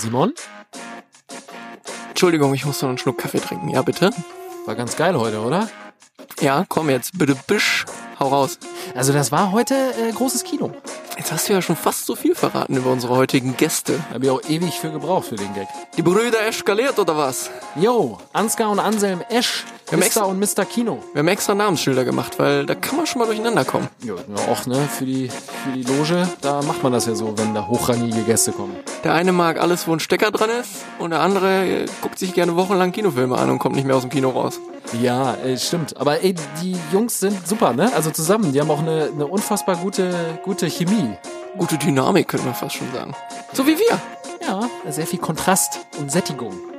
Simon. Entschuldigung, ich muss noch einen Schluck Kaffee trinken. Ja, bitte. War ganz geil heute, oder? Ja, komm jetzt, bitte bisch, hau raus. Also das war heute äh, großes Kino. Jetzt hast du ja schon fast so viel verraten über unsere heutigen Gäste. Hab ich auch ewig für gebraucht für den Gag. Die Brüder eskaliert oder was? Yo, Ansgar und Anselm Esch, Wir haben extra- und Mr. Kino. Wir haben extra Namensschilder gemacht, weil da kann man schon mal durcheinander kommen. Ja, auch ne, für die, für die Loge, da macht man das ja so, wenn da hochrangige Gäste kommen. Der eine mag alles, wo ein Stecker dran ist, und der andere äh, guckt sich gerne wochenlang Kinofilme an und kommt nicht mehr aus dem Kino raus. Ja, äh, stimmt. Aber ey, die Jungs sind super, ne? Also zusammen, die haben auch eine, eine unfassbar gute, gute Chemie. Gute Dynamik, könnte man fast schon sagen. So wie wir. Ja, sehr viel Kontrast und Sättigung.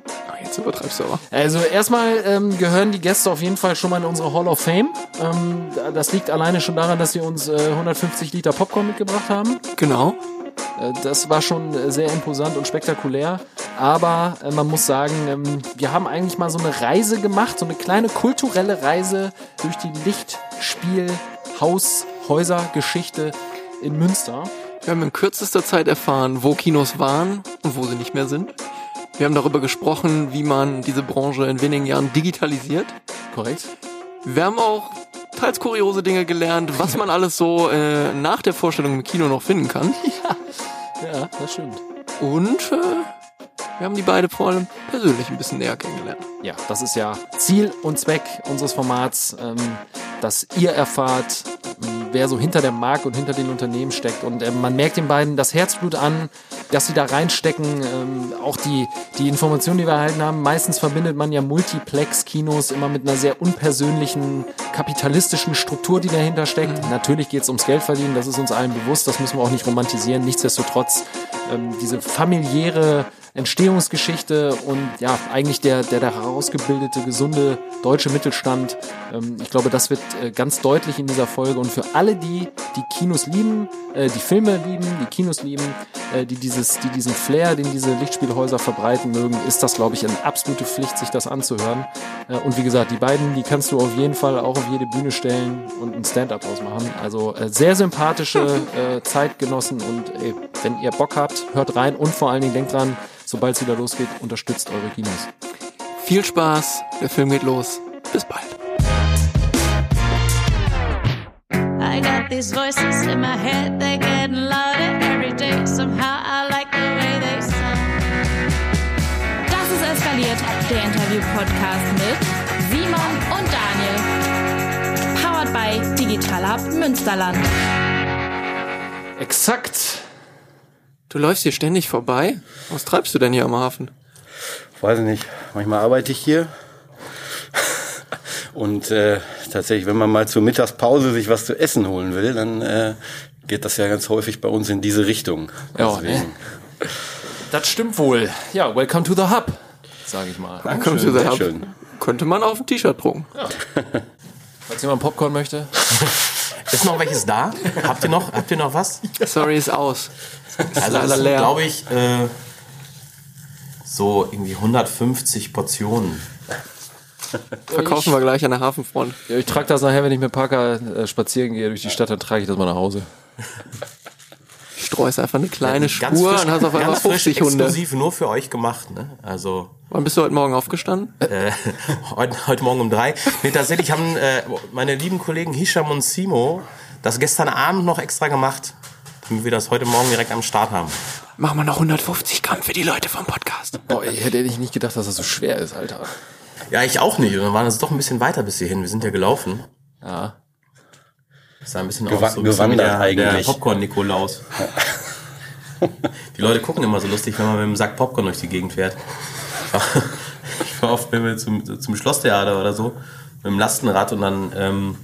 Jetzt übertreibst du aber. Also erstmal ähm, gehören die Gäste auf jeden Fall schon mal in unsere Hall of Fame. Ähm, das liegt alleine schon daran, dass sie uns äh, 150 Liter Popcorn mitgebracht haben. Genau. Äh, das war schon äh, sehr imposant und spektakulär. Aber äh, man muss sagen, ähm, wir haben eigentlich mal so eine Reise gemacht, so eine kleine kulturelle Reise durch die Lichtspiel, Haus, Häuser-Geschichte in Münster. Wir haben in kürzester Zeit erfahren, wo Kinos waren und wo sie nicht mehr sind. Wir haben darüber gesprochen, wie man diese Branche in wenigen Jahren digitalisiert. Korrekt? Wir haben auch teils kuriose Dinge gelernt, was man alles so äh, nach der Vorstellung im Kino noch finden kann. Ja, das stimmt. Und äh, wir haben die beide vor allem persönlich ein bisschen näher kennengelernt. Ja, das ist ja Ziel und Zweck unseres Formats, ähm, dass ihr erfahrt, ähm, wer so hinter der Marke und hinter den Unternehmen steckt. Und ähm, man merkt den beiden das Herzblut an, dass sie da reinstecken. Ähm, auch die, die Informationen, die wir erhalten haben, meistens verbindet man ja Multiplex-Kinos immer mit einer sehr unpersönlichen, kapitalistischen Struktur, die dahinter steckt. Natürlich geht es ums Geldverdienen, das ist uns allen bewusst, das müssen wir auch nicht romantisieren. Nichtsdestotrotz, ähm, diese familiäre Entstehungsgeschichte und ja, eigentlich der, der, der herausgebildete, gesunde deutsche Mittelstand. Ähm, ich glaube, das wird äh, ganz deutlich in dieser Folge. Und für alle, die die Kinos lieben, äh, die Filme lieben, die Kinos lieben, äh, die, dieses, die diesen Flair, den diese Lichtspielhäuser verbreiten mögen, ist das, glaube ich, eine absolute Pflicht, sich das anzuhören. Äh, und wie gesagt, die beiden, die kannst du auf jeden Fall auch auf jede Bühne stellen und ein Stand-up ausmachen. Also äh, sehr sympathische äh, Zeitgenossen und ey, wenn ihr Bock habt, hört rein und vor allen Dingen denkt dran, sobald es wieder losgeht, unterstützt eure Kinos. Viel Spaß, der Film geht los. Bis bald. I got these voices in my head, they're getting louder every day. Somehow I like the way they sound. Das ist eskaliert, der Interview-Podcast mit Simon und Daniel. Powered by Digital Hub Münsterland. Exakt. Du läufst hier ständig vorbei? Was treibst du denn hier am Hafen? Weiß ich nicht. Manchmal arbeite ich hier. Und äh, tatsächlich, wenn man mal zur Mittagspause sich was zu essen holen will, dann äh, geht das ja ganz häufig bei uns in diese Richtung. Ja, Deswegen. ne? Das stimmt wohl. Ja, welcome to the Hub, sage ich mal. Komm, Schön, sehr Hub. schön. Könnte man auf ein T-Shirt drucken. Falls jemand Popcorn möchte. Ist noch welches da? Habt ihr noch, habt ihr noch was? Sorry, ist aus. Also das sind, glaube ich, äh, so irgendwie 150 Portionen. Verkaufen wir gleich an der Hafenfront. Ja, ich trage das nachher, wenn ich mit Parker äh, spazieren gehe durch die Stadt, dann trage ich das mal nach Hause. Streust einfach eine kleine Ganz Spur frisch- und hast auf einmal ganz frisch 50 Hunde. exklusiv nur für euch gemacht. Ne? Also Wann bist du heute Morgen aufgestanden? äh, heute, heute Morgen um drei. Nee, tatsächlich haben äh, meine lieben Kollegen Hisham und Simo das gestern Abend noch extra gemacht, damit wir das heute Morgen direkt am Start haben. Machen wir noch 150 Gramm für die Leute vom Podcast. Boah, ich hätte ich nicht gedacht, dass das so schwer ist, Alter. Ja, ich auch nicht. Und dann waren es doch ein bisschen weiter bis hierhin. Wir sind ja gelaufen. Ja. Das sah ein bisschen Gewa- aus, so gewandert der, eigentlich. der Popcorn-Nikolaus. die Leute gucken immer so lustig, wenn man mit einem Sack Popcorn durch die Gegend fährt. Ich war oft, wenn wir zum, zum Schlosstheater oder so, mit dem Lastenrad und dann ähm,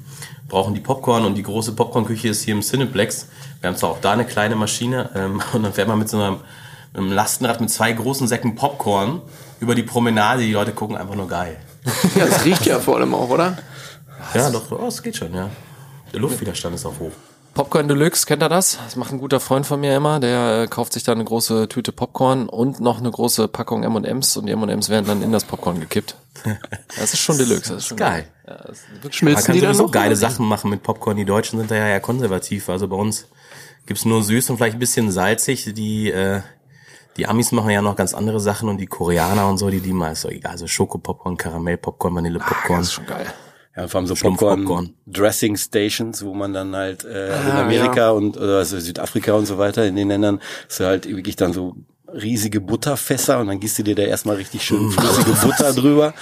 brauchen die Popcorn und die große Popcornküche ist hier im Cineplex. Wir haben zwar auch da eine kleine Maschine ähm, und dann fährt man mit so einem, mit einem Lastenrad mit zwei großen Säcken Popcorn über die Promenade. Die Leute gucken einfach nur geil. Ja, das riecht ja vor allem auch, oder? Ja, doch, oh, es geht schon, ja. Der Luftwiderstand ist auch hoch. Popcorn Deluxe, kennt ihr das? Das macht ein guter Freund von mir immer. Der äh, kauft sich da eine große Tüte Popcorn und noch eine große Packung M&M's und die M&M's werden dann in das Popcorn gekippt. Das ist schon Deluxe. Das ist schon Geil. Ja, das ist Schmilzen kann die dann sowieso noch? geile? Sachen machen mit Popcorn. Die Deutschen sind da ja eher konservativ. Also bei uns gibt's nur süß und vielleicht ein bisschen salzig. Die, äh, Die Amis machen ja noch ganz andere Sachen und die Koreaner und so, die lieben ist so egal. Also Schokopopcorn, Karamellpopcorn, Vanillepopcorn. Das ist schon geil. Ja, vor allem so Schlumpfpopcorn. Popcorn, Dressing Stations, wo man dann halt äh, in Ah, Amerika und oder also Südafrika und so weiter in den Ländern ist halt wirklich dann so riesige Butterfässer und dann gießt du dir da erstmal richtig schön flüssige Butter drüber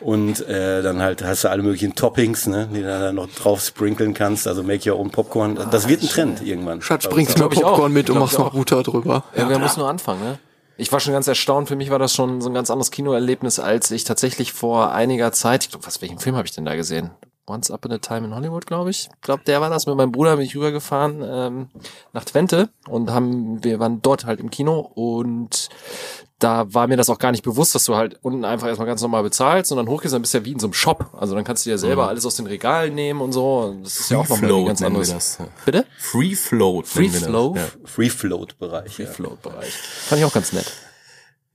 und äh, dann halt hast du alle möglichen Toppings, ne, die du dann noch drauf sprinkeln kannst, also make your own Popcorn. Das wird ein Trend irgendwann. Schatz, bringst auch. Popcorn mit und machst noch. Butter drüber. Irgendwer muss nur anfangen, ne? Ich war schon ganz erstaunt. Für mich war das schon so ein ganz anderes Kinoerlebnis, als ich tatsächlich vor einiger Zeit, ich glaub, was, welchen Film habe ich denn da gesehen? Once Upon a Time in Hollywood, glaube ich. Ich glaube, der war das. Mit meinem Bruder bin ich rübergefahren ähm, nach Twente und haben, wir waren dort halt im Kino und da war mir das auch gar nicht bewusst, dass du halt unten einfach erstmal ganz normal bezahlst und dann hochgehst, dann bist du ja wie in so einem Shop. Also dann kannst du dir selber alles aus den Regalen nehmen und so. Und Das ist ja auch nochmal Float ganz anderes. das. Bitte? Free Float. Free. Flow? Ja. Free Float Bereich. Free Ja. Float Bereich. Fand ich auch ganz nett.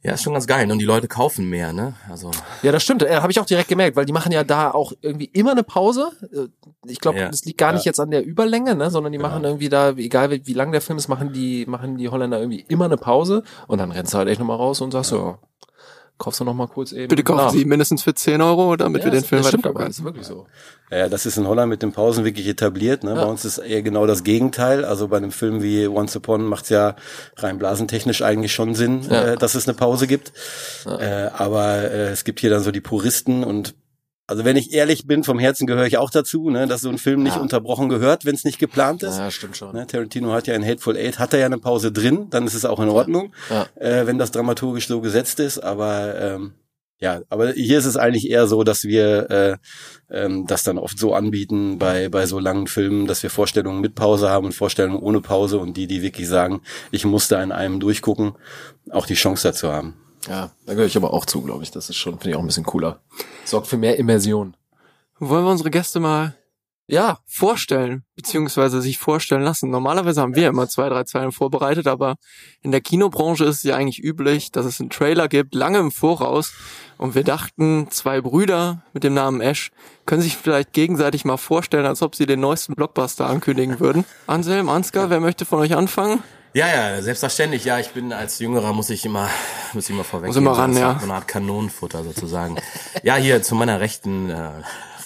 Ja, ist schon ganz geil. Und die Leute kaufen mehr, ne? Also Ja, das stimmt. Äh, Habe ich auch direkt gemerkt, weil die machen ja da auch irgendwie immer eine Pause. Äh, Ich glaube, Ja. das liegt gar nicht jetzt an der Überlänge, ne, sondern die machen irgendwie da, egal wie, wie lang der Film ist, machen die, machen die Holländer irgendwie immer eine Pause und dann rennst du halt echt nochmal raus und sagst, ja, kaufst du noch mal kurz eben. Bitte kaufen nach. Sie mindestens für 10 Euro, damit Ja, wir den Film das stimmt aber, weiterverkaufen. das ist wirklich so. Ja, das ist in Holland mit den Pausen wirklich etabliert. Ne? Bei uns ist eher genau das Gegenteil. Also bei einem Film wie Once Upon macht es ja rein blasentechnisch eigentlich schon Sinn, Ja. äh, dass es eine Pause gibt. Äh, aber äh, es gibt hier dann so die Puristen und also wenn ich ehrlich bin, vom Herzen gehöre ich auch dazu, ne, dass so ein Film nicht Ja. unterbrochen gehört, wenn es nicht geplant ist. Ja, stimmt schon. Ne, Tarantino hat ja in Hateful Eight, hat er ja eine Pause drin, dann ist es auch in Ordnung, Ja. äh, wenn das dramaturgisch so gesetzt ist. Aber ähm, ja, aber hier ist es eigentlich eher so, dass wir äh, ähm, das dann oft so anbieten bei bei so langen Filmen, dass wir Vorstellungen mit Pause haben und Vorstellungen ohne Pause und die, die wirklich sagen, ich musste in einem durchgucken, auch die Chance dazu haben. Ja, da gehöre ich aber auch zu, glaube ich. Das ist schon, finde ich auch ein bisschen cooler. Sorgt für mehr Immersion. Wollen wir unsere Gäste mal Ja, vorstellen, beziehungsweise sich vorstellen lassen. Normalerweise haben wir immer zwei, drei Zeilen vorbereitet, aber in der Kinobranche ist es ja eigentlich üblich, dass es einen Trailer gibt, lange im Voraus. Und wir dachten, zwei Brüder mit dem Namen Ash können sich vielleicht gegenseitig mal vorstellen, als ob sie den neuesten Blockbuster ankündigen würden. Anselm, Ansgar, wer möchte von euch anfangen? Ja, ja, selbstverständlich. Ja, ich bin als Jüngerer muss ich immer, muss ich immer vorweg. Muss immer ran, so, ja. So eine Art Kanonenfutter sozusagen. ja, hier zu meiner Rechten, äh,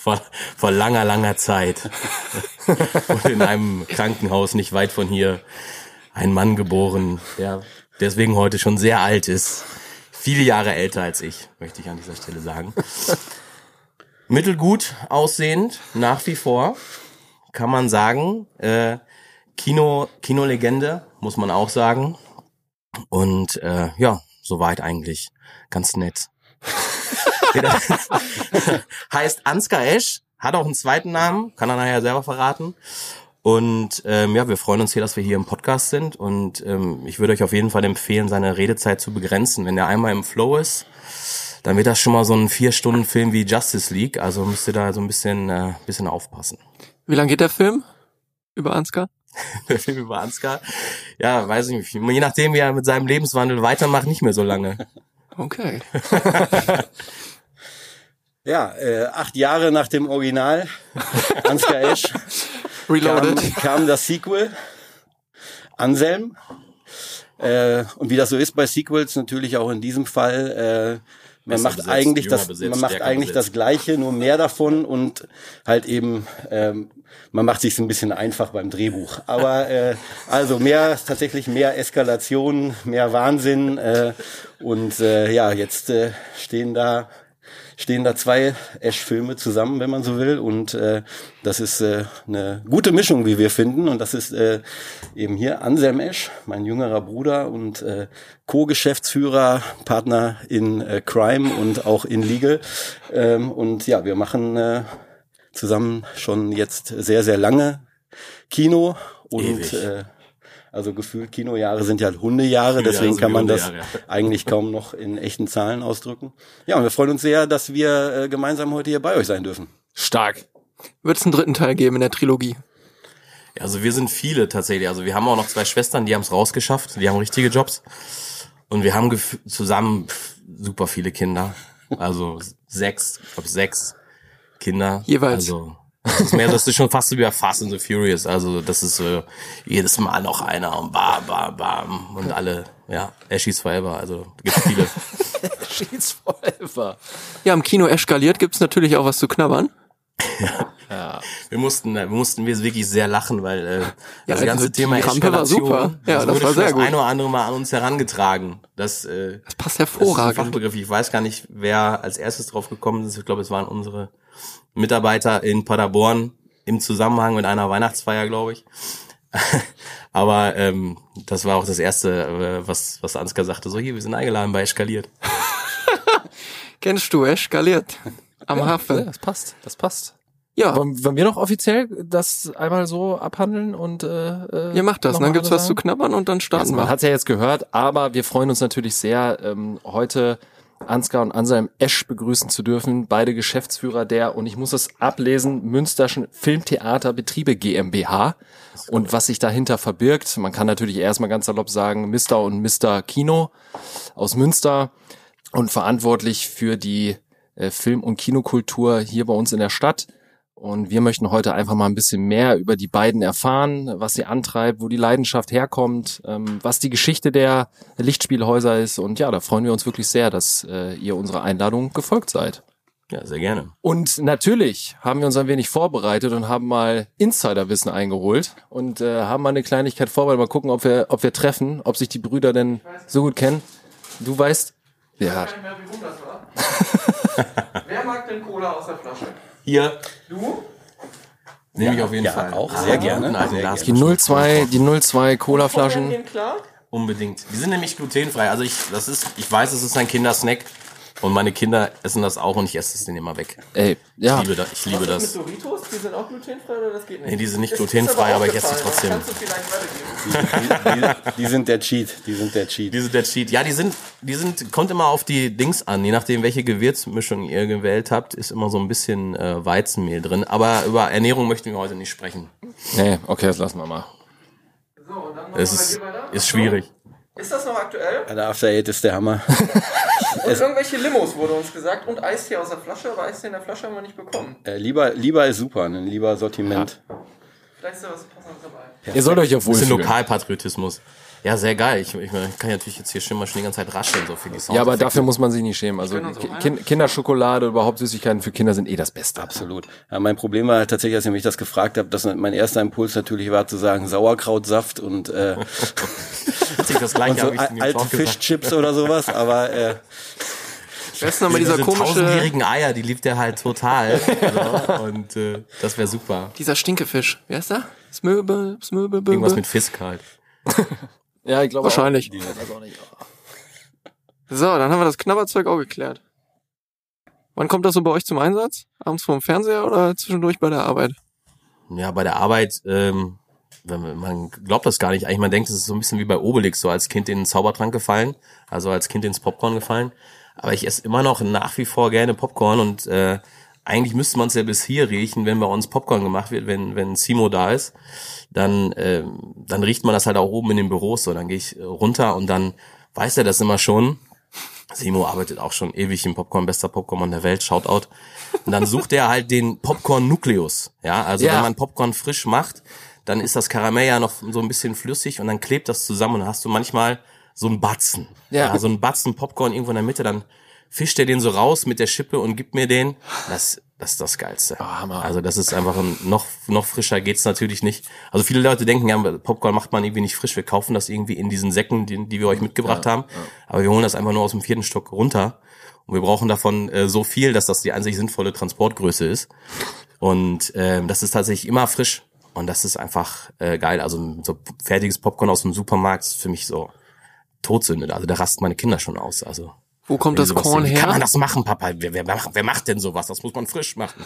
vor, vor langer, langer Zeit. wurde in einem Krankenhaus nicht weit von hier ein Mann geboren, der deswegen heute schon sehr alt ist. Viele Jahre älter als ich, möchte ich an dieser Stelle sagen. Mittelgut aussehend, nach wie vor, kann man sagen. Äh, Kino, Kinolegende, muss man auch sagen. Und äh, ja, soweit eigentlich. Ganz nett. Heißt Ansgar Esch, hat auch einen zweiten Namen, kann er nachher selber verraten. Und ähm, ja, wir freuen uns hier, dass wir hier im Podcast sind. Und ähm, ich würde euch auf jeden Fall empfehlen, seine Redezeit zu begrenzen. Wenn er einmal im Flow ist, dann wird das schon mal so ein Vier-Stunden-Film wie Justice League. Also müsst ihr da so ein bisschen, äh, bisschen aufpassen. Wie lang geht der Film? Über Ansgar? Der Film über Ansgar. Ja, weiß ich nicht. Je nachdem, wie er mit seinem Lebenswandel weitermacht, nicht mehr so lange. Okay. Ja, äh, acht Jahre nach dem Original, Ansgar Esch, kam, Reloaded. kam das Sequel, Anselm. Äh, und wie das so ist bei Sequels, natürlich auch in diesem Fall, äh, man macht besetzt, eigentlich das, besetzt, man macht eigentlich besetzt. das Gleiche, nur mehr davon und halt eben, ähm, man macht sich ein bisschen einfach beim Drehbuch. Aber äh, also mehr tatsächlich mehr Eskalation, mehr Wahnsinn äh, und äh, ja, jetzt äh, stehen da stehen da zwei Ash-Filme zusammen, wenn man so will. Und äh, das ist äh, eine gute Mischung, wie wir finden. Und das ist äh, eben hier Anselm Esch, mein jüngerer Bruder und äh, Co-Geschäftsführer, Partner in äh, Crime und auch in Legal. Ähm, und ja, wir machen äh, zusammen schon jetzt sehr, sehr lange Kino. Und Ewig. äh, also gefühlt Kinojahre sind ja Hundejahre, Hundejahre deswegen kann man das eigentlich kaum noch in echten Zahlen ausdrücken. Ja, und wir freuen uns sehr, dass wir äh, gemeinsam heute hier bei euch sein dürfen. stark. Wird es einen dritten Teil geben in der Trilogie? Also wir sind viele tatsächlich. Also wir haben auch noch zwei Schwestern, die haben es rausgeschafft. Die haben richtige Jobs. Und wir haben zusammen pff, super viele Kinder. Also sechs, ich glaube sechs Kinder. Jeweils. Also das ist mehr, das ist schon fast so wie bei Fast and the Furious. Also das ist äh, jedes Mal noch einer und bam, bam, bam und alle Ja, Ashies Forever, also gibt viele. Sheets forever. Ja, im Kino eskaliert gibt's natürlich auch was zu knabbern. Wir mussten, wir mussten wir wirklich sehr lachen, weil äh, das also ganze die Thema Rampe war super. Ja, das wurde war sehr das gut. ein oder andere Mal an uns herangetragen. Das, äh, Das passt das ist ein hervorragend. Fachbegriff. Ich weiß gar nicht, wer als erstes drauf gekommen ist. Ich glaube, es waren unsere Mitarbeiter in Paderborn im Zusammenhang mit einer Weihnachtsfeier, glaube ich. Aber ähm, das war auch das erste, äh, was was Ansgar sagte. So hier, wir sind eingeladen bei Eskaliert. Kennst du, eskaliert. Am Ja, Hafen. das passt, das passt. Ja, Wollen, wollen wir noch offiziell das einmal so abhandeln und äh, äh, ihr macht das. Dann mal gibt's was zu knabbern und dann starten man wir. hat's ja jetzt gehört, aber wir freuen uns natürlich sehr, ähm, heute Ansgar und Anselm Esch begrüßen zu dürfen, beide Geschäftsführer der, und ich muss es ablesen, Münsterschen Filmtheater Betriebe GmbH. Und was sich dahinter verbirgt, man kann natürlich erstmal ganz salopp sagen, Mr. und Mr. Kino aus Münster und verantwortlich für die äh, Film- und Kinokultur hier bei uns in der Stadt. Und wir möchten heute einfach mal ein bisschen mehr über die beiden erfahren, was sie antreibt, wo die Leidenschaft herkommt, ähm, was die Geschichte der Lichtspielhäuser ist. Und ja, da freuen wir uns wirklich sehr, dass äh, ihr unserer Einladung gefolgt seid. Ja, sehr gerne. Und natürlich haben wir uns ein wenig vorbereitet und haben mal Insiderwissen eingeholt und äh, haben mal eine Kleinigkeit vorbereitet. Mal gucken, ob wir, ob wir treffen, ob sich die Brüder denn so gut kennen. Du weißt, ja, Wer mag denn Cola aus der Flasche? Hier Du? nehme ich auf jeden ja, Fall. auch sehr gerne, Guten alten sehr Glas- die 02, die 02 Cola-Flaschen. klar? Unbedingt. Die sind nämlich glutenfrei. Also ich, das ist, ich weiß, es ist ein Kindersnack und meine Kinder essen das auch und ich esse es denen immer weg. Ey, ja. Ich liebe das. Ich liebe das. Doritos? Die sind auch glutenfrei oder das geht nicht? Nee, die sind nicht glutenfrei, aber ich esse sie trotzdem. du vielleicht weitergeben? Die, die sind der Cheat, die sind der Cheat. Die sind der Cheat. Ja, die sind, die sind, kommt immer auf die Dings an. Je nachdem, welche Gewürzmischung ihr gewählt habt, ist immer so ein bisschen äh, Weizenmehl drin. Aber über Ernährung möchten wir heute nicht sprechen. Nee, okay, das lassen wir mal. So, und dann Es ist, ist schwierig. Ist das noch aktuell? Der After Eight ist der Hammer. Und irgendwelche Limos wurde uns gesagt und Eistee aus der Flasche, aber Eistee in der Flasche haben wir nicht bekommen. Äh, lieber, lieber ist super, ein lieber Sortiment. Vielleicht ist da was Passendes dabei. Ihr sollt euch ja Bisschen wohlfühlen. Lokalpatriotismus. Ja, sehr geil. Ich, ich, ich kann ja natürlich jetzt hier schon mal schon die ganze Zeit rascheln, so für die Sound. Ja, aber dafür muss man sich nicht schämen. Also uns auch Ki- Kin Kinderschokolade, überhaupt Süßigkeiten für Kinder sind eh das Beste. Absolut. Ja, mein Problem war halt tatsächlich, als ich mich das gefragt habe, dass mein erster Impuls natürlich war zu sagen Sauerkrautsaft und, äh, das und gleiche so al- ihm alte. Fischchips oder sowas, aber äh, ist nochmal dieser Diese komische, tausendjährigen Eier, die liebt er halt total. so, und äh, das wäre super. dieser Stinkefisch? Wer ist der? Smöbe, Smöbe, Irgendwas mit Fisk halt. Ja, ich glaube Wahrscheinlich. Auch. Also auch nicht. So, dann haben wir das Knabberzeug auch geklärt. Wann kommt das so bei euch zum Einsatz? Abends vorm Fernseher oder zwischendurch bei der Arbeit? Ja, bei der Arbeit, ähm, man glaubt das gar nicht. Eigentlich, man denkt, es ist so ein bisschen wie bei Obelix, so als Kind in den Zaubertrank gefallen, also als Kind ins Popcorn gefallen. Aber ich esse immer noch nach wie vor gerne Popcorn und äh, eigentlich müsste man es ja bis hier riechen, wenn bei uns Popcorn gemacht wird, wenn wenn Simo da ist, dann ähm, dann riecht man das halt auch oben in den Büros so. Dann gehe ich äh, runter und dann weiß er das immer schon. Simo arbeitet auch schon ewig im Popcorn, bester Popcorn der Welt, Shoutout. Und dann sucht er halt den Popcorn-Nukleus. Ja, also Ja. wenn man Popcorn frisch macht, dann ist das Karamell ja noch so ein bisschen flüssig und dann klebt das zusammen und dann hast du manchmal so einen Batzen. Ja. so einen Batzen Popcorn irgendwo in der Mitte, dann fischt er den so raus mit der Schippe und gibt mir den. Das, das ist das Geilste. Hammer. Also das ist einfach ein, noch, noch frischer geht's natürlich nicht. Also viele Leute denken, ja, Popcorn macht man irgendwie nicht frisch. Wir kaufen das irgendwie in diesen Säcken, die, die wir euch mitgebracht haben. Aber wir holen das einfach nur aus dem vierten Stock runter. Und wir brauchen davon äh, so viel, dass das die einzig sinnvolle Transportgröße ist. Und ähm, das ist tatsächlich immer frisch. Und das ist einfach äh, geil. Also so fertiges Popcorn aus dem Supermarkt ist für mich so Todsünde. Also da rasten meine Kinder schon aus. Also Wo kommt das Korn sehen. Wie kann man her? das machen, Papa? Wer, wer, macht, wer macht denn sowas? Das muss man frisch machen.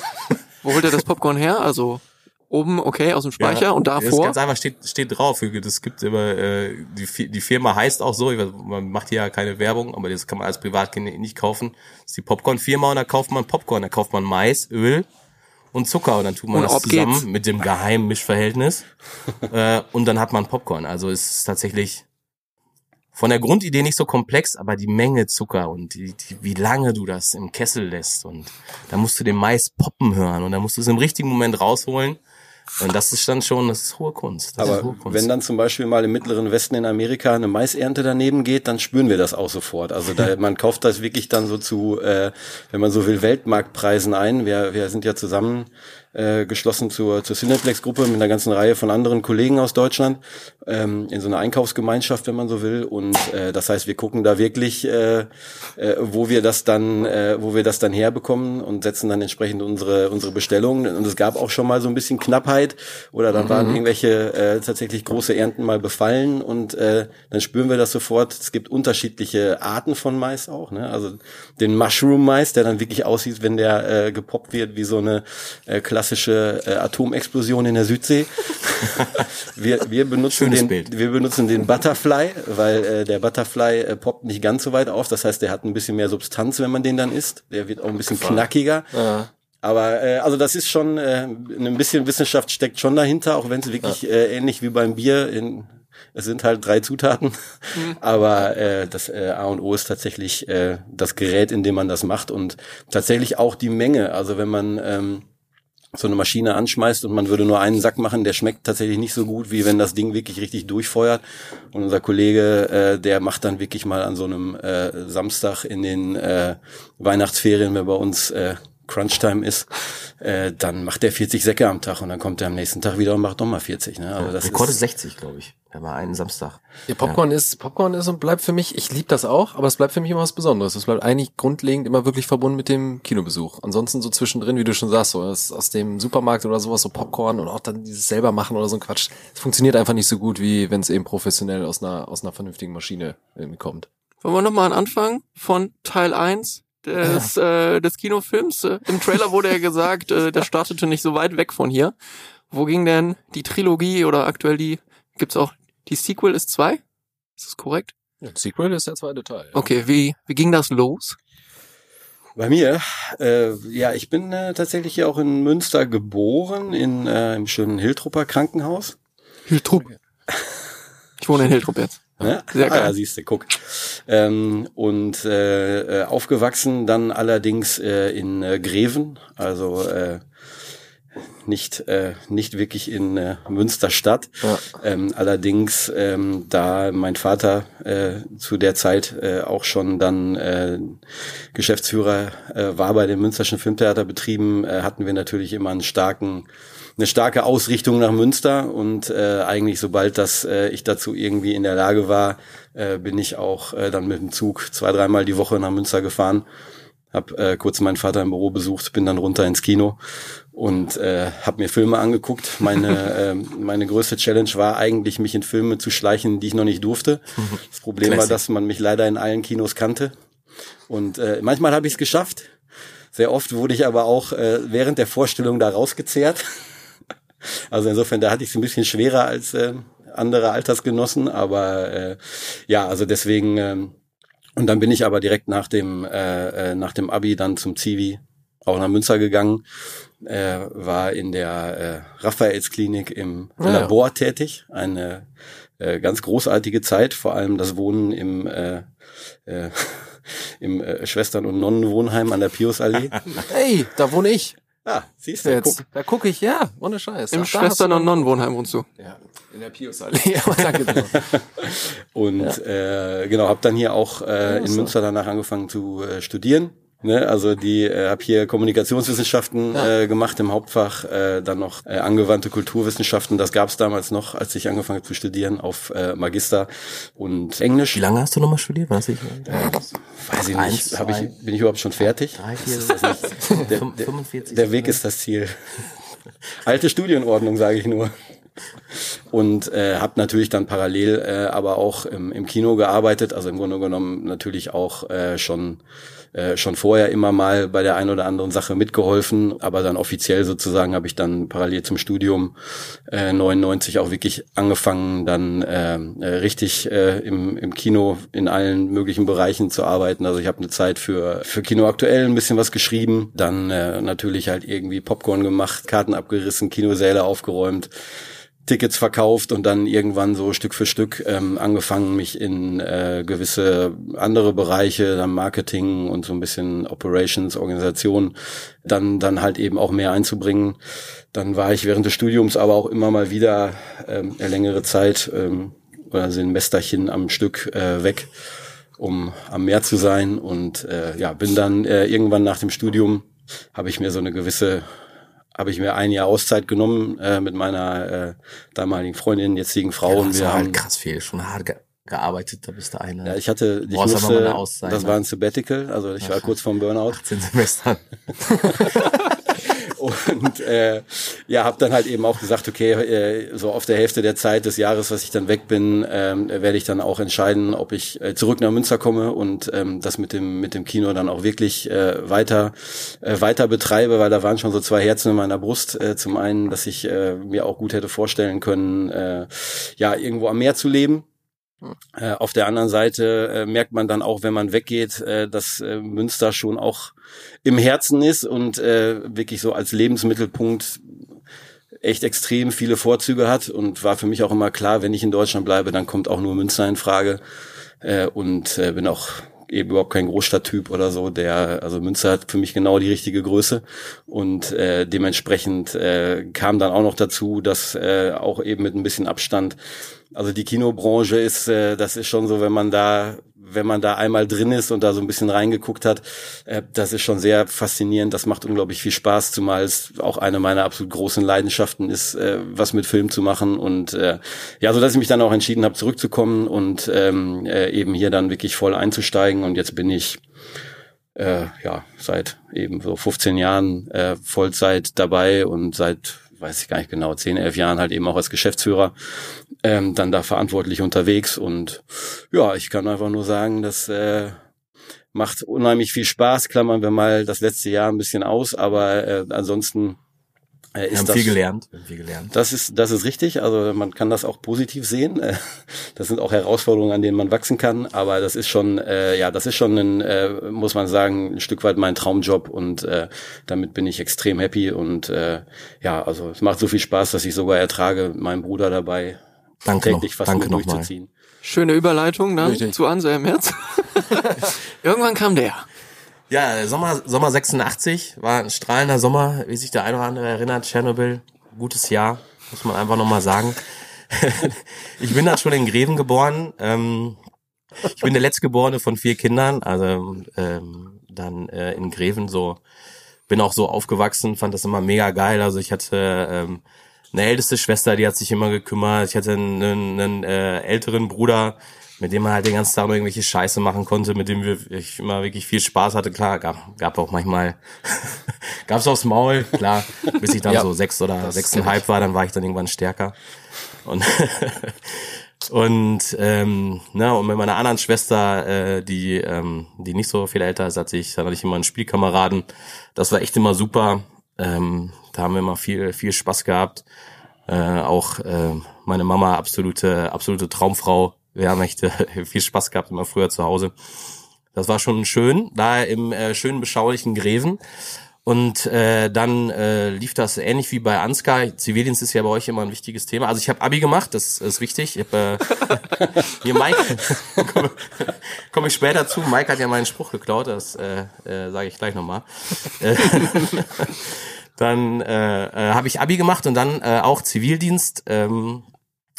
Wo holt ihr das Popcorn her? Also oben, okay, aus dem Speicher Ja, und Das ist davor? ganz einfach, steht, steht drauf. Das gibt immer, äh, die, die Firma heißt auch so, weiß, man macht hier ja keine Werbung, aber das kann man als Privatkind nicht kaufen. Das ist die Popcorn-Firma und da kauft man Popcorn, da kauft man Mais, Öl und Zucker und dann tut man Und das zusammen geht's. mit dem geheimen Mischverhältnis äh, und dann hat man Popcorn. Also es ist tatsächlich von der Grundidee nicht so komplex, aber die Menge Zucker und die, die, wie lange du das im Kessel lässt und da musst du den Mais poppen hören und dann musst du es im richtigen Moment rausholen. Und das ist dann schon, das ist hohe Kunst. Das Aber hohe Kunst. wenn dann zum Beispiel mal im mittleren Westen in Amerika eine Maisernte daneben geht, dann spüren wir das auch sofort. Also da, man kauft das wirklich dann so zu, äh, wenn man so will, Weltmarktpreisen ein. Wir, wir sind ja zusammen äh, geschlossen zur, zur Cineplex-Gruppe mit einer ganzen Reihe von anderen Kollegen aus Deutschland ähm, in so einer Einkaufsgemeinschaft, wenn man so will. Und äh, das heißt, wir gucken da wirklich, äh, äh, wo wir das dann, äh, wo wir das dann herbekommen und setzen dann entsprechend unsere unsere Bestellungen. Und es gab auch schon mal so ein bisschen Knappheit oder dann waren irgendwelche äh, tatsächlich große Ernten mal befallen und äh, dann spüren wir das sofort. Es gibt unterschiedliche Arten von Mais auch. Ne? Also den Mushroom Mais, der dann wirklich aussieht, wenn der äh, gepoppt wird wie so eine äh, klassische äh, Atomexplosion in der Südsee. wir, wir benutzen Schönes den, Bild. wir benutzen den Butterfly, weil äh, der Butterfly äh, poppt nicht ganz so weit auf. Das heißt, der hat ein bisschen mehr Substanz, wenn man den dann isst. Der wird auch ein bisschen knackiger. Aber äh, also das ist schon äh, ein bisschen Wissenschaft steckt schon dahinter, auch wenn es wirklich äh, ähnlich wie beim Bier in es sind halt drei Zutaten, aber äh, das äh, A und O ist tatsächlich äh, das Gerät, in dem man das macht und tatsächlich auch die Menge. Also wenn man ähm, so eine Maschine anschmeißt und man würde nur einen Sack machen, der schmeckt tatsächlich nicht so gut, wie wenn das Ding wirklich richtig durchfeuert. Und unser Kollege, äh, der macht dann wirklich mal an so einem äh, Samstag in den äh, Weihnachtsferien, wenn bei uns äh, Crunchtime ist, äh, dann macht er 40 Säcke am Tag und dann kommt er am nächsten Tag wieder und macht nochmal 40. Ne? Also das Rekord ist, ist 60, glaube ich. Da war einen Samstag. Ja, Popcorn ist Popcorn ist und bleibt für mich, ich liebe das auch, aber es bleibt für mich immer was Besonderes. Es bleibt eigentlich grundlegend immer wirklich verbunden mit dem Kinobesuch. Ansonsten so zwischendrin, wie du schon sagst, so aus, aus dem Supermarkt oder sowas, so Popcorn und auch dann dieses selber machen oder so ein Quatsch. Es funktioniert einfach nicht so gut, wie wenn es eben professionell aus einer, aus einer vernünftigen Maschine irgendwie kommt. Wollen wir nochmal an Anfang von Teil 1 des, äh, des Kinofilms? Im Trailer wurde ja gesagt, äh, der startete nicht so weit weg von hier. Wo ging denn die Trilogie oder aktuell die, gibt's auch, die Sequel ist zwei? Ist das korrekt? Ja, Sequel ist der zweite Teil. Ja. Okay, wie, wie ging das los? Bei mir, äh, ja, ich bin äh, tatsächlich hier auch in Münster geboren, in äh, im schönen Hiltrupper Krankenhaus. Hiltrup. Ich wohne in Hiltrup jetzt. Ne? Sehr ah, geil. ja, siehst du, guck. Ähm, und äh, äh, aufgewachsen dann allerdings äh, in äh, Greven, also äh, nicht äh, nicht wirklich in äh, Münsterstadt. Ja. Ähm, allerdings, ähm, da mein Vater äh, zu der Zeit äh, auch schon dann äh, Geschäftsführer äh, war bei den Münsterschen Filmtheaterbetrieben, äh, hatten wir natürlich immer einen starken eine starke Ausrichtung nach Münster und äh, eigentlich sobald das äh, ich dazu irgendwie in der Lage war, äh, bin ich auch äh, dann mit dem Zug zwei dreimal die Woche nach Münster gefahren, hab äh, kurz meinen Vater im Büro besucht, bin dann runter ins Kino und äh, habe mir Filme angeguckt. Meine äh, meine größte Challenge war eigentlich mich in Filme zu schleichen, die ich noch nicht durfte. Das Problem war, Classic. dass man mich leider in allen Kinos kannte und äh, manchmal habe ich es geschafft. Sehr oft wurde ich aber auch äh, während der Vorstellung da rausgezehrt. Also insofern, da hatte ich es ein bisschen schwerer als äh, andere Altersgenossen, aber äh, ja, also deswegen ähm, und dann bin ich aber direkt nach dem äh, äh, nach dem Abi dann zum Zivi auch nach Münster gegangen, äh, war in der äh, Raphaelsklinik im Ja. Labor tätig, eine äh, ganz großartige Zeit, vor allem das Wohnen im äh, äh, im äh, Schwestern- und Nonnenwohnheim an der Piusallee. Hey, da wohne ich. Ah, siehst du, Jetzt. guck. Da gucke ich, ja, ohne Scheiß. Im Ach, Schwestern- und Nonnenwohnheim wohnst du. Ja, in der Pius-Allee. ja, danke dir. Und äh, genau, habe dann hier auch äh, in Münster danach angefangen zu äh, studieren. Ne, also die äh, habe hier Kommunikationswissenschaften äh, gemacht im Hauptfach, äh, dann noch äh, angewandte Kulturwissenschaften. Das gab es damals noch, als ich angefangen zu studieren auf äh, Magister und Englisch. Wie lange hast du nochmal studiert? Weiß ich. Weiß ich Eins, nicht. Hab zwei, ich, bin ich überhaupt schon fertig? Drei, vier, Der, fünf- der, 45. der Weg ist das Ziel. Alte Studienordnung, sage ich nur. Und äh, habe natürlich dann parallel äh, aber auch im, im Kino gearbeitet, also im Grunde genommen natürlich auch äh, schon äh, schon vorher immer mal bei der einen oder anderen Sache mitgeholfen, aber dann offiziell sozusagen habe ich dann parallel zum Studium äh, 99 auch wirklich angefangen, dann äh, äh, richtig äh, im, im Kino in allen möglichen Bereichen zu arbeiten. Also ich habe eine Zeit für für Kino aktuell ein bisschen was geschrieben, dann äh, natürlich halt irgendwie Popcorn gemacht, Karten abgerissen, Kinosäle aufgeräumt Tickets verkauft und dann irgendwann so Stück für Stück ähm, angefangen, mich in äh, gewisse andere Bereiche, dann Marketing und so ein bisschen Operations, Organisation, dann, dann halt eben auch mehr einzubringen. Dann war ich während des Studiums aber auch immer mal wieder ähm, eine längere Zeit ähm, oder Semesterchen am Stück äh, weg, um am Meer zu sein und äh, ja, bin dann äh, irgendwann nach dem Studium habe ich mir so eine gewisse habe ich mir ein Jahr Auszeit genommen äh, mit meiner äh, damaligen Freundin, jetzigen Frau. Ja, und wir war haben, halt krass viel, schon hart ge gearbeitet, da bist du eine. ja, ich hatte, ich mal musste, das ne? war ein Sabbatical, also ich war kurz vorm Burnout 18 Semestern. und äh, ja, habe dann halt eben auch gesagt, okay, äh, so auf der Hälfte der Zeit des Jahres, was ich dann weg bin, ähm, werde ich dann auch entscheiden, ob ich äh, zurück nach Münster komme und ähm, das mit dem mit dem Kino dann auch wirklich äh, weiter äh, weiter betreibe, weil da waren schon so zwei Herzen in meiner Brust. Äh, zum einen, dass ich äh, mir auch gut hätte vorstellen können, äh, ja irgendwo am Meer zu leben. Äh, auf der anderen Seite äh, merkt man dann auch, wenn man weggeht, äh, dass äh, Münster schon auch im Herzen ist und äh, wirklich so als Lebensmittelpunkt echt extrem viele Vorzüge hat. Und war für mich auch immer klar, wenn ich in Deutschland bleibe, dann kommt auch nur Münster in Frage. Äh, und äh, bin auch eben überhaupt kein Großstadttyp oder so, der also Münster hat für mich genau die richtige Größe. Und äh, dementsprechend äh, kam dann auch noch dazu, dass äh, auch eben mit ein bisschen Abstand also die Kinobranche ist, äh, das ist schon so, wenn man da, wenn man da einmal drin ist und da so ein bisschen reingeguckt hat, äh, das ist schon sehr faszinierend. Das macht unglaublich viel Spaß, zumal es auch eine meiner absolut großen Leidenschaften ist, äh, was mit Film zu machen. Und äh, ja, so dass ich mich dann auch entschieden habe, zurückzukommen und ähm, äh, eben hier dann wirklich voll einzusteigen. Und jetzt bin ich äh, ja seit eben so 15 Jahren äh, Vollzeit dabei und seit weiß ich gar nicht genau, 10, 11 Jahren halt eben auch als Geschäftsführer ähm, dann da verantwortlich unterwegs und ja, ich kann einfach nur sagen, das äh, macht unheimlich viel Spaß. Klammern wir mal das letzte Jahr ein bisschen aus, aber äh, ansonsten äh, ist Wir haben das viel gelernt. Wir haben viel gelernt. das ist, das ist richtig. Also man kann das auch positiv sehen. Äh, Das sind auch Herausforderungen, an denen man wachsen kann. Aber das ist schon, äh, ja, das ist schon ein, äh, muss man sagen, ein Stück weit mein Traumjob und äh, damit bin ich extrem happy. Und äh, ja, also es macht so viel Spaß, dass ich sogar ertrage, mit meinem Bruder dabei Danke noch, täglich fast danke noch mal. durchzuziehen. Schöne Überleitung dann Richtig. zu Anselm jetzt. Irgendwann kam der. Ja, Sommer, Sommer 86 war ein strahlender Sommer, wie sich der eine oder andere erinnert. Tschernobyl, gutes Jahr, muss man einfach nochmal sagen. ich bin dann schon in Greven geboren. Ähm, ich bin der letztgeborene von vier Kindern, also ähm, dann äh, in Greven so, bin auch so aufgewachsen, fand das immer mega geil. Also ich hatte ähm, eine älteste Schwester, die hat sich immer gekümmert. Ich hatte einen, einen, einen äh, älteren Bruder, mit dem man halt den ganzen Tag irgendwelche Scheiße machen konnte, mit dem wir, ich immer wirklich viel Spaß hatte. Klar, gab, gab auch manchmal, gab's aufs Maul, klar, bis ich dann Ja, so sechs oder sechseinhalb war, dann war ich dann irgendwann stärker. Und und ähm, na, und mit meiner anderen Schwester, äh, die ähm, die nicht so viel älter ist als ich, da hatte ich immer einen Spielkameraden. Das war echt immer super. Ähm, da haben wir immer viel viel Spaß gehabt. Äh, auch äh, meine Mama absolute absolute Traumfrau. Wir haben echt äh, viel Spaß gehabt immer früher zu Hause. Das war schon schön, da im äh, schönen beschaulichen Greven. Und äh, dann äh, lief das ähnlich wie bei Ansgar. Zivildienst ist ja bei euch immer ein wichtiges Thema. Also ich habe Abi gemacht, das ist wichtig. Ich hab, äh, hier Mike, komme komm ich später zu. Mike hat ja meinen Spruch geklaut, das äh, äh, sage ich gleich nochmal. Äh, dann äh, äh, habe ich Abi gemacht und dann äh, auch Zivildienst ähm,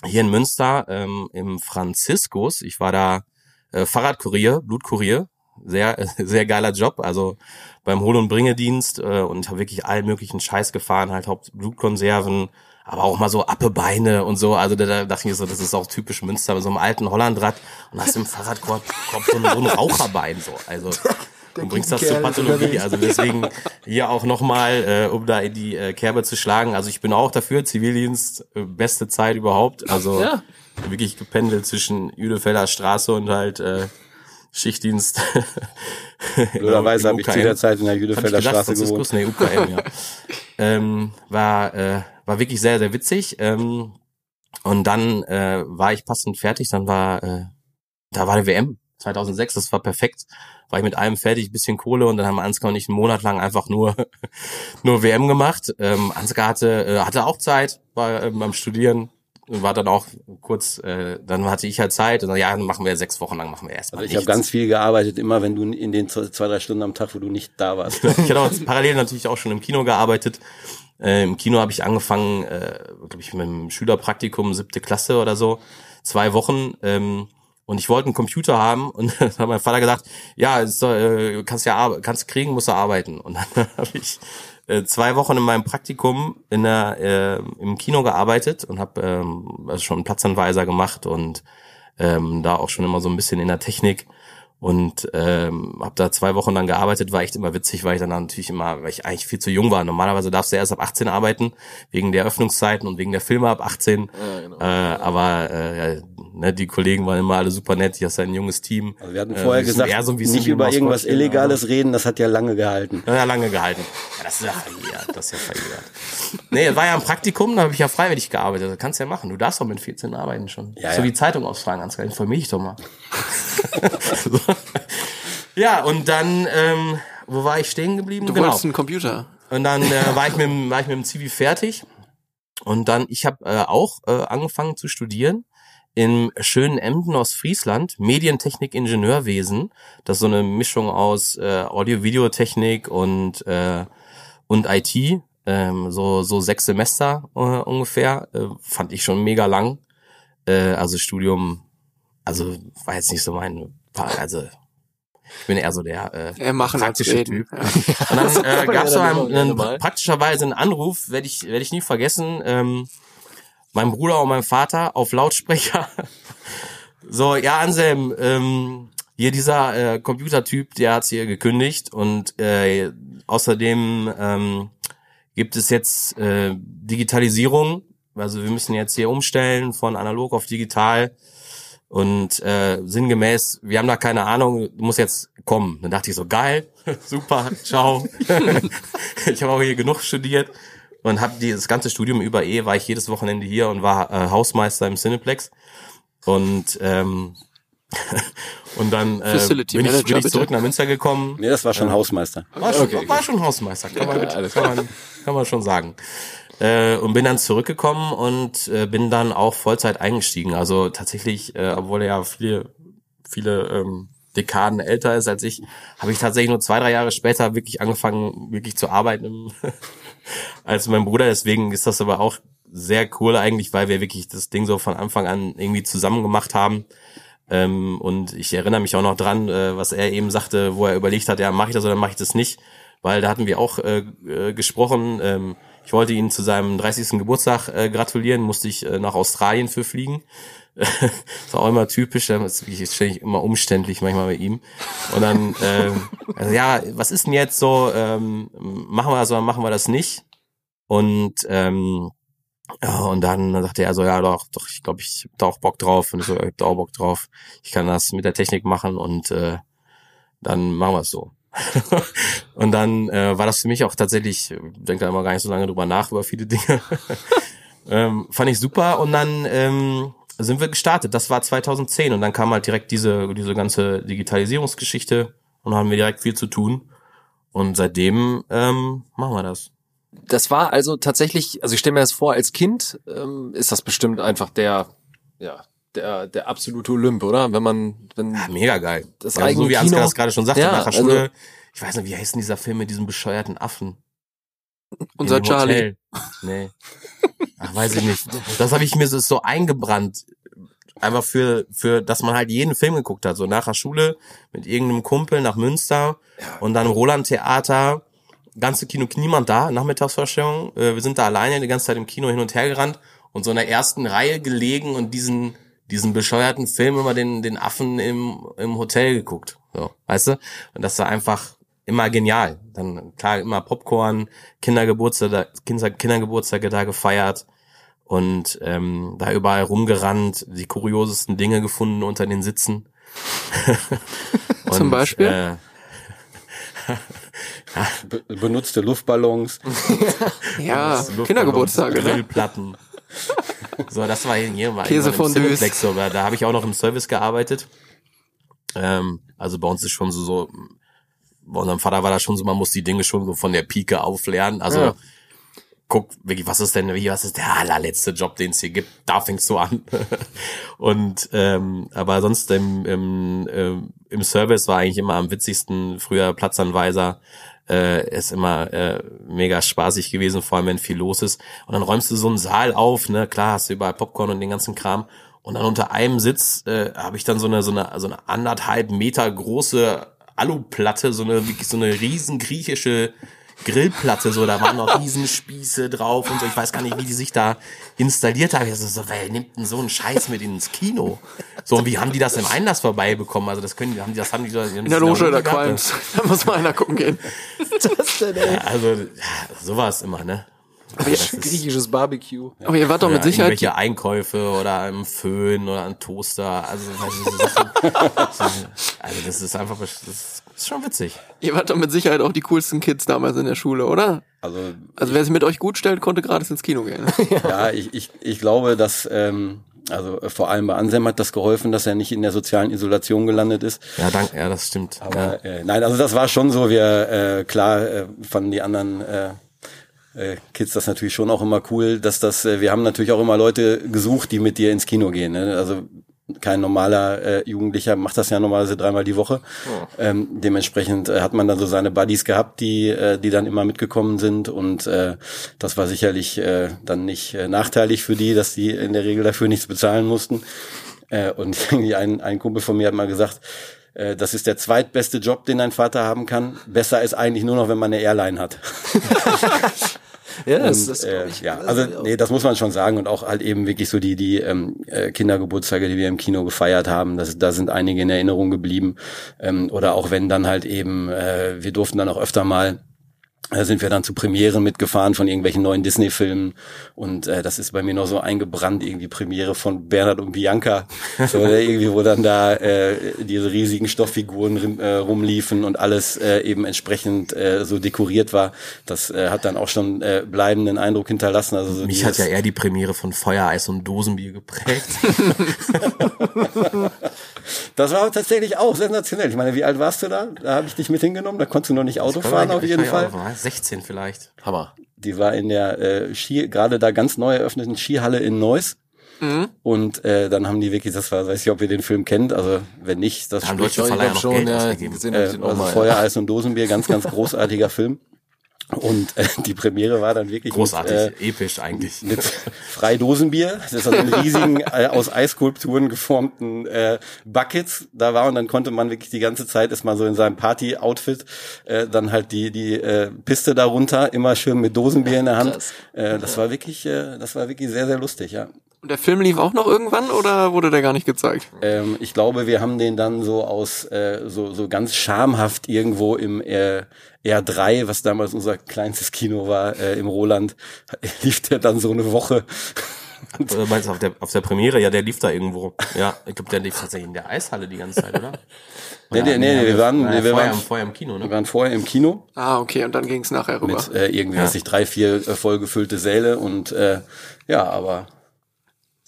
hier in Münster ähm, im Franziskus. Ich war da äh, Fahrradkurier, Blutkurier. Sehr, sehr geiler Job. Also beim Hol- und Bringedienst äh, und habe wirklich allen möglichen Scheiß gefahren, halt Haupt Blutkonserven, aber auch mal so Appebeine und so. Also da, da dachte ich so, das ist auch typisch Münster mit so einem alten Hollandrad und hast im Fahrradkorb Korb so, so ein Raucherbein so. Also du bringst das zur Pathologie. Also deswegen hier auch nochmal, äh, um da in die äh, Kerbe zu schlagen. Also ich bin auch dafür, Zivildienst, äh, beste Zeit überhaupt. Also Ja. wirklich gependelt zwischen Jüdefelder Straße und halt äh, Schichtdienst. Blöderweise habe ich zu der Zeit in der Jüdefelder gedacht, Straße gewohnt. Nee, UKM, ja. ähm, war, äh, war wirklich sehr, sehr witzig. Ähm, und dann äh, war ich passend fertig. Dann war, äh, da war die WM 2006. Das war perfekt. War ich mit allem fertig, bisschen Kohle und dann haben Ansgar und ich einen Monat lang einfach nur nur WM gemacht. Ähm, Ansgar hatte äh, hatte auch Zeit, war ähm, beim Studieren, war dann auch kurz, äh, dann hatte ich halt Zeit und dann, ja, dann machen wir sechs Wochen lang, machen wir erstmal Also ich habe ganz viel gearbeitet, immer wenn du in den zwei, drei Stunden am Tag, wo du nicht da warst. ich habe parallel natürlich auch schon im Kino gearbeitet. Äh, Im Kino habe ich angefangen, äh, glaube ich, mit einem Schülerpraktikum, siebte Klasse oder so, zwei Wochen. Ähm, und ich wollte einen Computer haben und dann hat mein Vater gesagt, ja, doch, äh, kannst ja kannst kriegen, musst du arbeiten. Und dann habe ich äh, zwei Wochen in meinem Praktikum in der, äh, im Kino gearbeitet und habe ähm, also schon einen Platzanweiser gemacht und ähm, da auch schon immer so ein bisschen in der Technik und ähm, habe da zwei Wochen dann gearbeitet, war echt immer witzig, weil ich dann natürlich immer, weil ich eigentlich viel zu jung war. Normalerweise darfst du erst ab 18 arbeiten, wegen der Öffnungszeiten und wegen der Filme ab 18. Äh, aber äh, ja, ne, die Kollegen waren immer alle super nett, hier ist ein junges Team. Also wir hatten Äh, vorher sind gesagt, so nicht über irgendwas Illegales reden, das hat ja lange gehalten. ja, lange gehalten. Ja, das ist ja verjährt, das ist ja verjährt. Nee, war ja ein Praktikum, da habe ich ja freiwillig gearbeitet. Das kannst du ja machen. Du darfst doch mit 14 arbeiten schon. Ja, so ja. wie Zeitung ausfragen, ganz geil. Informier dich doch mal. So. Ja, und dann, ähm, wo war ich stehen geblieben? Du genau. wolltest einen Computer. Und dann äh, war ich mit dem, war ich mit dem Zivi fertig. Und dann, ich habe äh, auch äh, angefangen zu studieren im schönen Emden aus Friesland, Medientechnik Ingenieurwesen. Das ist so eine Mischung aus äh, Audio-Videotechnik und äh, und IT. Ähm, so so sechs Semester äh, ungefähr. Äh, fand ich schon mega lang. Äh, also Studium, also war jetzt nicht so mein, also ich bin eher so der äh, Er machen praktische. Typ. Und dann äh, gab es ja einen, praktischerweise einen Anruf, werde ich, werd ich nie vergessen. Ähm, mein Bruder und mein Vater auf Lautsprecher. so, ja, Anselm, ähm, hier dieser äh, Computertyp, der hat's hier gekündigt und äh, außerdem ähm, gibt es jetzt äh, Digitalisierung. Also wir müssen jetzt hier umstellen von analog auf digital. Und äh, sinngemäß, wir haben da keine Ahnung, du musst jetzt kommen. Dann dachte ich so, geil, super, ciao. ich habe auch hier genug studiert und habe das ganze Studium über eh, war ich jedes Wochenende hier und war äh, Hausmeister im Cineplex. Und ähm, und dann äh, bin, ich, bin ich bitte. zurück nach Münster gekommen. Nee, das war schon Hausmeister. War schon, Okay, war schon Hausmeister, kann man, alles kann man, kann man schon sagen. Äh, und bin dann zurückgekommen und äh, bin dann auch Vollzeit eingestiegen. Also tatsächlich, äh, obwohl er ja viele, viele ähm, Dekaden älter ist als ich, habe ich tatsächlich nur zwei, drei Jahre später wirklich angefangen, wirklich zu arbeiten als mein Bruder. Deswegen ist das aber auch sehr cool eigentlich, weil wir wirklich das Ding so von Anfang an irgendwie zusammen gemacht haben. Ähm, und ich erinnere mich auch noch dran, äh, was er eben sagte, wo er überlegt hat, ja, mache ich das oder mache ich das nicht? Weil da hatten wir auch äh, äh, gesprochen. Ähm, ich wollte ihn zu seinem 30. Geburtstag äh, gratulieren, musste ich äh, nach Australien für fliegen. das war auch immer typisch, das ist ständig immer umständlich manchmal bei ihm. Und dann, ähm, also, ja, was ist denn jetzt so, ähm, machen wir das oder machen wir das nicht? Und ähm, ja, und dann sagte er so, ja doch, doch, ich glaube, ich hab da auch Bock drauf. Und ich so, ich hab da auch Bock drauf. Ich kann das mit der Technik machen und äh, dann machen wir es so. Und dann äh, war das für mich auch tatsächlich, ich denke da immer gar nicht so lange drüber nach, über viele Dinge. ähm, fand ich super und dann ähm, sind wir gestartet. Das war 2010 und dann kam halt direkt diese, diese ganze Digitalisierungsgeschichte und haben wir direkt viel zu tun. Und seitdem ähm, machen wir das. Das war also tatsächlich, also ich stelle mir das vor, als Kind ähm, ist das bestimmt einfach der, ja, der, der absolute Olymp, oder? Wenn man, wenn, Ja, mega geil. Das ja, eigene so wie Ansgar das gerade schon sagte, Ja, nach der also- Schule, ich weiß nicht, wie heißt denn dieser Film mit diesem bescheuerten Affen? Unser Charlie. Nee. Ach, weiß ich nicht. Das habe ich mir so- so eingebrannt. Einfach für, für, dass man halt jeden Film geguckt hat. So nach der Schule mit irgendeinem Kumpel nach Münster und dann Roland Theater. Ganze Kino, niemand da, Nachmittagsvorstellung. Äh, wir sind da alleine die ganze Zeit im Kino hin und her gerannt und so in der ersten Reihe gelegen und diesen, diesen bescheuerten Film immer den, den Affen im, im Hotel geguckt. So, weißt du? Und das war einfach immer genial. Dann klar immer Popcorn, Kindergeburtstage, Kinder, Kindergeburtstage da gefeiert und ähm, da überall rumgerannt, die kuriosesten Dinge gefunden unter den Sitzen. Zum Beispiel? Äh, Be benutzte Luftballons. Ja, Luftballons, Kindergeburtstage, ne? Grillplatten. So, das war hier mal Cineplex sogar. Da habe ich auch noch im Service gearbeitet. Ähm, also bei uns ist schon so, so, bei unserem Vater war das schon so, man muss die Dinge schon so von der Pike auf lernen. Also Ja. guck wirklich, was ist denn, was ist der allerletzte Job, den es hier gibt? Da fängst du an. und ähm, aber sonst im, im, ähm, im Service war eigentlich immer am witzigsten, früher Platzanweiser, äh, ist immer äh, mega spaßig gewesen, vor allem wenn viel los ist. Und dann räumst du so einen Saal auf, ne, klar, hast du überall Popcorn und den ganzen Kram. Und dann unter einem Sitz äh, habe ich dann so eine, so eine, so eine anderthalb Meter große Aluplatte, so eine, wirklich so eine riesen griechische Grillplatte, so, da waren noch Riesenspieße drauf und so. Ich weiß gar nicht, wie die sich da installiert haben. Ich so, so, wer nimmt denn so einen Scheiß mit ins Kino? So, und wie haben die das im Einlass vorbeibekommen? Also, das können, haben die, das haben die, In der Loge, da qualmt. Da muss mal einer gucken gehen. das denn, ey? Ja, also, ja, so war es immer, ne? Das ist- Griechisches Barbecue. Aber ihr wart doch mit Sicherheit. irgendwelche Einkäufe oder ein Föhn oder ein Toaster. Also, also das ist einfach, das ist schon witzig. Ihr wart doch mit Sicherheit auch die coolsten Kids damals in der Schule, oder? Also Also wer sich mit euch gut stellt, konnte gratis ins Kino gehen. ja, ich, ich, ich glaube, dass ähm, also äh, vor allem bei Ansem hat das geholfen, dass er nicht in der sozialen Isolation gelandet ist. Ja, danke, ja, das stimmt. ja. Aber äh, nein, also das war schon so. Wir äh, klar äh, fanden die anderen äh, Kids das natürlich schon auch immer cool, dass das. Äh, wir haben natürlich auch immer Leute gesucht, die mit dir ins Kino gehen. Ne? Also kein normaler äh, Jugendlicher macht das ja normalerweise dreimal die Woche. Ähm, dementsprechend äh, hat man dann so seine Buddies gehabt, die äh, die dann immer mitgekommen sind und äh, das war sicherlich äh, dann nicht äh, nachteilig für die, dass die in der Regel dafür nichts bezahlen mussten. Äh, und irgendwie ein, ein Kumpel von mir hat mal gesagt, äh, das ist der zweitbeste Job, den ein Vater haben kann. Besser ist eigentlich nur noch, wenn man eine Airline hat. Ja, das, Und, das äh, ich. ja, also nee, das muss man schon sagen und auch halt eben wirklich so die die ähm, äh, Kindergeburtstage, die wir im Kino gefeiert haben, das, da sind einige in Erinnerung geblieben ähm, oder auch wenn dann halt eben äh, wir durften dann auch öfter mal sind wir dann zu Premieren mitgefahren von irgendwelchen neuen Disney-Filmen und äh, das ist bei mir noch so eingebrannt, irgendwie Premiere von Bernhard und Bianca, so, irgendwie wo dann da äh, diese riesigen Stofffiguren äh, rumliefen und alles äh, eben entsprechend äh, so dekoriert war. Das äh, hat dann auch schon äh, bleibenden Eindruck hinterlassen. Also so Mich hat ja eher die Premiere von Feuereis und Dosenbier geprägt. das war tatsächlich auch sensationell. Ich meine, wie alt warst du da? Da habe ich dich mit hingenommen, da konntest du noch nicht Auto fahren auf jeden Fall. auch 16 vielleicht. Hammer. Die war in der äh, Ski, gerade da ganz neu eröffneten Skihalle in Neuss. Und äh, dann haben die wirklich, das war, weiß ich, ob ihr den Film kennt, also wenn nicht, das Haben spricht deutsche Verleiher noch schon, Geld ja, gesehen äh, also mal. Feuer, ja. Eis und Dosenbier, ganz, ganz großartiger Film. Und äh, die Premiere war dann wirklich Großartig, Mit, äh, episch eigentlich. mit Freidosenbier. Das ist also ein riesigen, äh, aus Eiskulpturen geformten äh, Buckets da war und dann konnte man wirklich die ganze Zeit ist man so in seinem Party-Outfit äh, dann halt die die äh, Piste darunter immer schön mit Dosenbier in der Hand. Äh, das war wirklich, äh, das war wirklich sehr sehr lustig, ja. Und der Film lief auch noch irgendwann oder wurde der gar nicht gezeigt? Ähm, ich glaube, wir haben den dann so aus äh, so so ganz schamhaft irgendwo im äh, R3, was damals unser kleinstes Kino war, äh, im Roland, lief der dann so eine Woche. Oder meinst du auf der, auf der Premiere? Ja, der lief da irgendwo. Ja, ich glaube, der lief tatsächlich in der Eishalle die ganze Zeit, oder? Nee, nee, nee, wir waren, ja, wir vorher, waren, im, vorher im Kino, wir ne? waren vorher im Kino Ah, okay, und dann ging's nachher rüber. mit äh, irgendwie, weiß ich, drei, vier äh, vollgefüllte Säle und äh, ja, aber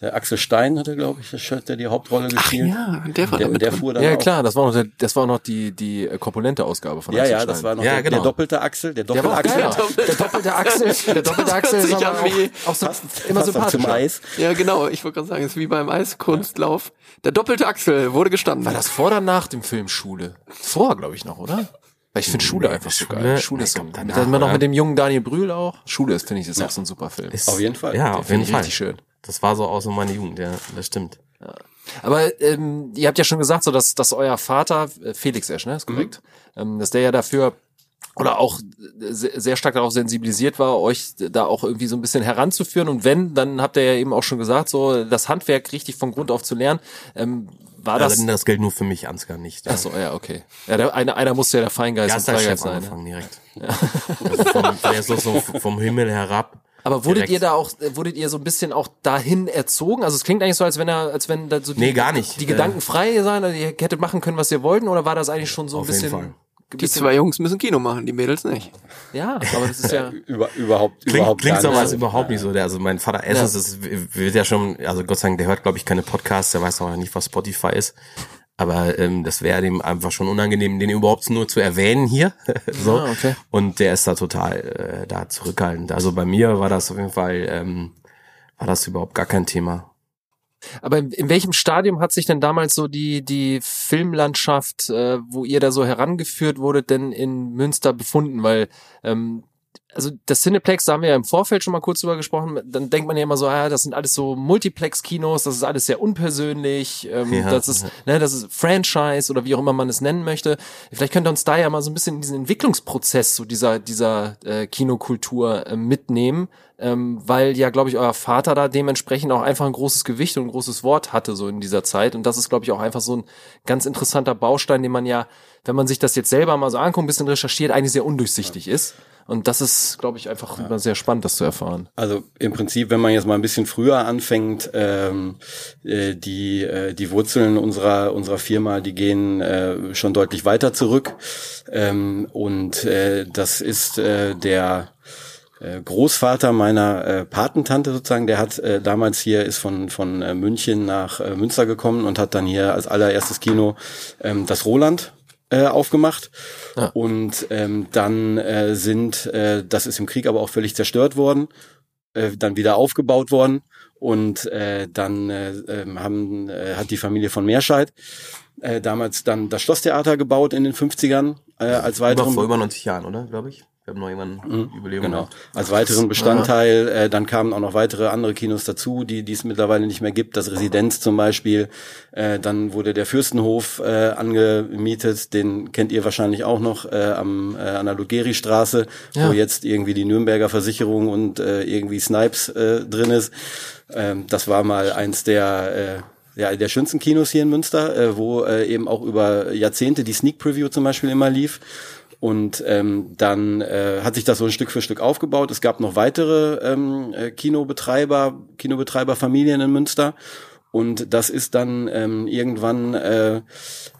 der Axel Stein hatte, glaube ich, der, der die Hauptrolle gespielt. ja, der war der, da mit der fuhr dann Ja, auch. klar, das war noch, das war noch die, die äh, korpulente Ausgabe von Ja, Axel ja, Stein. das war noch Ja, der, genau. der doppelte Axel, der Doppelachsel. geil. Der doppelte Axel, der doppelte Axel ist aber auch, auch so, immer Passt auch zum sympathisch. Eis. Ja, genau, ich wollte gerade sagen, es ist wie beim Eiskunstlauf. Der doppelte Achsel wurde gestanden. War das vor oder nach dem Film Schule? Vor, glaube ich noch, oder? Weil ich finde Schule einfach so Schule- geil. Schule ist so. danach, dann noch mit dem jungen Daniel Brühl auch. Schule ist, finde ich, ist auch so ein super Film. Ist- Auf jeden Fall. Ja, auf finde jeden ich Fall. richtig schön. Das war so auch so meine Jugend, ja, das stimmt. Aber ähm, ihr habt ja schon gesagt, so dass, dass euer Vater, äh, Felix Esch, ne, ist korrekt, ähm, dass der ja dafür oder auch äh, sehr, stark darauf sensibilisiert war, euch da auch irgendwie so ein bisschen heranzuführen. Und wenn, dann habt ihr ja eben auch schon gesagt, so das Handwerk richtig von Grund auf zu lernen. Ähm, war das? Also, das gilt nur für mich, Ansgar, nicht. Ach so, ja, okay. Ja, der, einer, einer musste ja der Feingeist Ganz und Freigeist sein. Ne? angefangen direkt. Also vom, der ist so, so vom Himmel herab. Aber wurdet direkt. ihr da auch, äh, wurdet ihr so ein bisschen auch dahin erzogen? Also es klingt eigentlich so, als wenn er, als wenn da so die, Nee, gar nicht. die Gedanken frei sein, also ihr hättet machen können, was ihr wollten, oder war das eigentlich schon so ein bisschen? Fall. Die zwei Jungs müssen Kino machen, die Mädels nicht. Ja, aber das ist ja. Über, überhaupt, Klingt, überhaupt klingt so, aber nicht. ist überhaupt nicht so. Der, also mein Vater erstens ist, wird ja schon, also Gott sei Dank, der hört, glaube ich, keine Podcasts, der weiß auch nicht, was Spotify ist. Aber ähm, das wäre dem einfach schon unangenehm, den überhaupt nur zu erwähnen hier. so. Ah, okay. Und der ist da total äh, da zurückhaltend. Also bei mir war das auf jeden Fall, ähm, war das überhaupt gar kein Thema. Aber in, in welchem Stadium hat sich denn damals so die, die Filmlandschaft, äh, wo ihr da so herangeführt wurdet, denn in Münster befunden? Weil, ähm, also das Cineplex, da haben wir ja im Vorfeld schon mal kurz drüber gesprochen, dann denkt man ja immer so, ah, das sind alles so Multiplex-Kinos, das ist alles sehr unpersönlich, ähm, Ja. das ist, ne, das ist Franchise oder wie auch immer man es nennen möchte. Vielleicht könnt ihr uns da ja mal so ein bisschen in diesen Entwicklungsprozess so dieser, dieser äh, Kinokultur äh, mitnehmen, ähm, weil ja, glaube ich, euer Vater da dementsprechend auch einfach ein großes Gewicht und ein großes Wort hatte so in dieser Zeit. Und das ist, glaube ich, auch einfach so ein ganz interessanter Baustein, den man ja, wenn man sich das jetzt selber mal so anguckt, ein bisschen recherchiert, eigentlich sehr undurchsichtig ist. Und das ist, glaube ich, einfach immer sehr spannend, das zu erfahren. Also im Prinzip, wenn man jetzt mal ein bisschen früher anfängt, ähm, äh, die äh, die Wurzeln unserer unserer Firma, die gehen äh, schon deutlich weiter zurück ähm, und äh, das ist äh, der äh, Großvater meiner äh, Patentante sozusagen, der hat äh, damals hier ist von von äh, München nach äh, Münster gekommen und hat dann hier als allererstes Kino ähm, das Roland äh, aufgemacht und ähm, dann äh, sind äh, das ist im Krieg aber auch völlig zerstört worden äh, dann wieder aufgebaut worden und äh, dann äh, ähm, haben, äh, hat die Familie von Meerscheid äh, damals dann das Schlosstheater gebaut in den 50ern äh, als weiteren vor über 90 Jahren, oder? Glaube ich. Wir haben noch irgendwann ein Jubiläum Genau. Als weiteren Bestandteil, äh, dann kamen auch noch weitere andere Kinos dazu, die die es mittlerweile nicht mehr gibt. Das Residenz zum Beispiel. Äh, dann wurde der Fürstenhof äh, angemietet. Den kennt ihr wahrscheinlich auch noch äh, am äh, an der Lugeri-Straße, Ja. wo jetzt irgendwie die Nürnberger Versicherung und äh, irgendwie Snipes äh, drin ist. Ähm, das war mal eins der äh, ja, der schönsten Kinos hier in Münster, äh, wo äh, eben auch über Jahrzehnte die Sneak Preview zum Beispiel immer lief. Und ähm, dann äh, hat sich das so ein Stück für Stück aufgebaut. Es gab noch weitere ähm, äh, Kinobetreiber, Kinobetreiberfamilien in Münster. Und das ist dann ähm, irgendwann äh,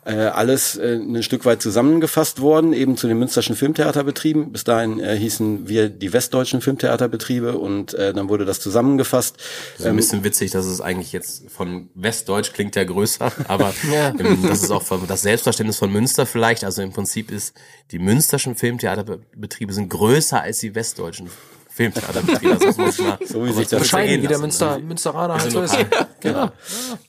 äh, alles äh, ein Stück weit zusammengefasst worden, eben zu den Münsterschen Filmtheaterbetrieben. Bis dahin äh, hießen wir die westdeutschen Filmtheaterbetriebe und äh, dann wurde das zusammengefasst. Das ist ein bisschen witzig, dass es eigentlich jetzt von Westdeutsch klingt ja größer, aber Ja. ähm, das ist auch von, das Selbstverständnis von Münster vielleicht. Also im Prinzip ist, die münsterschen Filmtheaterbetriebe sind größer als die westdeutschen Filmtheaterbetriebe. Das muss man sich mal So wie sich das Bescheiden, wie der Münster, ne? Münsteraner halt so ist. lokal. Genau.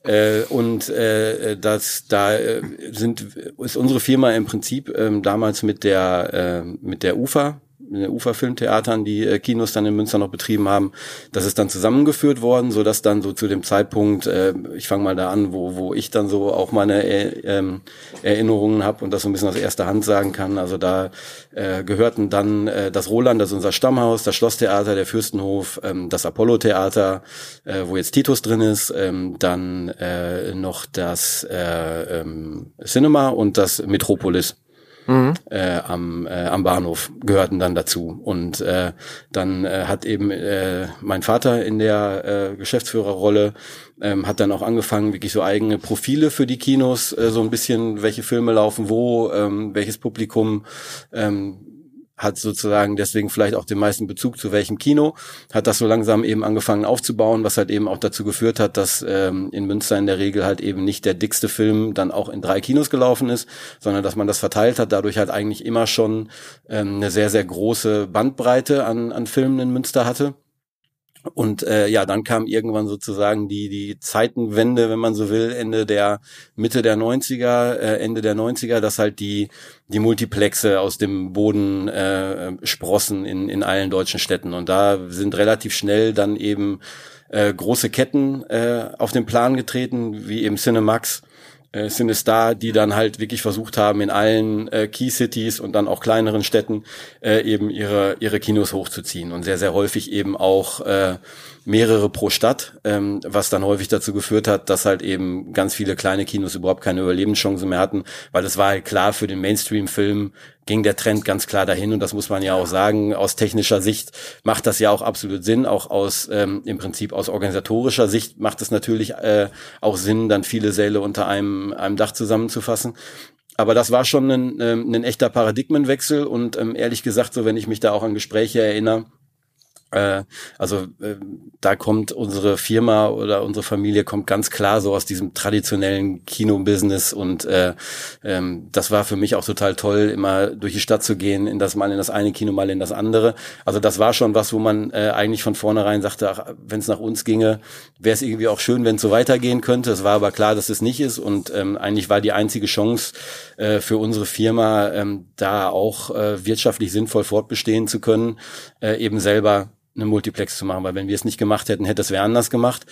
Äh, und äh, das da äh, sind ist unsere Firma im Prinzip ähm, damals mit der äh, mit der UFA den Ufer-Filmtheatern, die äh, Kinos dann in Münster noch betrieben haben, das ist dann zusammengeführt worden, so dass dann so zu dem Zeitpunkt, äh, ich fange mal da an, wo wo ich dann so auch meine äh, ähm, Erinnerungen habe und das so ein bisschen aus erster Hand sagen kann. Also da äh, gehörten dann äh, das Roland, das ist unser Stammhaus, das Schlosstheater, der Fürstenhof, ähm, das Apollo-Theater, äh, wo jetzt Titus drin ist, ähm, dann äh, noch das äh, ähm, Cinema und das Metropolis äh, am, äh, am Bahnhof gehörten dann dazu. Und äh, dann äh, hat eben äh, mein Vater in der äh, Geschäftsführerrolle ähm, hat dann auch angefangen, wirklich so eigene Profile für die Kinos, äh, so ein bisschen, welche Filme laufen wo, ähm, welches Publikum ähm, hat sozusagen deswegen vielleicht auch den meisten Bezug zu welchem Kino, hat das so langsam eben angefangen aufzubauen, was halt eben auch dazu geführt hat, dass ähm, in Münster in der Regel halt eben nicht der dickste Film dann auch in drei Kinos gelaufen ist, sondern dass man das verteilt hat, dadurch halt eigentlich immer schon ähm, eine sehr, sehr große Bandbreite an, an Filmen in Münster hatte. Und äh, ja, dann kam irgendwann sozusagen die die Zeitenwende, wenn man so will, Ende der Mitte der 90er, äh, Ende der 90er, dass halt die die Multiplexe aus dem Boden äh, sprossen in in allen deutschen Städten. Und da sind relativ schnell dann eben äh, große Ketten äh, auf den Plan getreten, wie eben Cinemax äh, Cinestar, die dann halt wirklich versucht haben, in allen äh, Key Cities und dann auch kleineren Städten äh, eben ihre, ihre Kinos hochzuziehen und sehr, sehr häufig eben auch äh, mehrere pro Stadt, ähm, was dann häufig dazu geführt hat, dass halt eben ganz viele kleine Kinos überhaupt keine Überlebenschance mehr hatten, weil es war halt klar, für den Mainstream-Film ging der Trend ganz klar dahin und das muss man ja auch sagen, aus technischer Sicht macht das ja auch absolut Sinn, auch aus ähm, im Prinzip aus organisatorischer Sicht macht es natürlich äh, auch Sinn, dann viele Säle unter einem, einem Dach zusammenzufassen. Aber das war schon ein, ähm, ein echter Paradigmenwechsel und ähm, ehrlich gesagt, so wenn ich mich da auch an Gespräche erinnere, also äh, da kommt unsere Firma oder unsere Familie kommt ganz klar so aus diesem traditionellen Kinobusiness und äh, ähm, das war für mich auch total toll, immer durch die Stadt zu gehen, in das mal in das eine Kino, mal in das andere. Also das war schon was, wo man äh, eigentlich von vornherein sagte, wenn es nach uns ginge, wäre es irgendwie auch schön, wenn es so weitergehen könnte. Es war aber klar, dass es nicht ist und ähm, eigentlich war die einzige Chance äh, für unsere Firma, ähm, da auch äh, wirtschaftlich sinnvoll fortbestehen zu können, äh, eben selber eine Multiplex zu machen, weil wenn wir es nicht gemacht hätten, hätte es wer anders gemacht.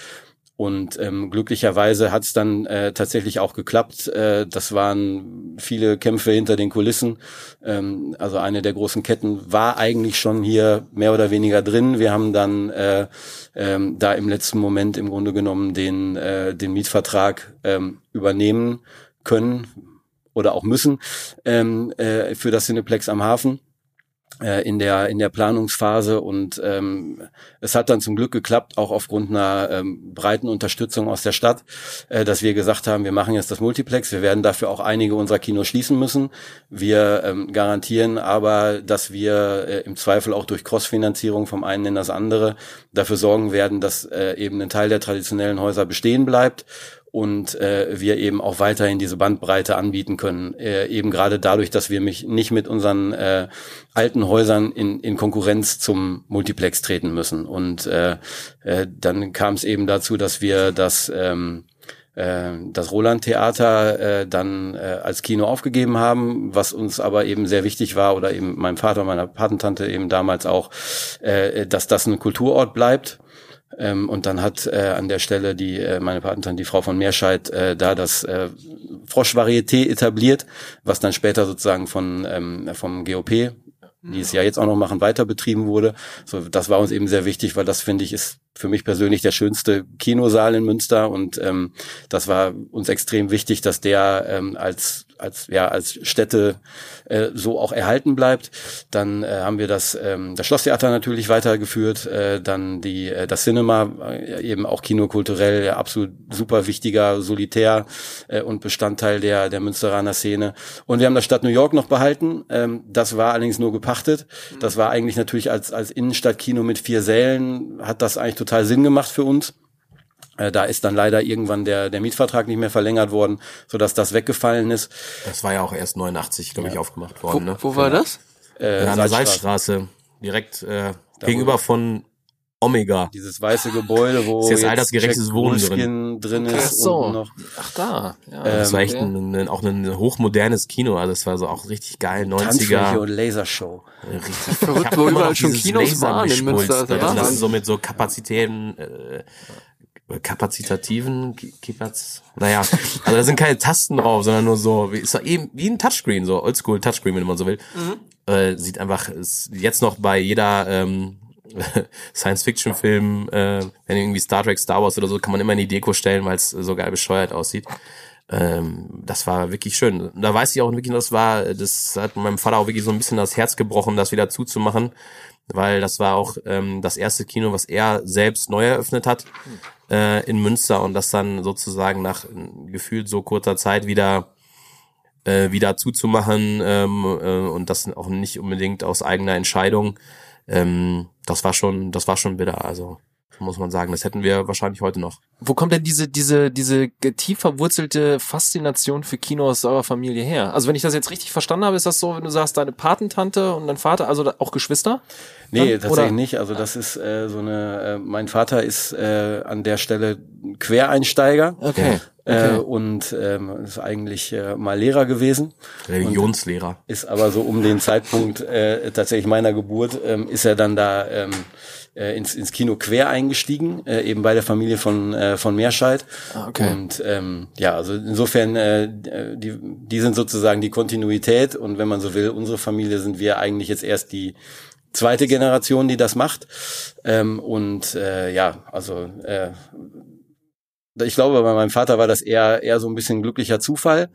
Und ähm, glücklicherweise hat es dann äh, tatsächlich auch geklappt. Äh, das waren viele Kämpfe hinter den Kulissen. Ähm, also eine der großen Ketten war eigentlich schon hier mehr oder weniger drin. Wir haben dann äh, ähm, da im letzten Moment im Grunde genommen den, äh, den Mietvertrag ähm, übernehmen können oder auch müssen ähm, äh, für das Cineplex am Hafen in der in der Planungsphase und ähm, es hat dann zum Glück geklappt, auch aufgrund einer ähm, breiten Unterstützung aus der Stadt, äh, dass wir gesagt haben, wir machen jetzt das Multiplex, wir werden dafür auch einige unserer Kinos schließen müssen. Wir ähm, garantieren aber, dass wir äh, im Zweifel auch durch Crossfinanzierung vom einen in das andere dafür sorgen werden, dass äh, eben ein Teil der traditionellen Häuser bestehen bleibt und äh, wir eben auch weiterhin diese Bandbreite anbieten können. Äh, eben gerade dadurch, dass wir mich nicht mit unseren äh, alten Häusern in, in Konkurrenz zum Multiplex treten müssen. Und äh, äh, dann kam es eben dazu, dass wir das ähm, äh, das Roland Theater äh, dann äh, als Kino aufgegeben haben, was uns aber eben sehr wichtig war oder eben meinem Vater, meiner Patentante eben damals auch, äh, dass das ein Kulturort bleibt ähm, und dann hat äh, an der Stelle die äh, meine Patentin, die Frau von Meerscheid, äh, da das äh, Froschvarieté etabliert, was dann später sozusagen von ähm, vom GOP die es ja jetzt auch noch machen, weiter betrieben wurde. So, das war uns eben sehr wichtig, weil das finde ich ist für mich persönlich der schönste Kinosaal in Münster und ähm, das war uns extrem wichtig, dass der ähm, als als ja als Stätte äh, so auch erhalten bleibt. Dann äh, haben wir das ähm, das Schlosstheater natürlich weitergeführt, äh, dann die äh, das Cinema äh, eben auch kinokulturell ja, absolut super wichtiger Solitär äh, und Bestandteil der der Münsteraner Szene. Und wir haben das Stadt New York noch behalten. Ähm, das war allerdings nur gepachtet. Das war eigentlich natürlich als als Innenstadtkino mit vier Sälen hat das eigentlich total Sinn gemacht für uns. Äh, Da ist dann leider irgendwann der, der Mietvertrag nicht mehr verlängert worden, so dass das weggefallen ist. Das war ja auch erst 89, glaube ich, aufgemacht worden. Wo, ne? wo war das? Äh, Ja, an der Salzstraße. Direkt äh, gegenüber von Omega. Dieses weiße Gebäude, wo Ist jetzt altersgerechtes Jack Wohnen Wolfskin drin ist. Ach so. und noch Ach da. Ja, Das war echt okay. ein, ein, auch ein hochmodernes Kino. Also es war so auch richtig geil. Tanzfläche 90er. und Lasershow. Richtig Verrückt, wo überall schon Kinos waren in Münster, ist ja? Das ist so mit so Kapazitäten, äh, kapazitativen Kipaz. Naja, also da sind keine Tasten drauf, sondern nur so, wie, ist eben wie ein Touchscreen, so Oldschool Touchscreen, wenn man so will. Äh, sieht einfach, ist jetzt noch bei jeder ähm, Science-Fiction-Film, äh, wenn irgendwie Star Trek, Star Wars oder so, kann man immer in die Deko stellen, weil es so geil bescheuert aussieht. Ähm, das war wirklich schön. Da weiß ich auch wirklich, das war, das hat meinem Vater auch wirklich so ein bisschen das Herz gebrochen, das wieder zuzumachen, weil das war auch ähm, das erste Kino, was er selbst neu eröffnet hat äh, in Münster und das dann sozusagen nach äh, gefühlt so kurzer Zeit wieder äh, wieder zuzumachen ähm, äh, und das auch nicht unbedingt aus eigener Entscheidung. Ähm, das war schon, das war schon bitter. Also muss man sagen, das hätten wir wahrscheinlich heute noch. Wo kommt denn diese, diese, diese tief verwurzelte Faszination für Kino aus eurer Familie her? Also wenn ich das jetzt richtig verstanden habe, ist das so, wenn du sagst, deine Patentante und dein Vater, also auch Geschwister? Nee, Dann? tatsächlich Oder- nicht. Also das ist äh, so eine, äh, mein Vater ist äh, an der Stelle Quereinsteiger. Okay. Äh, und ähm, ist eigentlich äh, mal Lehrer gewesen. Religionslehrer. ist aber so um den Zeitpunkt äh, tatsächlich meiner Geburt ähm, ist er dann da ähm, äh, ins, ins Kino quer eingestiegen, äh, eben bei der Familie von äh, von Meerscheid. Ah, okay. Und ähm, ja, also insofern äh, die die sind sozusagen die Kontinuität und wenn man so will, unsere Familie sind wir eigentlich jetzt erst die zweite Generation, die das macht. Ähm, und äh, ja, also äh, ich glaube, bei meinem Vater war das eher eher so ein bisschen glücklicher Zufall.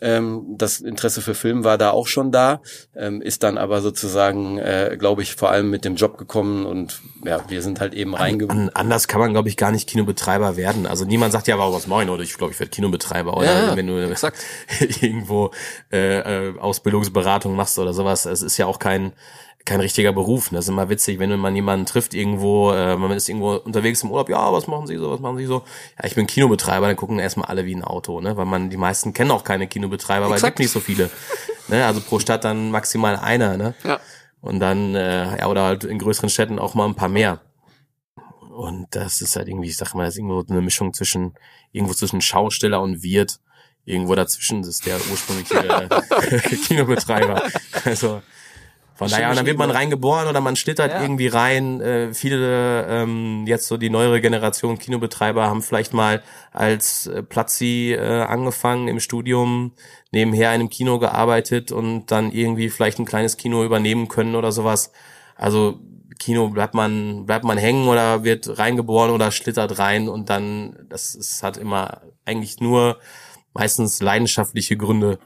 Ähm, das Interesse für Film war da auch schon da, ähm, ist dann aber sozusagen, äh, glaube ich, vor allem mit dem Job gekommen und ja, wir sind halt eben reingegangen. An, anders kann man, glaube ich, gar nicht Kinobetreiber werden. Also niemand sagt ja, aber was moin, oder ich glaube, ich werde Kinobetreiber. Oder Ja, ja, wenn du exakt. irgendwo äh, äh, Ausbildungsberatung machst oder sowas. Es ist ja auch kein kein richtiger Beruf. Das ist immer witzig, wenn man jemanden trifft irgendwo, äh, man ist irgendwo unterwegs im Urlaub, ja, was machen Sie so, was machen Sie so? Ja, ich bin Kinobetreiber, dann gucken erstmal alle wie ein Auto, ne? Weil man, die meisten kennen auch keine Kinobetreiber, weil es gibt nicht so viele. ne? Also pro Stadt dann maximal einer, ne? Ja. Und dann, äh, ja, oder halt in größeren Städten auch mal ein paar mehr. Und das ist halt irgendwie, ich sag mal, das ist irgendwo eine Mischung zwischen, irgendwo zwischen Schausteller und Wirt. Irgendwo dazwischen das ist der ursprüngliche Kinobetreiber. Also, von daher, und dann wird man reingeboren oder man schlittert Ja. irgendwie rein. Äh, viele, ähm, jetzt so die neuere Generation Kinobetreiber haben vielleicht mal als äh, Platzi äh, angefangen im Studium, nebenher in einem Kino gearbeitet und dann irgendwie vielleicht ein kleines Kino übernehmen können oder sowas. Also Kino bleibt man, bleibt man hängen oder wird reingeboren oder schlittert rein und dann, das ist, hat immer eigentlich nur meistens leidenschaftliche Gründe.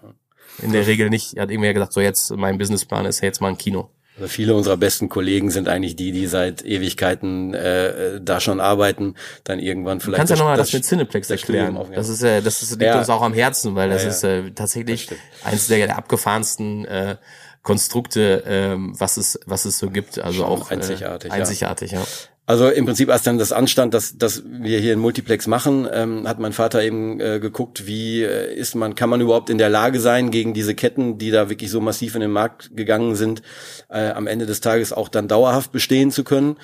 In der Regel nicht. Er hat irgendwer gesagt, so jetzt, mein Businessplan ist jetzt mal ein Kino. Also viele unserer besten Kollegen sind eigentlich die, die seit Ewigkeiten äh, da schon arbeiten, dann irgendwann Du vielleicht. kannst ja nochmal das das mit Cineplex das erklären. Das ist, äh, das ist, liegt Ja. uns auch am Herzen, weil das Ja, ist äh, tatsächlich Das eins der, der abgefahrensten äh, Konstrukte, ähm, was es, was es so gibt. Also Schon auch äh, einzigartig, ja. einzigartig, ja. Also im Prinzip als dann das anstand, dass, dass wir hier in Multiplex machen, ähm, hat mein Vater eben äh, geguckt, wie äh, ist man, kann man überhaupt in der Lage sein, gegen diese Ketten, die da wirklich so massiv in den Markt gegangen sind, äh, am Ende des Tages auch dann dauerhaft bestehen zu können.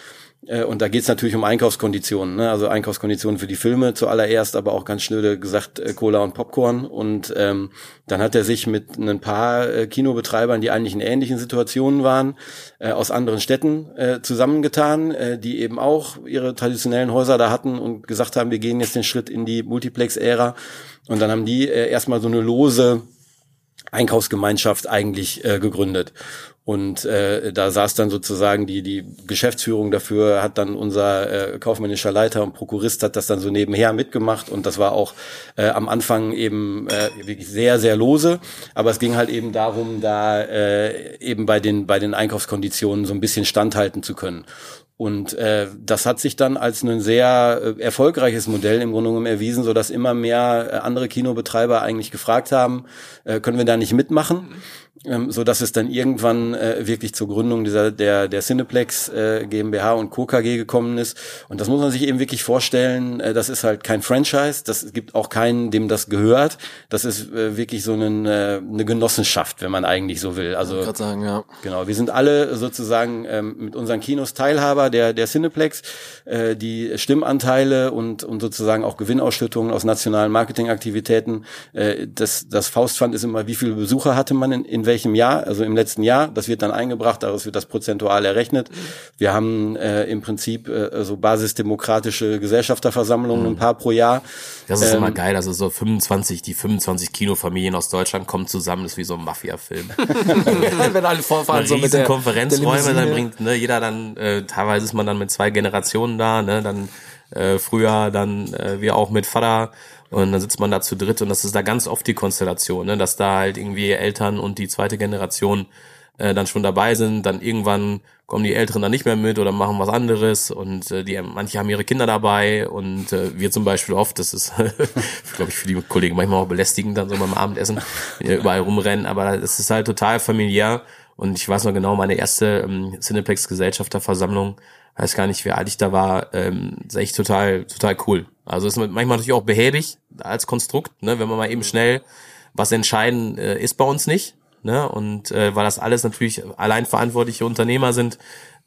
Äh, Und da geht's natürlich um Einkaufskonditionen, ne? also Einkaufskonditionen für die Filme zuallererst, aber auch ganz schnöde gesagt äh, Cola und Popcorn. Und ähm, dann hat er sich mit ein paar äh, Kinobetreibern, die eigentlich in ähnlichen Situationen waren, äh, aus anderen Städten äh, zusammengetan, äh, die eben auch ihre traditionellen Häuser da hatten und gesagt haben, wir gehen jetzt den Schritt in die Multiplex-Ära. Und dann haben die äh, erstmal so eine lose Einkaufsgemeinschaft eigentlich äh, gegründet. Und äh, da saß dann sozusagen die die Geschäftsführung dafür, hat dann unser äh, kaufmännischer Leiter und Prokurist hat das dann so nebenher mitgemacht. Und das war auch äh, am Anfang eben äh, wirklich sehr sehr lose, aber es ging halt eben darum, da äh, eben bei den bei den Einkaufskonditionen so ein bisschen standhalten zu können. Und äh, das hat sich dann als ein sehr äh, erfolgreiches Modell im Grunde genommen erwiesen, so dass immer mehr äh, andere Kinobetreiber eigentlich gefragt haben, äh, können wir da nicht mitmachen, ähm, so dass es dann irgendwann äh, wirklich zur Gründung dieser der der Cineplex äh, GmbH und Co KG gekommen ist. Und das muss man sich eben wirklich vorstellen. Äh, das ist halt kein Franchise, das gibt auch keinen, dem das gehört. Das ist äh, wirklich so einen, äh, eine Genossenschaft, wenn man eigentlich so will. Also Ich sagen, ja. Genau, wir sind alle sozusagen ähm, mit unseren Kinos Teilhaber der, der Cineplex. Äh, die Stimmanteile und, und sozusagen auch Gewinnausschüttungen aus nationalen Marketingaktivitäten. Äh, das, das Faustpfand ist immer, wie viele Besucher hatte man in, in welchem Jahr, also im letzten Jahr. Das wird dann eingebracht, daraus wird das prozentual errechnet. Wir haben äh, im Prinzip äh, so basisdemokratische Gesellschafterversammlungen, ein paar pro Jahr. Das ist Ähm, immer geil, also so 25, die 25 Kinofamilien aus Deutschland kommen zusammen, das ist wie so ein Mafia-Film. Wenn alle vorfahren, Eine so mit der, Konferenzräume, der dann bringt ne, jeder dann, äh, teilweise ist man dann mit zwei Generationen da, ne, dann äh, früher dann äh, wir auch mit Vater und dann sitzt man da zu dritt und das ist da ganz oft die Konstellation, ne, dass da halt irgendwie Eltern und die zweite Generation äh, dann schon dabei sind, dann irgendwann kommen die Älteren dann nicht mehr mit oder machen was anderes. Und äh, die manche haben ihre Kinder dabei. Und äh, wir zum Beispiel oft, das ist glaube ich für die Kollegen manchmal auch belästigend dann so beim Abendessen überall rumrennen, aber das ist halt total familiär. Und ich weiß noch genau, meine erste ähm, Cineplex Gesellschafterversammlung, weiß gar nicht, wie alt ich da war, ähm, ist echt total, total cool. Also ist manchmal natürlich auch behäbig als Konstrukt, ne, wenn man mal eben schnell was entscheiden äh, ist bei uns nicht, ne, und äh, weil das alles natürlich allein verantwortliche Unternehmer sind,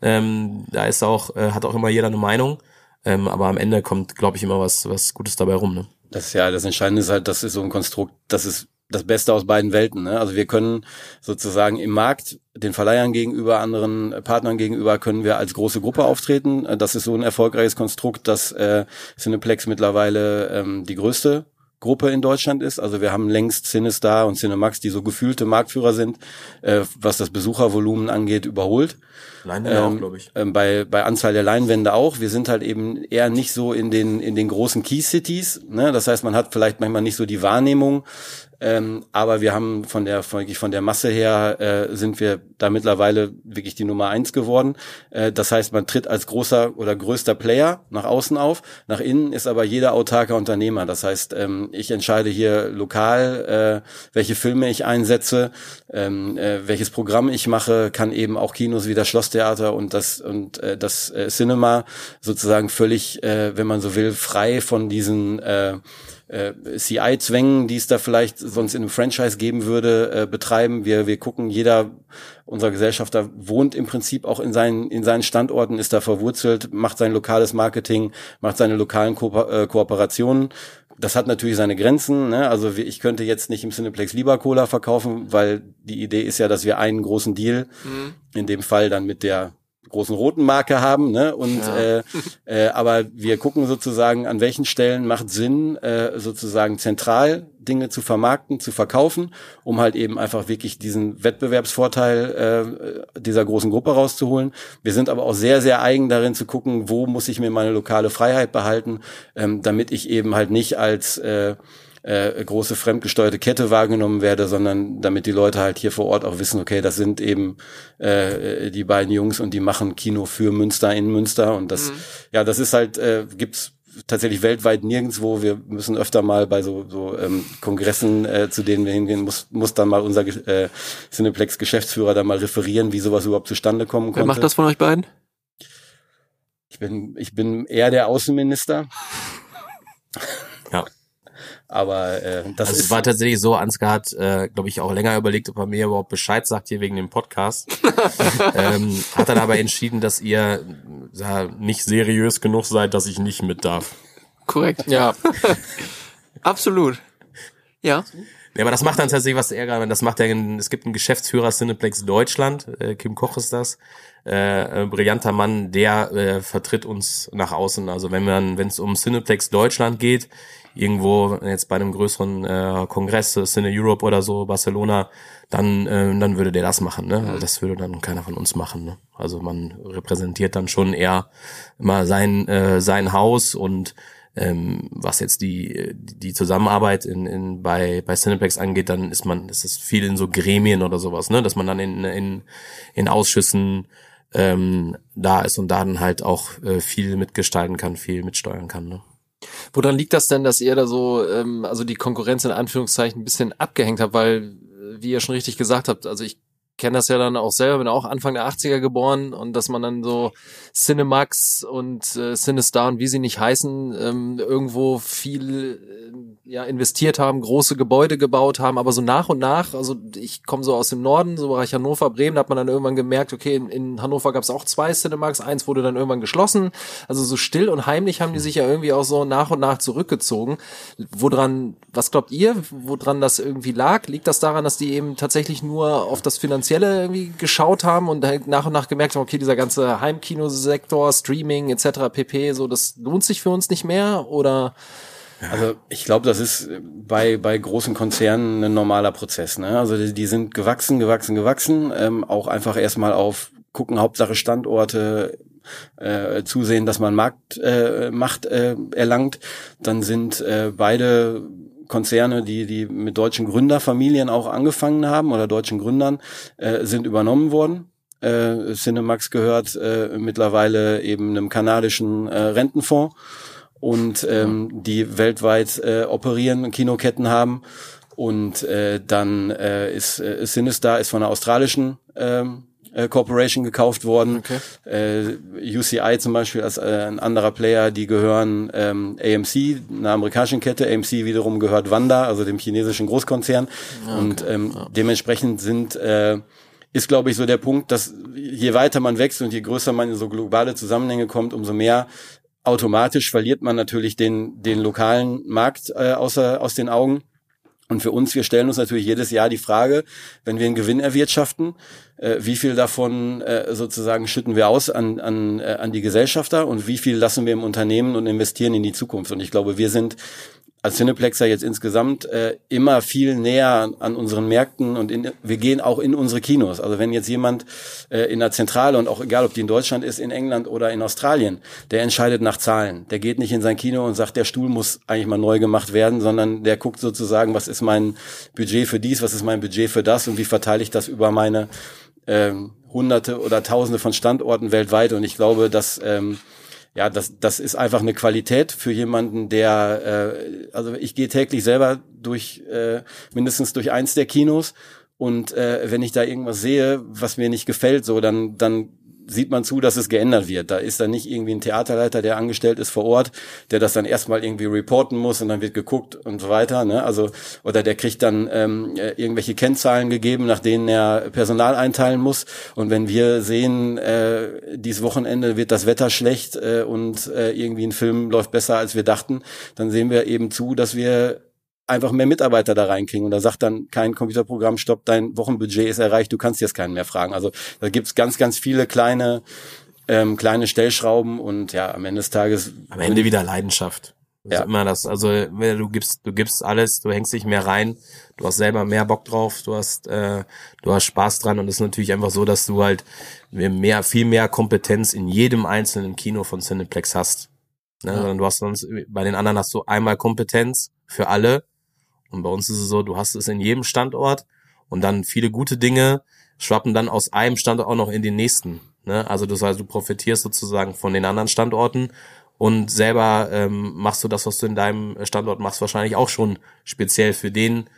ähm, da ist auch, äh, hat auch immer jeder eine Meinung, ähm, aber am Ende kommt, glaube ich, immer was, was Gutes dabei rum, ne. Das ist ja, das Entscheidende ist halt, das ist so ein Konstrukt, das ist das Beste aus beiden Welten. Ne? Also wir können sozusagen im Markt den Verleihern gegenüber, anderen Partnern gegenüber, können wir als große Gruppe auftreten. Das ist so ein erfolgreiches Konstrukt, dass äh, Cineplex mittlerweile ähm, die größte Gruppe in Deutschland ist. Also wir haben längst Cinestar und Cinemax, die so gefühlte Marktführer sind, äh, was das Besuchervolumen angeht, überholt. Leinwände auch, Ähm, glaube ich. ähm, bei, bei Anzahl der Leinwände auch. Wir sind halt eben eher nicht so in den, in den großen Key Cities. Ne? Das heißt, man hat vielleicht manchmal nicht so die Wahrnehmung, Ähm, aber wir haben von der wirklich von der Masse her äh, sind wir da mittlerweile wirklich die Nummer eins geworden. Äh, das heißt, man tritt als großer oder größter Player nach außen auf. Nach innen ist aber jeder autarker Unternehmer. Das heißt, ähm, ich entscheide hier lokal, äh, welche Filme ich einsetze, ähm, äh, welches Programm ich mache, kann eben auch Kinos wie das Schlosstheater und das und äh, das äh, Cinema sozusagen völlig, äh, wenn man so will, frei von diesen äh, äh, CI-Zwängen, die es da vielleicht sonst in einem Franchise geben würde, äh, betreiben. Wir, wir gucken, jeder unserer Gesellschafter wohnt im Prinzip auch in seinen, in seinen Standorten, ist da verwurzelt, macht sein lokales Marketing, macht seine lokalen Ko äh, Kooperationen. Das hat natürlich seine Grenzen. Ne? Also ich könnte jetzt nicht im Cineplex lieber Cola verkaufen, weil die Idee ist ja, dass wir einen großen Deal, mhm. in dem Fall dann mit der großen roten Marke haben, ne? Und ja. äh, äh, aber wir gucken sozusagen, an welchen Stellen macht Sinn, äh, sozusagen zentral Dinge zu vermarkten, zu verkaufen, um halt eben einfach wirklich diesen Wettbewerbsvorteil äh, dieser großen Gruppe rauszuholen. Wir sind aber auch sehr, sehr eigen darin zu gucken, wo muss ich mir meine lokale Freiheit behalten, ähm, damit ich eben halt nicht als äh, äh, große fremdgesteuerte Kette wahrgenommen werde, sondern damit die Leute halt hier vor Ort auch wissen, okay, das sind eben äh, die beiden Jungs und die machen Kino für Münster in Münster und das, mhm. ja, das ist halt, äh, gibt's tatsächlich weltweit nirgendwo. Wir müssen öfter mal bei so, so ähm, Kongressen, äh, zu denen wir hingehen, muss, muss dann mal unser äh, Cineplex-Geschäftsführer da mal referieren, wie sowas überhaupt zustande kommen konnte. Wer macht das von euch beiden? Ich bin, ich bin eher der Außenminister. Aber äh, das also ist es war tatsächlich so, Ansgar hat, äh, glaube ich, auch länger überlegt, ob er mir überhaupt Bescheid sagt hier wegen dem Podcast. ähm, hat dann aber entschieden, dass ihr ja, nicht seriös genug seid, dass ich nicht mit darf. Korrekt. Ja. Absolut. Ja. Ja, aber das macht dann tatsächlich was Ärger. Das macht er, es gibt einen Geschäftsführer Cineplex Deutschland, äh, Kim Koch ist das, äh, äh, brillanter Mann, der äh, vertritt uns nach außen. Also wenn man, wenn es um Cineplex Deutschland geht, irgendwo jetzt bei einem größeren äh, Kongress, Cine Europe oder so, Barcelona, dann, äh, dann würde der das machen. Ne? Also das würde dann keiner von uns machen. Ne? Also man repräsentiert dann schon eher immer sein, äh, sein Haus und ähm, was jetzt die, die Zusammenarbeit in, in, bei, bei Cineplex angeht, dann ist man, ist es viel in so Gremien oder sowas, ne? dass man dann in, in, in Ausschüssen ähm, da ist und da dann halt auch äh, viel mitgestalten kann, viel mitsteuern kann. Ne? Woran liegt das denn, dass ihr da so, ähm, also die Konkurrenz in Anführungszeichen ein bisschen abgehängt habt? Weil, äh, wie ihr schon richtig gesagt habt, also ich kenne das ja dann auch selber, bin auch Anfang der 80er geboren und dass man dann so Cinemax und äh, Cinestar und wie sie nicht heißen, ähm, irgendwo viel äh, ja, investiert haben, große Gebäude gebaut haben, aber so nach und nach, also ich komme so aus dem Norden, so Bereich Hannover, Bremen, da hat man dann irgendwann gemerkt, okay, in, in Hannover gab es auch zwei Cinemax, eins wurde dann irgendwann geschlossen, also so still und heimlich haben die sich ja irgendwie auch so nach und nach zurückgezogen. Woran, was glaubt ihr, woran das irgendwie lag? Liegt das daran, dass die eben tatsächlich nur auf das Finanzielle irgendwie geschaut haben und nach und nach gemerkt haben, okay, dieser ganze Heimkinosektor, Streaming etc. pp, so das lohnt sich für uns nicht mehr oder also ich glaube, das ist bei, bei großen Konzernen ein normaler Prozess. Ne? Also die, die sind gewachsen, gewachsen, gewachsen. Ähm, auch einfach erstmal auf gucken, Hauptsache Standorte, äh, zusehen, dass man Markt, äh, Macht äh, erlangt. Dann sind äh, beide Konzerne, die, die mit deutschen Gründerfamilien auch angefangen haben oder deutschen Gründern, äh, sind übernommen worden. Äh, Cinemax gehört äh, mittlerweile eben einem kanadischen äh, Rentenfonds und ähm, die weltweit äh, operieren, Kinoketten haben. Und äh, dann äh, ist äh, Sinistar ist von einer australischen ähm, äh, Corporation gekauft worden. Okay. Äh, UCI zum Beispiel als äh, ein anderer Player, die gehören ähm, AMC, einer amerikanischen Kette. AMC wiederum gehört Wanda, also dem chinesischen Großkonzern. Okay. Und ähm, ja. dementsprechend sind äh, ist, glaube ich, so der Punkt, dass je weiter man wächst und je größer man in so globale Zusammenhänge kommt, umso mehr automatisch verliert man natürlich den, den lokalen Markt äh, außer, aus den Augen. Und für uns, wir stellen uns natürlich jedes Jahr die Frage, wenn wir einen Gewinn erwirtschaften, äh, wie viel davon äh, sozusagen schütten wir aus an, an, äh, an die Gesellschafter und wie viel lassen wir im Unternehmen und investieren in die Zukunft. Und ich glaube, wir sind als Cineplexer jetzt insgesamt äh, immer viel näher an, unseren Märkten und in, wir gehen auch in unsere Kinos. Also wenn jetzt jemand äh, in der Zentrale und auch egal, ob die in Deutschland ist, in England oder in Australien, der entscheidet nach Zahlen. Der geht nicht in sein Kino und sagt, der Stuhl muss eigentlich mal neu gemacht werden, sondern der guckt sozusagen, was ist mein Budget für dies, was ist mein Budget für das und wie verteile ich das über meine ähm, Hunderte oder Tausende von Standorten weltweit. Und ich glaube, dass ähm, ja, das, das ist einfach eine Qualität für jemanden, der, äh, also ich gehe täglich selber durch, äh, mindestens durch eins der Kinos und äh, wenn ich da irgendwas sehe, was mir nicht gefällt, so, dann, dann sieht man zu, dass es geändert wird. Da ist dann nicht irgendwie ein Theaterleiter, der angestellt ist vor Ort, der das dann erstmal irgendwie reporten muss und dann wird geguckt und so weiter. Ne? Also oder der kriegt dann ähm, äh, irgendwelche Kennzahlen gegeben, nach denen er Personal einteilen muss. Und wenn wir sehen, äh, dieses Wochenende wird das Wetter schlecht äh, und äh, irgendwie ein Film läuft besser als wir dachten, dann sehen wir eben zu, dass wir einfach mehr Mitarbeiter da reinkriegen. Und da sagt dann kein Computerprogramm, stopp, dein Wochenbudget ist erreicht, du kannst jetzt keinen mehr fragen. Also da gibt's ganz, ganz viele kleine, ähm, kleine Stellschrauben und ja, am Ende des Tages. Am Ende wieder Leidenschaft. Das Ja. ist immer das. Also wenn du gibst, du gibst alles, du hängst dich mehr rein, du hast selber mehr Bock drauf, du hast, äh, du hast Spaß dran und es ist natürlich einfach so, dass du halt mehr, viel mehr Kompetenz in jedem einzelnen Kino von Cineplex hast. Ne? Sondern du hast sonst, bei den anderen hast du einmal Kompetenz für alle und bei uns ist es so, du hast es in jedem Standort und dann viele gute Dinge schwappen dann aus einem Standort auch noch in den nächsten. Ne? Also das heißt, du profitierst sozusagen von den anderen Standorten und selber ähm, machst du das, was du in deinem Standort machst, wahrscheinlich auch schon speziell für den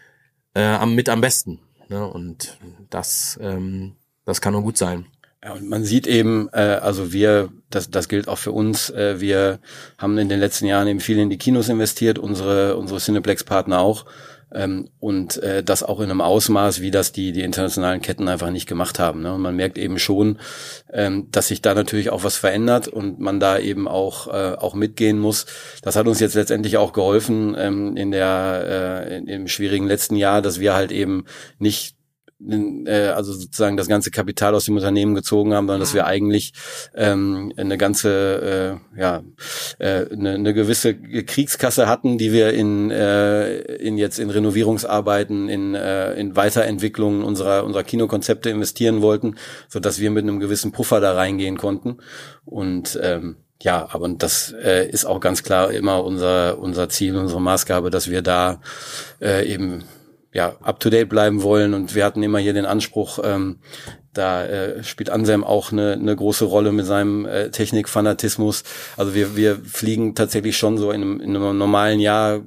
äh, am, mit am besten. Ne? Und das, ähm, das kann nur gut sein. Ja, und man sieht eben, äh, also wir, das, das gilt auch für uns, äh, wir haben in den letzten Jahren eben viel in die Kinos investiert, unsere, unsere Cineplex-Partner auch. Ähm, und äh, das auch in einem Ausmaß, wie das die, die internationalen Ketten einfach nicht gemacht haben. Ne? Und man merkt eben schon, ähm, dass sich da natürlich auch was verändert und man da eben auch, äh, auch mitgehen muss. Das hat uns jetzt letztendlich auch geholfen ähm, in der, im schwierigen letzten Jahr, dass wir halt eben nicht also sozusagen das ganze Kapital aus dem Unternehmen gezogen haben, sondern dass wir eigentlich ähm, eine ganze, äh, ja, äh, eine, eine gewisse Kriegskasse hatten, die wir in, äh, in jetzt in Renovierungsarbeiten, in, äh, in Weiterentwicklungen unserer unserer Kinokonzepte investieren wollten, so dass wir mit einem gewissen Puffer da reingehen konnten. Und ähm, ja, aber das äh, ist auch ganz klar immer unser unser Ziel, unsere Maßgabe, dass wir da äh, eben ja, up to date bleiben wollen und wir hatten immer hier den Anspruch, ähm, da äh, spielt Anselm auch eine, eine große Rolle mit seinem äh, Technikfanatismus. Also wir, wir fliegen tatsächlich schon so in einem, in einem normalen Jahr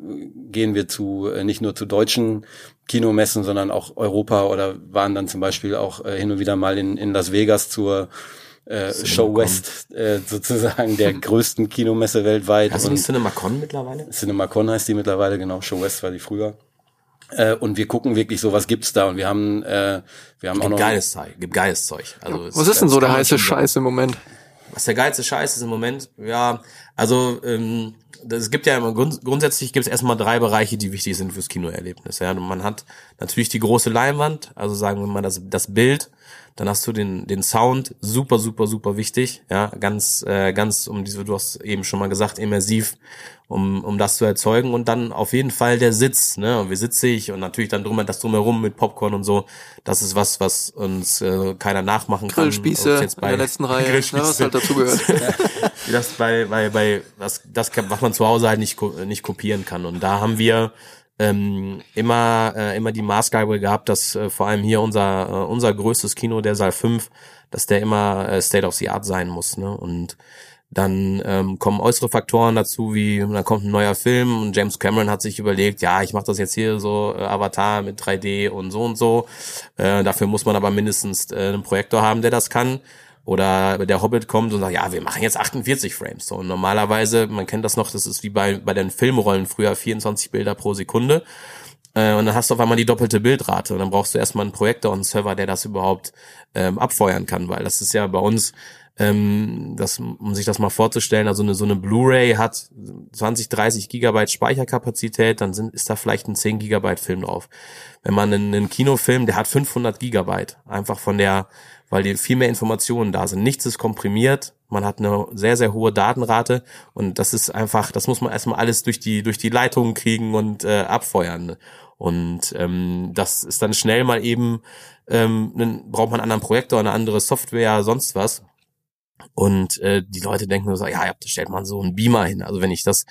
gehen wir zu äh, nicht nur zu deutschen Kinomessen, sondern auch Europa oder waren dann zum Beispiel auch äh, hin und wieder mal in, in Las Vegas zur äh, Show West äh, sozusagen der größten Kinomesse weltweit. Hast du nicht CinemaCon mittlerweile? CinemaCon heißt die mittlerweile, genau. Show West war die früher. Äh, und wir gucken wirklich so, was gibt's da. Und wir haben, äh, wir haben auch Gibt noch. geiles Zeug, gibt geiles Zeug. Also Was ist denn so der heiße. Scheiß im Moment? Was der geilste Scheiß ist im Moment, ja, also ähm, es gibt ja immer grund, grundsätzlich gibt es erstmal drei Bereiche, die wichtig sind fürs Kinoerlebnis. Ja, Und man hat natürlich die große Leinwand, also sagen wir mal das, das Bild, dann hast du den den Sound, super super super wichtig, ja, ganz äh, ganz um diese, du hast eben schon mal gesagt, immersiv, um um das zu erzeugen und dann auf jeden Fall der Sitz, ne, und wie sitze ich und natürlich dann drum das drumherum mit Popcorn und so, das ist was was uns äh, keiner nachmachen kann. Grillspieße jetzt in der letzten Reihe, ne, was halt dazugehört. Wie das bei, bei, bei, das, das, kann- was man zu Hause halt nicht, nicht kopieren kann. Und da haben wir ähm, immer, äh, immer die Maßgabe gehabt, dass äh, vor allem hier unser, äh, unser größtes Kino, der Saal 5, dass der immer äh, State of the Art sein muss. Ne? Und dann ähm, kommen äußere Faktoren dazu, wie dann kommt ein neuer Film und James Cameron hat sich überlegt, ja, ich mache das jetzt hier so äh, Avatar mit 3D und so und so. Äh, dafür muss man aber mindestens äh, einen Projektor haben, der das kann. Oder der Hobbit kommt und sagt, ja, wir machen jetzt 48 Frames. So, und normalerweise, man kennt das noch, das ist wie bei, bei den Filmrollen früher 24 Bilder pro Sekunde. Äh, und dann hast du auf einmal die doppelte Bildrate. Und dann brauchst du erstmal einen Projektor und einen Server, der das überhaupt ähm, abfeuern kann, weil das ist ja bei uns, ähm, das, um sich das mal vorzustellen, also eine, so eine Blu-ray hat 20, 30 Gigabyte Speicherkapazität, dann sind, ist da vielleicht ein 10 Gigabyte Film drauf. Wenn man einen, einen Kinofilm, der hat 500 Gigabyte, einfach von der, weil die viel mehr Informationen da sind. Nichts ist komprimiert, man hat eine sehr, sehr hohe Datenrate und das ist einfach, das muss man erstmal alles durch die, durch die Leitungen kriegen und äh, abfeuern. Und ähm, das ist dann schnell mal eben, ähm, dann braucht man einen anderen Projektor, eine andere Software, sonst was. Und äh, die Leute denken nur so, ja, da stellt man so einen Beamer hin. Also wenn ich das,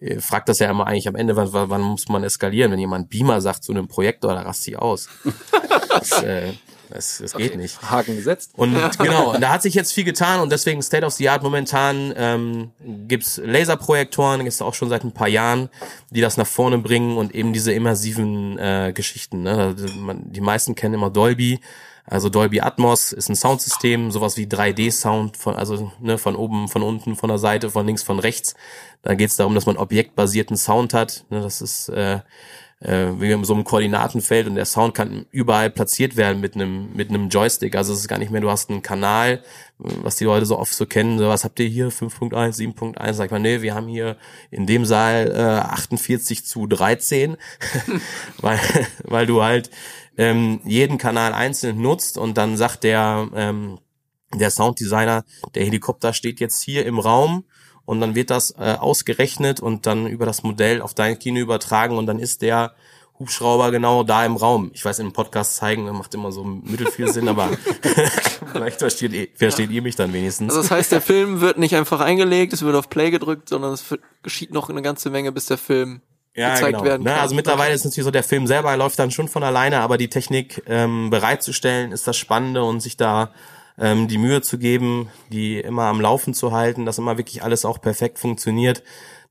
äh, fragt das ja immer eigentlich am Ende, wann, wann muss man eskalieren? Wenn jemand Beamer sagt zu einem Projektor, da rast ich aus. das, äh, das, das geht nicht. Haken gesetzt. Und genau, und da hat sich jetzt viel getan und deswegen State of the Art momentan ähm, gibt's Laserprojektoren, gibt's auch schon seit ein paar Jahren, die das nach vorne bringen und eben diese immersiven äh, Geschichten. Ne? Also die meisten kennen immer Dolby. Also Dolby Atmos ist ein Soundsystem, sowas wie 3D-Sound, von, also ne, von oben, von unten, von der Seite, von links, von rechts. Da geht es darum, dass man objektbasierten Sound hat. Ne, das ist äh, äh, wie in so einem Koordinatenfeld und der Sound kann überall platziert werden mit einem mit einem Joystick. Also es ist gar nicht mehr, du hast einen Kanal, was die Leute so oft so kennen. So was habt ihr hier 5.1, 7.1? Sag ich mal, nee, wir haben hier in dem Saal äh, 48 zu 13, weil weil du halt ähm, jeden Kanal einzeln nutzt und dann sagt der ähm, der Sounddesigner, der Helikopter steht jetzt hier im Raum und dann wird das äh, ausgerechnet und dann über das Modell auf dein Kino übertragen und dann ist der Hubschrauber genau da im Raum. Ich weiß, im Podcast zeigen macht immer so mittel viel Sinn, aber vielleicht versteht ihr, versteht ihr mich dann wenigstens. Also das heißt, der Film wird nicht einfach eingelegt, es wird auf Play gedrückt, sondern es geschieht noch eine ganze Menge, bis der Film gezeigt werden Ne, kann. also mittlerweile ist natürlich so, der Film selber läuft dann schon von alleine, aber die Technik ähm, bereitzustellen ist das Spannende und sich da ähm, die Mühe zu geben, die immer am Laufen zu halten, dass immer wirklich alles auch perfekt funktioniert,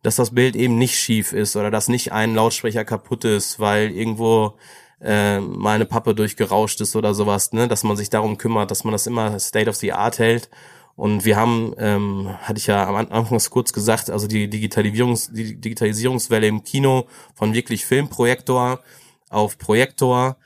dass das Bild eben nicht schief ist oder dass nicht ein Lautsprecher kaputt ist, weil irgendwo äh, mal eine Pappe durchgerauscht ist oder sowas, ne, dass man sich darum kümmert, dass man das immer State of the Art hält. Und wir haben, ähm, hatte ich ja am Anfang kurz gesagt, also die Digitalisierungs die Digitalisierungswelle im Kino von wirklich Filmprojektor auf Projektor,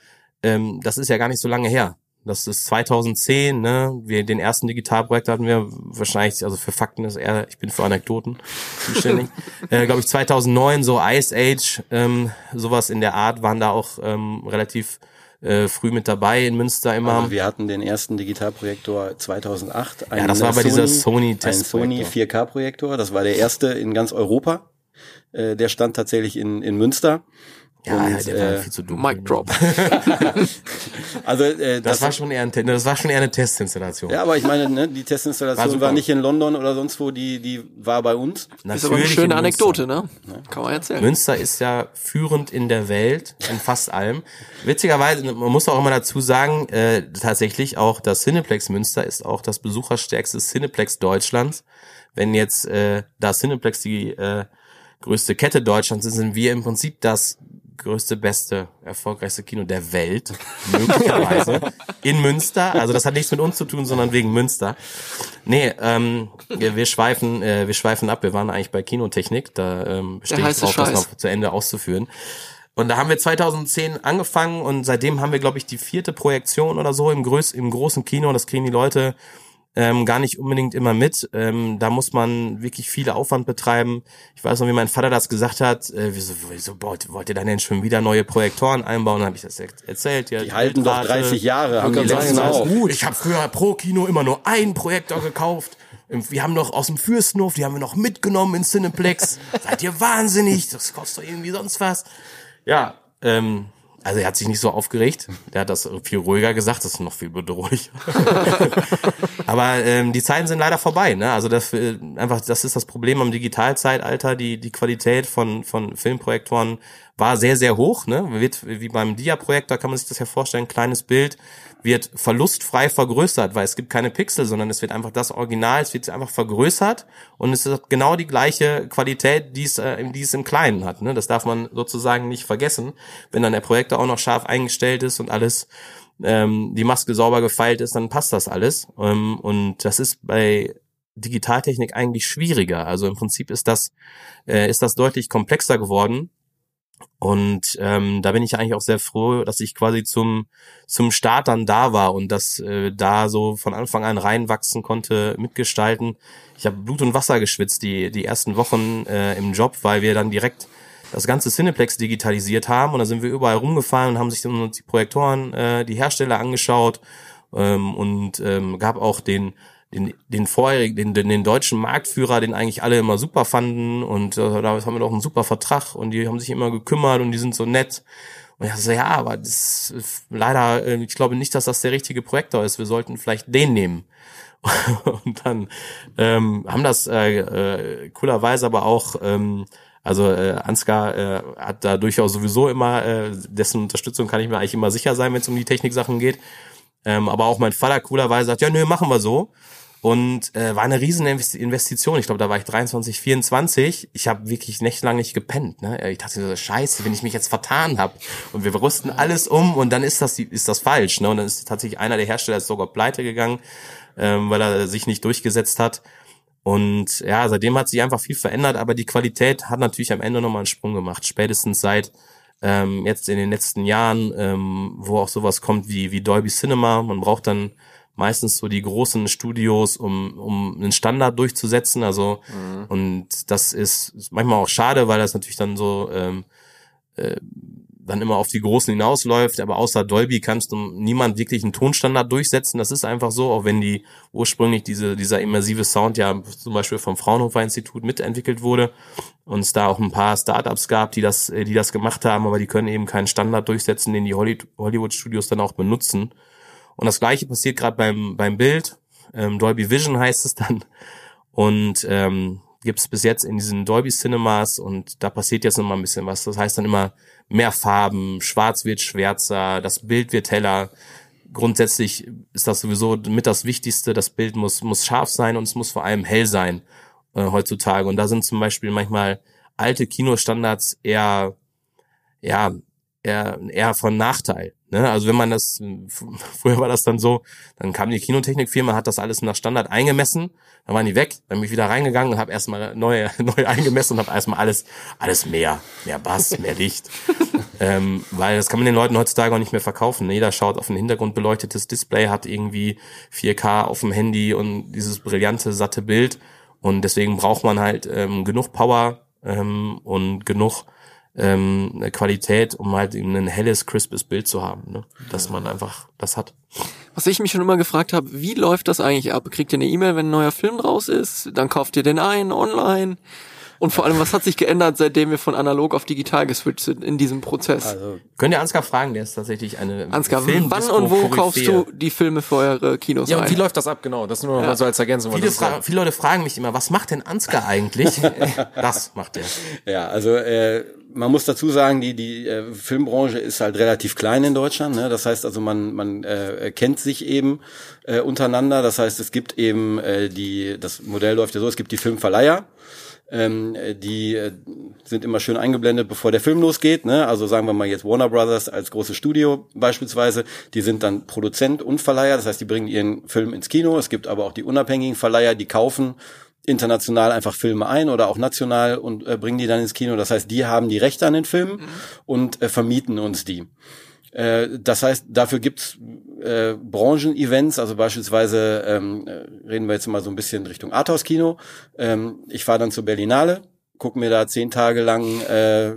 ähm, das ist ja gar nicht so lange her. Das ist 2010, ne? Wir, den ersten Digitalprojekt hatten wir wahrscheinlich, also für Fakten ist eher, ich bin für Anekdoten zuständig. äh, Glaube ich 2009, so Ice Age, ähm, sowas in der Art waren da auch ähm, relativ äh, früh mit dabei in Münster immer. Also wir hatten den ersten Digitalprojektor 2008. Ja, das war bei dieser Sony Ein Sony Testprojektor. 4K-Projektor. Das war der erste in ganz Europa. Äh, Der stand tatsächlich in, in Münster. Ja, und, der war äh, viel zu dumm. Mic Drop. Also äh, Das, war schon eher ein, das war schon eher eine Testinstallation. Ja, aber ich meine, ne, die War Testinstallation super. war, nicht in London oder sonst wo, die, die war bei uns. Ist aber eine Natürlich schöne. Anekdote, ne? Kann man erzählen. Münster ist ja führend in der Welt in fast allem. Witzigerweise, man muss auch immer dazu sagen, äh, tatsächlich auch das Cineplex Münster ist auch das besucherstärkste Cineplex Deutschlands. Wenn jetzt äh, da Cineplex die äh, größte Kette Deutschlands ist, sind wir im Prinzip das größte, beste, erfolgreichste Kino der Welt, möglicherweise, in Münster. Also das hat nichts mit uns zu tun, sondern wegen Münster. Nee, ähm, wir, wir schweifen, äh, wir schweifen ab. Wir waren eigentlich bei Kinotechnik. Da ähm, stehe ich drauf, das Scheiß. noch zu Ende auszuführen. Und da haben wir 2010 angefangen und seitdem haben wir, glaube ich, die vierte Projektion oder so im, größ im großen Kino. Das kriegen die Leute ähm, gar nicht unbedingt immer mit. Ähm, da muss man wirklich viel Aufwand betreiben. Ich weiß noch, wie mein Vater das gesagt hat. Äh, wieso, wieso wollt, wollt ihr dann denn schon wieder neue Projektoren einbauen? Dann habe ich das er- erzählt. Ja, Die halten doch Bildrate. 30 Jahre, haben die letzten auch. gut. Ich habe früher pro Kino immer nur einen Projektor gekauft. Wir haben noch aus dem Fürstenhof, die haben wir noch mitgenommen in Cineplex. Seid ihr wahnsinnig? Das kostet doch irgendwie sonst was. Ja, ähm, also er hat sich nicht so aufgeregt. Der hat das viel ruhiger gesagt, das ist noch viel bedrohlicher. Aber ähm, die Zeiten sind leider vorbei. Ne? Also das, äh, einfach, das ist das Problem am Digitalzeitalter. Die, die Qualität von, von Filmprojektoren war sehr, sehr hoch. Ne? Wird, wie beim Dia-Projektor kann man sich das ja vorstellen, kleines Bild wird verlustfrei vergrößert, weil es gibt keine Pixel, sondern es wird einfach das Original, es wird einfach vergrößert und es hat genau die gleiche Qualität, die es, äh, die es im Kleinen hat. Ne? Das darf man sozusagen nicht vergessen, wenn dann der Projektor auch noch scharf eingestellt ist und alles ähm, die Maske sauber gefeilt ist, dann passt das alles. Ähm, und das ist bei Digitaltechnik eigentlich schwieriger. Also im Prinzip ist das, äh, ist das deutlich komplexer geworden. Und ähm, da bin ich eigentlich auch sehr froh, dass ich quasi zum, zum Start dann da war und das äh, da so von Anfang an reinwachsen konnte, mitgestalten. Ich habe Blut und Wasser geschwitzt die, die ersten Wochen äh, im Job, weil wir dann direkt das ganze Cineplex digitalisiert haben und da sind wir überall rumgefahren und haben sich die Projektoren, äh, die Hersteller angeschaut ähm, und ähm, gab auch den den, den vorherigen, den, den, den deutschen Marktführer, den eigentlich alle immer super fanden und äh, da haben wir doch einen super Vertrag und die haben sich immer gekümmert und die sind so nett. Und ich so, ja, aber das leider, äh, ich glaube nicht, dass das der richtige Projektor ist. Wir sollten vielleicht den nehmen. und dann ähm, haben das äh, äh, coolerweise aber auch ähm, also äh, Ansgar äh, hat da durchaus sowieso immer, äh, dessen Unterstützung kann ich mir eigentlich immer sicher sein, wenn es um die Techniksachen geht. Ähm, aber auch mein Vater coolerweise sagt, ja, nö, machen wir so. Und äh, war eine riesen Investition. Ich glaube, da war ich 23, 24. Ich habe wirklich nächtelang nicht gepennt. Ne? Ich dachte so, scheiße, wenn ich mich jetzt vertan habe. Und wir rüsten alles um und dann ist das ist das falsch. Ne? Und dann ist tatsächlich einer der Hersteller sogar pleite gegangen, ähm, weil er sich nicht durchgesetzt hat. Und ja, seitdem hat sich einfach viel verändert, aber die Qualität hat natürlich am Ende nochmal einen Sprung gemacht. Spätestens seit ähm, jetzt in den letzten Jahren, ähm, wo auch sowas kommt wie, wie Dolby Cinema. Man braucht dann meistens so die großen Studios, um, um einen Standard durchzusetzen. Also mhm. und das ist, ist manchmal auch schade, weil das natürlich dann so ähm, äh, dann immer auf die Großen hinausläuft, aber außer Dolby kannst du niemand wirklich einen Tonstandard durchsetzen. Das ist einfach so, auch wenn die ursprünglich diese, dieser immersive Sound ja zum Beispiel vom Fraunhofer Institut mitentwickelt wurde und es da auch ein paar Startups gab, die das, die das gemacht haben, aber die können eben keinen Standard durchsetzen, den die Hollywood Studios dann auch benutzen. Und das gleiche passiert gerade beim, beim Bild. Ähm, Dolby Vision heißt es dann. Und ähm, gibt es bis jetzt in diesen Dolby Cinemas und da passiert jetzt noch mal ein bisschen was. Das heißt dann immer mehr Farben, schwarz wird schwärzer, das Bild wird heller. Grundsätzlich ist das sowieso mit das Wichtigste. Das Bild muss, muss scharf sein und es muss vor allem hell sein äh, heutzutage. Und da sind zum Beispiel manchmal alte Kinostandards eher, ja, eher, eher von Nachteil. Ne? Also wenn man das, früher war das dann so, dann kam die Kinotechnikfirma, hat das alles nach Standard eingemessen, dann waren die weg, dann bin ich wieder reingegangen und habe erstmal neu, neu eingemessen und habe erstmal alles, alles mehr, mehr Bass, mehr Licht. ähm, weil das kann man den Leuten heutzutage auch nicht mehr verkaufen. Ne? Jeder schaut auf ein hintergrundbeleuchtetes Display, hat irgendwie 4K auf dem Handy und dieses brillante, satte Bild. Und deswegen braucht man halt ähm, genug Power ähm, und genug ähm, Qualität, um halt ein helles, crispes Bild zu haben, ne? dass man einfach das hat. Was ich mich schon immer gefragt habe, wie läuft das eigentlich ab? Kriegt ihr eine E-Mail, wenn ein neuer Film draus ist? Dann kauft ihr den ein, online? Und vor allem, was hat sich geändert, seitdem wir von analog auf digital geswitcht sind in diesem Prozess? Also, könnt ihr Ansgar fragen, der ist tatsächlich eine Ansgar, wann und wo kaufst du die Filme für eure Kinos Ja, und ein? wie läuft das ab, genau? Das nur noch Ja. mal so als Ergänzung. Viele, Fra viele Leute fragen mich immer, was macht denn Ansgar eigentlich? das macht er. Ja, also äh, man muss dazu sagen, die die äh, Filmbranche ist halt relativ klein in Deutschland. Ne? Das heißt also, man man äh, kennt sich eben äh, untereinander. Das heißt, es gibt eben äh, die das Modell läuft ja so: Es gibt die Filmverleiher. Ähm, äh, die äh, sind immer schön eingeblendet, bevor der Film losgeht. Ne? Also sagen wir mal jetzt Warner Brothers als großes Studio beispielsweise. Die sind dann Produzent und Verleiher. Das heißt, die bringen ihren Film ins Kino. Es gibt aber auch die unabhängigen Verleiher, die kaufen international einfach Filme ein oder auch national und äh, bringen die dann ins Kino. Das heißt, die haben die Rechte an den Filmen und äh, vermieten uns die. Äh, das heißt, dafür gibt's äh, Branchen-Events, also beispielsweise ähm, äh, reden wir jetzt mal so ein bisschen Richtung Arthouse-Kino. Ähm, ich fahre dann zur Berlinale, gucke mir da zehn Tage lang äh,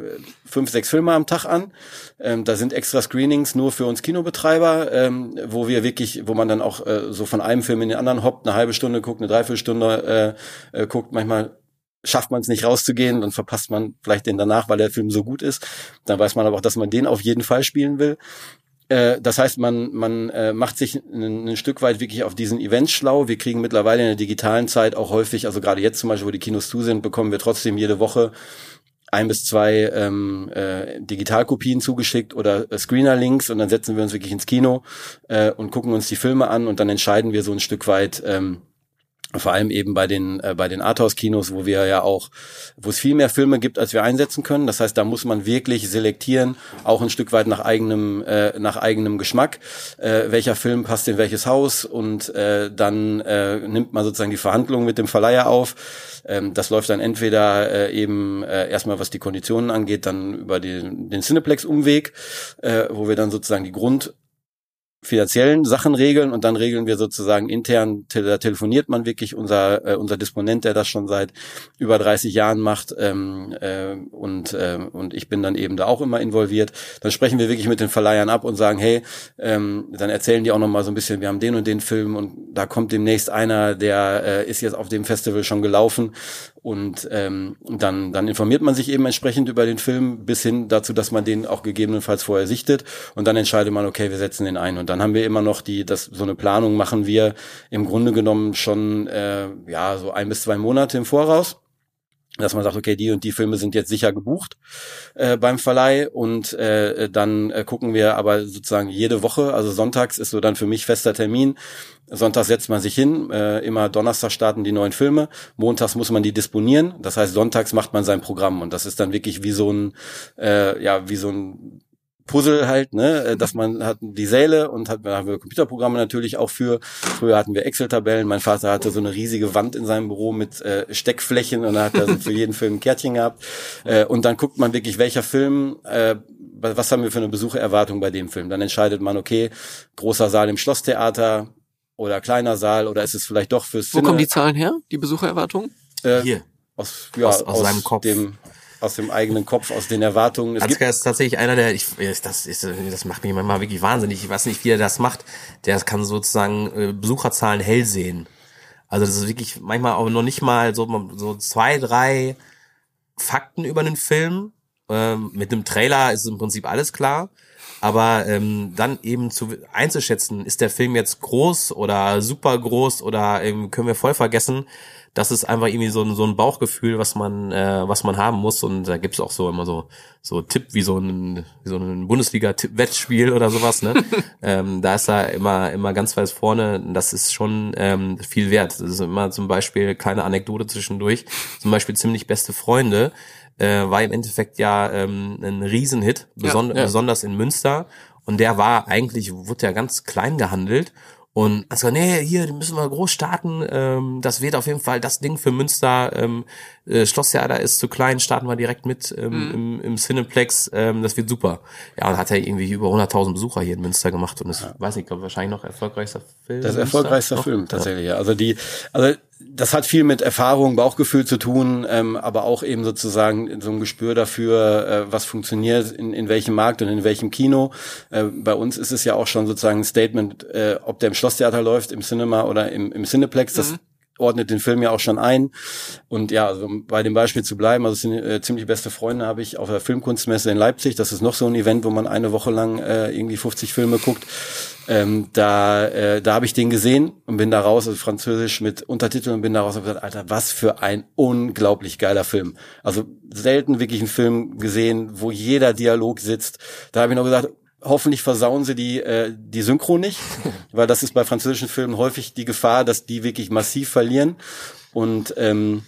fünf, sechs Filme am Tag an. Ähm, da sind extra Screenings nur für uns Kinobetreiber, ähm, wo wir wirklich, wo man dann auch äh, so von einem Film in den anderen hoppt, eine halbe Stunde guckt, eine Dreiviertelstunde äh, äh, guckt. Manchmal schafft man es nicht rauszugehen, dann verpasst man vielleicht den danach, weil der Film so gut ist. Dann weiß man aber auch, dass man den auf jeden Fall spielen will. Äh, Das heißt, man, man äh, macht sich ein, Stück weit wirklich auf diesen Events schlau. Wir kriegen mittlerweile in der digitalen Zeit auch häufig, also gerade jetzt zum Beispiel, wo die Kinos zu sind, bekommen wir trotzdem jede Woche ein bis zwei ähm, äh, Digitalkopien zugeschickt oder äh, Screener-Links und dann setzen wir uns wirklich ins Kino äh, und gucken uns die Filme an und dann entscheiden wir so ein Stück weit, ähm, vor allem eben bei den äh, bei den Arthouse-Kinos, wo wir ja auch, wo es viel mehr Filme gibt, als wir einsetzen können. Das heißt, da muss man wirklich selektieren, auch ein Stück weit nach eigenem äh, nach eigenem Geschmack, äh, welcher Film passt in welches Haus und äh, dann äh, nimmt man sozusagen die Verhandlungen mit dem Verleiher auf. Ähm, das läuft dann entweder äh, eben äh, erstmal, was die Konditionen angeht, dann über den, den Cineplex-Umweg, äh, wo wir dann sozusagen die Grund finanziellen Sachen regeln und dann regeln wir sozusagen intern, te da telefoniert man wirklich, unser, äh, unser Disponent, der das schon seit über 30 Jahren macht ähm, äh, und, äh, und ich bin dann eben da auch immer involviert. Dann sprechen wir wirklich mit den Verleihern ab und sagen, hey, ähm, dann erzählen die auch nochmal so ein bisschen, wir haben den und den Film und da kommt demnächst einer, der äh, ist jetzt auf dem Festival schon gelaufen und ähm, dann, dann informiert man sich eben entsprechend über den Film bis hin dazu, dass man den auch gegebenenfalls vorher sichtet und dann entscheidet man, okay, wir setzen den ein. Und dann haben wir immer noch die, das so eine Planung machen wir im Grunde genommen schon äh, ja so ein bis zwei Monate im Voraus dass man sagt, okay, die und die Filme sind jetzt sicher gebucht äh, beim Verleih und äh, dann äh, gucken wir aber sozusagen jede Woche, also sonntags ist so dann für mich fester Termin. Sonntags setzt man sich hin, äh, immer Donnerstag starten die neuen Filme, montags muss man die disponieren, das heißt sonntags macht man sein Programm und das ist dann wirklich wie so ein äh, ja wie so ein Puzzle halt, ne, äh, dass man hat die Säle und hat, da haben wir Computerprogramme natürlich auch für. Früher hatten wir Excel-Tabellen. Mein Vater hatte so eine riesige Wand in seinem Büro mit äh, Steckflächen und da hat er so für jeden Film ein Kärtchen gehabt. Äh, und dann guckt man wirklich, welcher Film, äh, was haben wir für eine Besuchererwartung bei dem Film. Dann entscheidet man, okay, großer Saal im Schlosstheater oder kleiner Saal oder ist es vielleicht doch fürs Wo Cine- kommen die Zahlen her, die Besuchererwartungen? äh, Hier. aus, ja, Aus- aus seinem Kopf. dem aus dem eigenen Kopf, aus den Erwartungen. Es Ansgar ist tatsächlich einer, der, ich, das ist, das macht mich manchmal wirklich wahnsinnig. Ich weiß nicht, wie er das macht. Der kann sozusagen äh, Besucherzahlen hell sehen. Also das ist wirklich manchmal auch noch nicht mal so, so zwei, drei Fakten über einen Film. Ähm, mit einem Trailer ist im Prinzip alles klar. Aber ähm, dann eben zu einzuschätzen, ist der Film jetzt groß oder super groß oder ähm, können wir voll vergessen, das ist einfach irgendwie so ein, so ein Bauchgefühl, was man, äh, was man haben muss. Und da gibt's auch so immer so, so Tipp wie so ein, wie so ein Bundesliga-Wettspiel oder sowas, ne? ähm, da ist er immer, immer ganz weit vorne. Das ist schon ähm, viel wert. Das ist immer zum Beispiel kleine Anekdote zwischendurch. Zum Beispiel ziemlich beste Freunde äh, war im Endeffekt ja ähm, ein Riesenhit, beson Ja, ja. besonders in Münster. Und der war eigentlich, wurde ja ganz klein gehandelt. Und also nee, hier, müssen wir groß starten. Ähm, das wird auf jeden Fall das Ding für Münster. Ähm, äh, Schlosstheater ist zu klein, starten wir direkt mit ähm, im, im Cineplex. Ähm, das wird super. Ja, und hat er irgendwie über 100.000 Besucher hier in Münster gemacht und ist, weiß nicht, glaube wahrscheinlich noch erfolgreichster Film. Das erfolgreichste? Film tatsächlich, ja. Also die, also das hat viel mit Erfahrung, Bauchgefühl zu tun, ähm, aber auch eben sozusagen so ein Gespür dafür, äh, was funktioniert in, in welchem Markt und in welchem Kino. Äh, bei uns ist es ja auch schon sozusagen ein Statement, äh, ob der im Schlosstheater läuft, im Cinema oder im, im Cineplex. Das ordnet den Film ja auch schon ein. Und ja, also um bei dem Beispiel zu bleiben, also sind äh, ziemlich beste Freunde habe ich auf der Filmkunstmesse in Leipzig. Das ist noch so ein Event, wo man eine Woche lang äh, irgendwie 50 Filme guckt. Ähm, da äh, da habe ich den gesehen und bin da raus, also Französisch mit Untertiteln und bin da raus und gesagt, Alter, was für ein unglaublich geiler Film. Also selten wirklich einen Film gesehen, wo jeder Dialog sitzt. Da habe ich noch gesagt, hoffentlich versauen sie die, äh, die Synchro nicht, weil das ist bei französischen Filmen häufig die Gefahr, dass die wirklich massiv verlieren und ähm,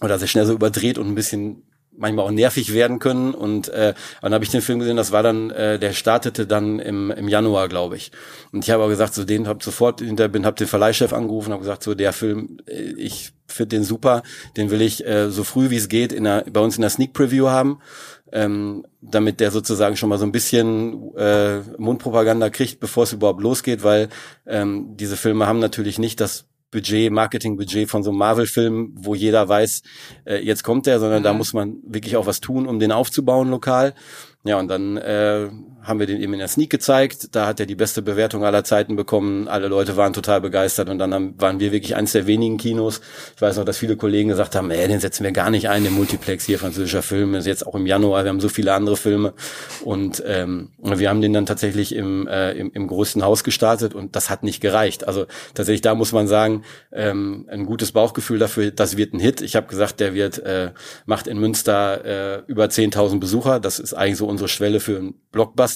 oder sehr schnell so überdreht und ein bisschen manchmal auch nervig werden können. Und äh, dann habe ich den Film gesehen, das war dann, äh, der startete dann im, im Januar, glaube ich. Und ich habe aber gesagt, so den habe sofort hinter bin, habe den Verleihchef angerufen, habe gesagt, so der Film, äh, ich finde den super, den will ich äh, so früh wie es geht in der, bei uns in der Sneak Preview haben. Ähm, damit der sozusagen schon mal so ein bisschen äh, Mundpropaganda kriegt, bevor es überhaupt losgeht, weil ähm, diese Filme haben natürlich nicht das Budget, Marketingbudget von so einem Marvel-Film, wo jeder weiß, äh, jetzt kommt der, sondern da muss man wirklich auch was tun, um den aufzubauen lokal. Ja, und dann äh, haben wir den eben in der Sneak gezeigt. Da hat er die beste Bewertung aller Zeiten bekommen. Alle Leute waren total begeistert und dann haben, waren wir wirklich eines der wenigen Kinos. Ich weiß noch, dass viele Kollegen gesagt haben, ey, den setzen wir gar nicht ein, den Multiplex hier, französischer Film, ist jetzt auch im Januar, wir haben so viele andere Filme. Und ähm, wir haben den dann tatsächlich im, äh, im, im größten Haus gestartet und das hat nicht gereicht. Also tatsächlich, da muss man sagen, ähm, ein gutes Bauchgefühl dafür, das wird ein Hit. Ich habe gesagt, der wird, äh, macht in Münster äh, über 10.000 Besucher. Das ist eigentlich so unsere Schwelle für einen Blockbuster.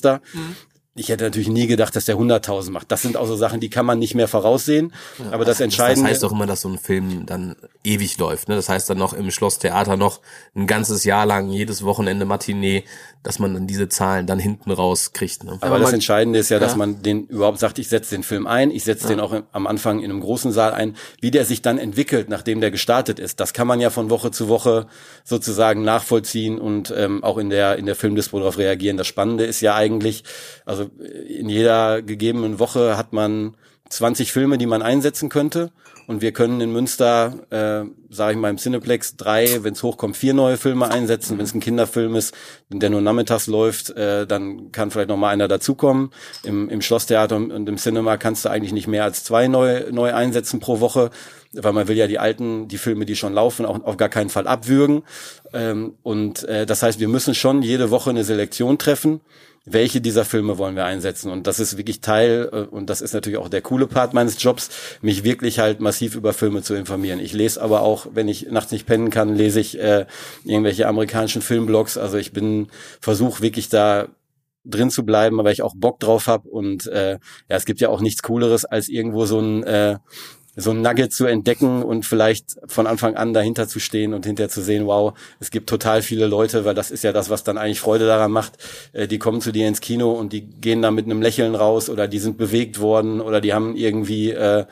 Ich hätte natürlich nie gedacht, dass der 100.000 macht. Das sind auch so Sachen, die kann man nicht mehr voraussehen. aber das Entscheidende... Das heißt doch immer, dass so ein Film dann ewig läuft. Ne? Das heißt dann noch im Schlosstheater noch ein ganzes Jahr lang, jedes Wochenende Matinee, dass man dann diese Zahlen dann hinten raus kriegt. Ne? Aber das Entscheidende ist ja, dass Ja. man den überhaupt sagt, ich setze den Film ein, ich setze den auch im- am Anfang in einem großen Saal ein. Wie der sich dann entwickelt, nachdem der gestartet ist, das kann man ja von Woche zu Woche sozusagen nachvollziehen und ähm, auch in der in der Filmdispo darauf reagieren. Das Spannende ist ja eigentlich, also in jeder gegebenen Woche hat man 20 Filme, die man einsetzen könnte. Und wir können in Münster, äh, sage ich mal im Cineplex, drei, wenn es hochkommt, vier neue Filme einsetzen. Wenn es ein Kinderfilm ist, der nur nachmittags läuft, äh, dann kann vielleicht noch mal einer dazukommen. Im, Im Schlosstheater und im Cinema kannst du eigentlich nicht mehr als zwei neu, neu einsetzen pro Woche, weil man will ja die alten, die Filme, die schon laufen, auch auf gar keinen Fall abwürgen. Ähm, und äh, das heißt, wir müssen schon jede Woche eine Selektion treffen welche dieser Filme wollen wir einsetzen. Und das ist wirklich Teil, äh, und das ist natürlich auch der coole Part meines Jobs, mich wirklich halt massiv über Filme zu informieren. Ich lese aber auch, wenn ich nachts nicht pennen kann, lese ich äh, irgendwelche amerikanischen Filmblogs. Also ich bin, versuche wirklich da drin zu bleiben, weil ich auch Bock drauf habe. Und äh, ja, es gibt ja auch nichts Cooleres, als irgendwo so ein äh, so ein Nugget zu entdecken und vielleicht von Anfang an dahinter zu stehen und hinterher zu sehen, wow, es gibt total viele Leute, weil das ist ja das, was dann eigentlich Freude daran macht. Äh, die kommen zu dir ins Kino und die gehen da mit einem Lächeln raus oder die sind bewegt worden oder die haben irgendwie äh,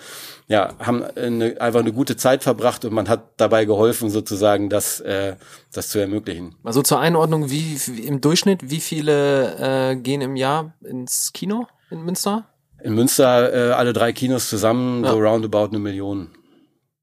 ja, haben eine, einfach eine gute Zeit verbracht und man hat dabei geholfen, sozusagen das, äh, das zu ermöglichen. Also zur Einordnung, wie, wie im Durchschnitt, wie viele äh, gehen im Jahr ins Kino in Münster? In Münster äh, alle drei Kinos zusammen Ja. so roundabout eine Million.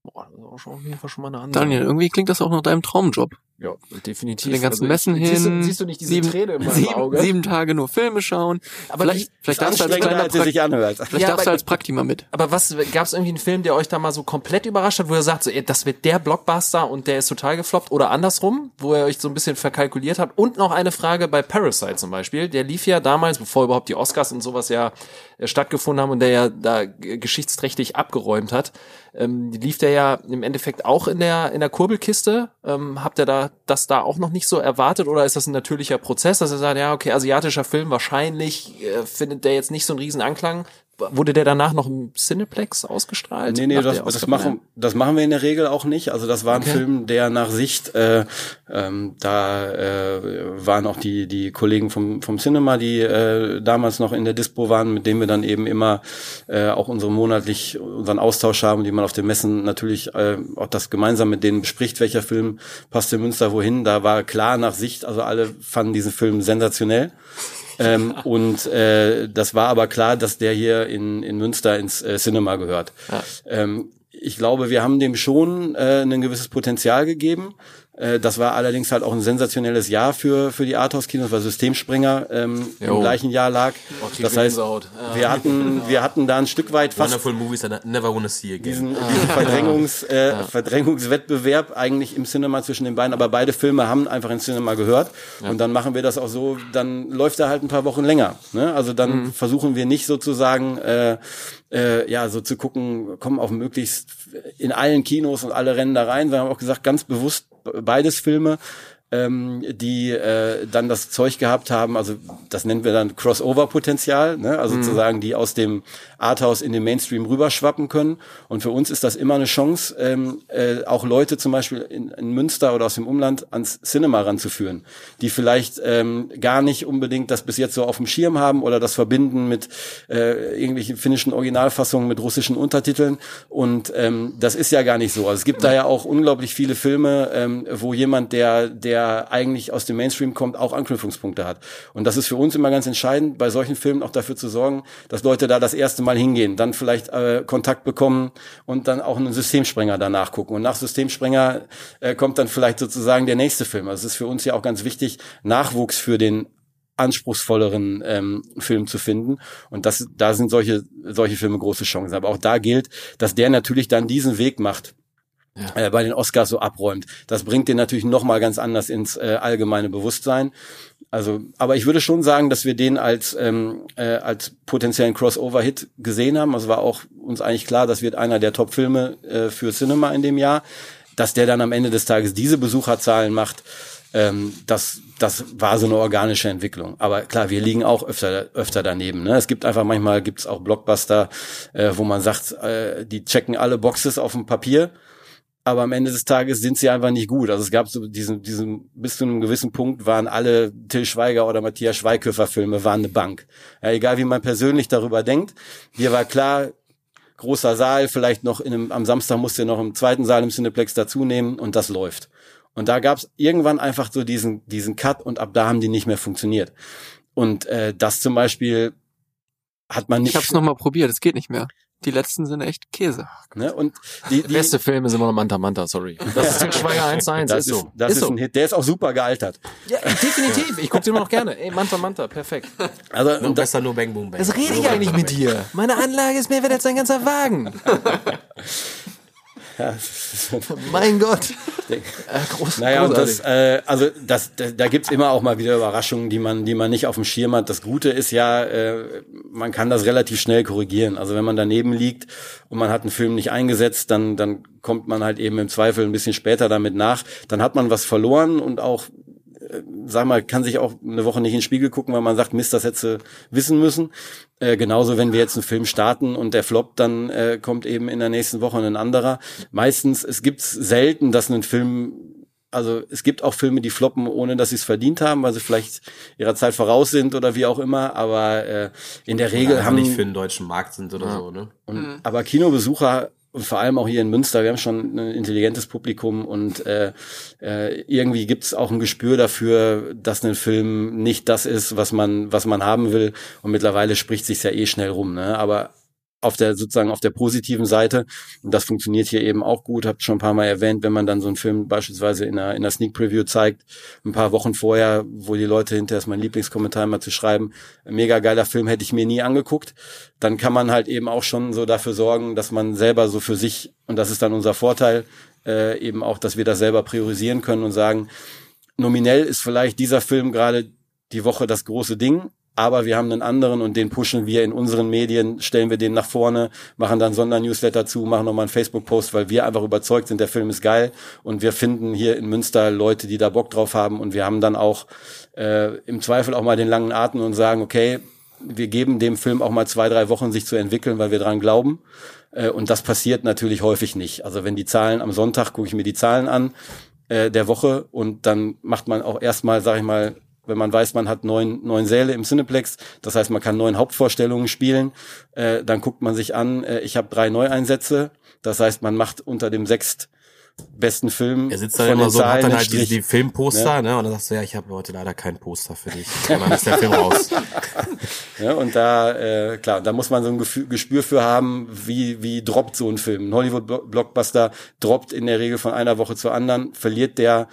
Boah, das ist auch schon auf jeden Fall schon mal eine Ansage. Daniel, irgendwie klingt das auch nach deinem Traumjob. Ja, definitiv. Zu den ganzen Also, Messen hin. Siehst du, siehst du nicht diese sieben, Träne in meinem sieben, Auge? sieben Tage nur Filme schauen. Aber vielleicht vielleicht darfst du als kleiner als sich anhört. vielleicht Ja, darfst du aber- als Praktima mit. Aber was gab es irgendwie einen Film, der euch da mal so komplett überrascht hat, wo ihr sagt, so, ey, das wird der Blockbuster und der ist total gefloppt oder andersrum, wo ihr euch so ein bisschen verkalkuliert habt? Und noch eine Frage bei Parasite zum Beispiel. Der lief ja damals, bevor überhaupt die Oscars und sowas ja stattgefunden haben und der ja da geschichtsträchtig abgeräumt hat, ähm, lief der ja im Endeffekt auch in der in der Kurbelkiste. Ähm, habt ihr da das da auch noch nicht so erwartet oder ist das ein natürlicher Prozess, dass ihr sagt, ja okay, asiatischer Film wahrscheinlich äh, findet der jetzt nicht so einen riesen Anklang? Wurde der danach noch im Cineplex ausgestrahlt? Nee, nee, das, das, machen, das machen wir in der Regel auch nicht. Also das war ein Okay. Film, der nach Sicht, äh, ähm, da äh, waren auch die, die Kollegen vom, vom Cinema, die äh, damals noch in der Dispo waren, mit denen wir dann eben immer äh, auch unsere monatlich unseren Austausch haben, die man auf den Messen natürlich äh, auch das gemeinsam mit denen bespricht, welcher Film passt in Münster wohin. Da war klar nach Sicht, also alle fanden diesen Film sensationell. Ähm, und äh, das war aber klar, dass der hier in, in Münster ins äh, Cinema gehört. Ähm, ich glaube, wir haben dem schon äh, ein gewisses Potenzial gegeben. Äh, das war allerdings halt auch ein sensationelles Jahr für, für die Arthouse-Kinos, weil Systemspringer ähm, im gleichen Jahr lag. Oh, Das heißt. Ja. wir hatten, wir hatten da ein Stück weit fast Wonderful movies I never wanna see again. diesen, diesen Verdrängungs, äh, Verdrängungswettbewerb eigentlich im Cinema zwischen den beiden, aber beide Filme haben einfach ins Cinema gehört und dann machen wir das auch so, dann läuft er halt ein paar Wochen länger. Ne? Also dann versuchen wir nicht sozusagen äh, äh, ja so zu gucken, kommen auf möglichst in allen Kinos und alle rennen da rein. Wir haben auch gesagt, ganz bewusst beides Filme ähm, die äh, dann das Zeug gehabt haben, also das nennen wir dann Crossover-Potenzial, ne? also sozusagen die aus dem Arthouse in den Mainstream rüberschwappen können. Und für uns ist das immer eine Chance, ähm, äh, auch Leute zum Beispiel in, in Münster oder aus dem Umland ans Cinema ranzuführen, die vielleicht ähm, gar nicht unbedingt das bis jetzt so auf dem Schirm haben oder das verbinden mit äh, irgendwelchen finnischen Originalfassungen mit russischen Untertiteln. Und ähm, das ist ja gar nicht so. Also es gibt da ja auch unglaublich viele Filme, ähm, wo jemand, der, der eigentlich aus dem Mainstream kommt, auch Anknüpfungspunkte hat. Und das ist für uns immer ganz entscheidend, bei solchen Filmen auch dafür zu sorgen, dass Leute da das erste Mal hingehen, dann vielleicht äh, Kontakt bekommen und dann auch einen Systemsprenger danach gucken. Und nach Systemsprenger äh, kommt dann vielleicht sozusagen der nächste Film. Also es ist für uns ja auch ganz wichtig, Nachwuchs für den anspruchsvolleren ähm, Film zu finden. Und das, da sind solche, solche Filme große Chancen. Aber auch da gilt, dass der natürlich dann diesen Weg macht, äh, bei den Oscars so abräumt. Das bringt den natürlich noch mal ganz anders ins äh, allgemeine Bewusstsein. Also, aber ich würde schon sagen, dass wir den als ähm, äh, als potenziellen Crossover-Hit gesehen haben. Also war auch uns eigentlich klar, das wird einer der Top-Filme äh, für Cinema in dem Jahr. Dass der dann am Ende des Tages diese Besucherzahlen macht, ähm, das, das war so eine organische Entwicklung. Aber klar, wir liegen auch öfter, öfter daneben. Ne? Es gibt einfach manchmal gibt's auch Blockbuster, äh, wo man sagt, äh, die checken alle Boxes auf dem Papier aber am Ende des Tages sind sie einfach nicht gut. Also es gab so diesen, diesen, bis zu einem gewissen Punkt waren alle Till Schweiger oder Matthias Schweighöfer Filme waren eine Bank. Ja, egal wie man persönlich darüber denkt. Hier war klar, großer Saal, vielleicht noch in einem, am Samstag musste er noch im zweiten Saal im Cineplex dazu nehmen und das läuft. Und da gab es irgendwann einfach so diesen, diesen Cut und ab da haben die nicht mehr funktioniert. Und äh, das zum Beispiel hat man nicht. Ich hab's noch mal probiert, es geht nicht mehr. Die letzten sind echt Käse. ne? Und die, die, Beste Film ist immer noch Manta Manta, sorry. Das ist Schweiger 1-1, das ist so. das ist, so. ein Hit. Der ist auch super gealtert. Ja, definitiv. Ich gucke den immer noch gerne. Ey, Manta Manta, perfekt. Also Nur und das, besser nur Bang Boom Bang. Was rede ich eigentlich mit dir? Meine Anlage ist mehr wert als ein ganzer Wagen. mein Gott. Äh, groß, Naja, und das, äh, also das, da, da gibt's immer auch mal wieder Überraschungen, die man, die man nicht auf dem Schirm hat. Das Gute ist ja, äh, man kann das relativ schnell korrigieren. Also wenn man daneben liegt und man hat einen Film nicht eingesetzt, dann, dann kommt man halt eben im Zweifel ein bisschen später damit nach. Dann hat man was verloren und auch sag mal, kann sich auch eine Woche nicht in den Spiegel gucken, weil man sagt, Mist, das hätte wissen müssen. Äh, genauso, wenn wir jetzt einen Film starten und der floppt, dann äh, kommt eben in der nächsten Woche ein anderer. Meistens, es gibt selten, dass ein Film also es gibt auch Filme, die floppen, ohne dass sie es verdient haben, weil sie vielleicht ihrer Zeit voraus sind oder wie auch immer. Aber äh, in der Regel Einfach haben nicht für den deutschen Markt sind oder so, ne? und, Aber Kinobesucher und vor allem auch hier in Münster, wir haben schon ein intelligentes Publikum und äh, äh, irgendwie gibt's auch ein Gespür dafür, dass ein Film nicht das ist, was man was man haben will. Und mittlerweile spricht sich's ja eh schnell rum. Ne? Aber auf der sozusagen auf der positiven Seite und das funktioniert hier eben auch gut. Habt schon ein paar Mal erwähnt, wenn man dann so einen Film beispielsweise in einer, in einer Sneak Preview zeigt, ein paar Wochen vorher, wo die Leute hinterher ist mein Lieblingskommentar mal zu schreiben, mega geiler Film hätte ich mir nie angeguckt, dann kann man halt eben auch schon so dafür sorgen, dass man selber so für sich und das ist dann unser Vorteil äh, eben auch, dass wir das selber priorisieren können und sagen, nominell ist vielleicht dieser Film gerade die Woche das große Ding, aber wir haben einen anderen und den pushen wir in unseren Medien, stellen wir den nach vorne, machen dann Sondernewsletter zu, machen nochmal einen Facebook-Post, weil wir einfach überzeugt sind, der Film ist geil und wir finden hier in Münster Leute, die da Bock drauf haben und wir haben dann auch äh, im Zweifel auch mal den langen Atem und sagen, okay, wir geben dem Film auch mal zwei, drei Wochen, sich zu entwickeln, weil wir dran glauben. Äh, Und das passiert natürlich häufig nicht. Also wenn die Zahlen am Sonntag, gucke ich mir die Zahlen an äh, der Woche und dann macht man auch erstmal, sag ich mal, wenn man weiß, man hat neun, neun Säle im Cineplex, das heißt, man kann neun Hauptvorstellungen spielen, äh, dann guckt man sich an, äh, ich habe drei Neueinsätze, das heißt, man macht unter dem sechst besten Film Er sitzt dann immer den so und hat Zahlen dann halt die, die Filmposter, ne? Und dann sagst du, ja, ich habe heute leider kein Poster für dich. Und dann ist der Film raus. Ja, und da, äh, klar, da muss man so ein Gefühl, Gespür für haben, wie, wie droppt so ein Film. Ein Hollywood-Blockbuster droppt in der Regel von einer Woche zur anderen, verliert der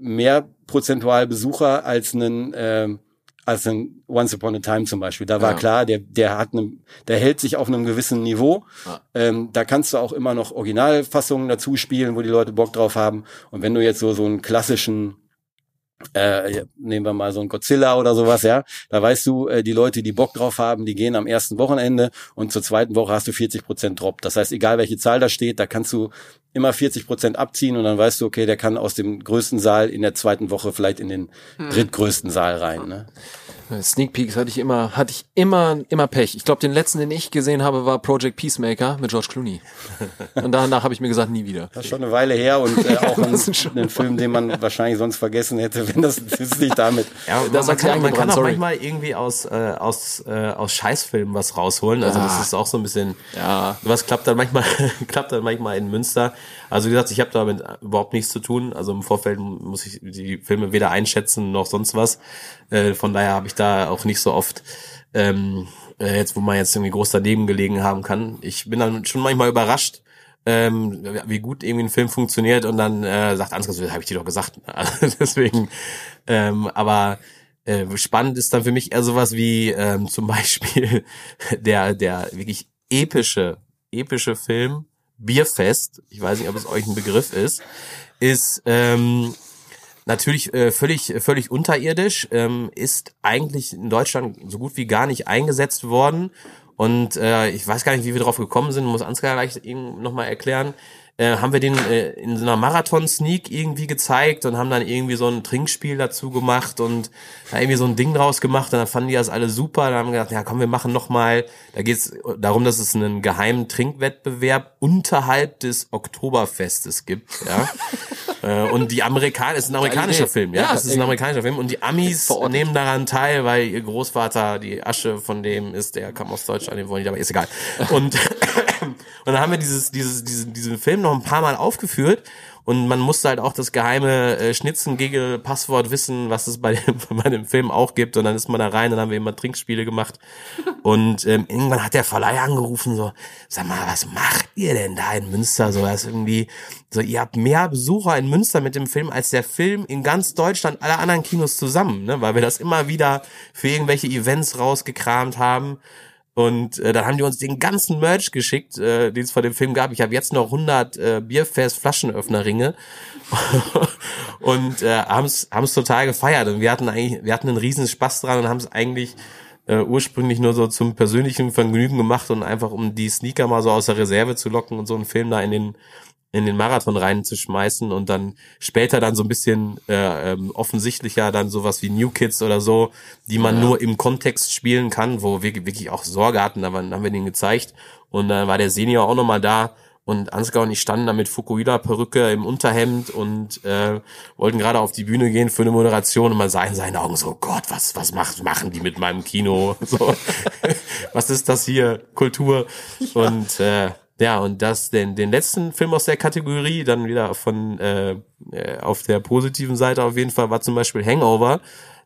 mehr prozentual Besucher als einen, ähm, als ein Once Upon a Time zum Beispiel. Da war Ja. klar, der, der hat einen, der hält sich auf einem gewissen Niveau. Ähm, da kannst du auch immer noch Originalfassungen dazu spielen, wo die Leute Bock drauf haben. Und wenn du jetzt so, so einen klassischen äh, nehmen wir mal so ein Godzilla oder sowas, ja, da weißt du, äh, die Leute, die Bock drauf haben, die gehen am ersten Wochenende und zur zweiten Woche hast du 40 Prozent Drop. Das heißt, egal welche Zahl da steht, da kannst du immer 40 Prozent abziehen und dann weißt du, okay, der kann aus dem größten Saal in der zweiten Woche vielleicht in den drittgrößten Saal rein. Ne? Sneak Peeks hatte ich immer, hatte ich immer, immer Pech. Ich glaube, den letzten, den ich gesehen habe, war Project Peacemaker mit George Clooney. Und danach habe ich mir gesagt, nie wieder. Das ist schon eine Weile her und äh, auch ein, das ist schon ein Film, den man wahrscheinlich sonst vergessen hätte, wenn das, das ist nicht damit. Ja, Das man, kann, man kann auch sorry. manchmal irgendwie aus, äh, aus, äh, aus Scheißfilmen was rausholen. Also das ist auch so ein bisschen, Ja. was klappt dann manchmal, klappt dann manchmal in Münster. Also wie gesagt, ich habe damit überhaupt nichts zu tun. Also im Vorfeld muss ich die Filme weder einschätzen noch sonst was. Äh, von daher habe ich da auch nicht so oft ähm, äh, jetzt, wo man jetzt irgendwie groß daneben gelegen haben kann. Ich bin dann schon manchmal überrascht, ähm, wie gut irgendwie ein Film funktioniert und dann äh, sagt Ansgar, so, habe ich dir doch gesagt. Also deswegen, ähm, aber äh, spannend ist dann für mich eher sowas wie ähm, zum Beispiel der der wirklich epische epische Film Bierfest. Ich weiß nicht, ob es euch ein Begriff ist. Ist ähm, natürlich äh, völlig völlig unterirdisch, ähm, ist eigentlich in Deutschland so gut wie gar nicht eingesetzt worden. Und äh, ich weiß gar nicht, wie wir drauf gekommen sind, muss Ansgar gleich eben nochmal erklären. Äh, haben wir den äh, in so einer Marathon-Sneak irgendwie gezeigt und haben dann irgendwie so ein Trinkspiel dazu gemacht und da irgendwie so ein Ding draus gemacht und dann fanden die das alle super. Dann haben wir gedacht, ja komm, wir machen noch mal. Da geht es darum, dass es einen geheimen Trinkwettbewerb unterhalb des Oktoberfestes gibt. Ja. Äh, und die Amerikaner, es ist ein amerikanischer. Film, ja, Ja, es ist ein amerikanischer Film und die Amis nehmen daran teil, weil ihr Großvater die Asche von dem ist, der kam aus Deutschland, den wollen die dabei, ist egal. Und, und dann haben wir dieses, dieses, diesen, diesen Film noch ein paar Mal aufgeführt Und man musste halt auch das geheime äh, Schnitzengegel-Passwort wissen, was es bei dem, bei dem Film auch gibt. Und dann ist man da rein dann haben wir immer Trinkspiele gemacht. Und ähm, irgendwann hat der Verleih angerufen, so, sag mal, was macht ihr denn da in Münster? So, das irgendwie, so, ihr habt mehr Besucher in Münster mit dem Film als der Film in ganz Deutschland, alle anderen Kinos zusammen, ne? Weil wir das immer wieder für irgendwelche Events rausgekramt haben. Und äh, dann haben die uns den ganzen Merch geschickt, äh, den es vor dem Film gab. Ich habe jetzt noch 100 äh, Bierfest Flaschenöffnerringe und äh, haben es total gefeiert. Und wir hatten eigentlich, wir hatten einen riesen Spaß dran und haben es eigentlich äh, ursprünglich nur so zum persönlichen Vergnügen gemacht und einfach um die Sneaker mal so aus der Reserve zu locken und so einen Film da in den in den Marathon reinzuschmeißen und dann später dann so ein bisschen äh, ähm, offensichtlicher dann sowas wie New Kids oder so, die man nur im Kontext spielen kann, wo wir wirklich auch Sorge hatten, da haben wir den gezeigt und dann war der Senior auch nochmal da und Ansgar und ich standen da mit Fukuhila-Perücke im Unterhemd und äh, wollten gerade auf die Bühne gehen für eine Moderation und man sah in seinen Augen so, Gott, was, was macht, machen die mit meinem Kino? So, was ist das hier? Kultur? Und äh, ja, und das, den, den letzten Film aus der Kategorie, dann wieder von äh, äh, auf der positiven Seite auf jeden Fall, war zum Beispiel Hangover.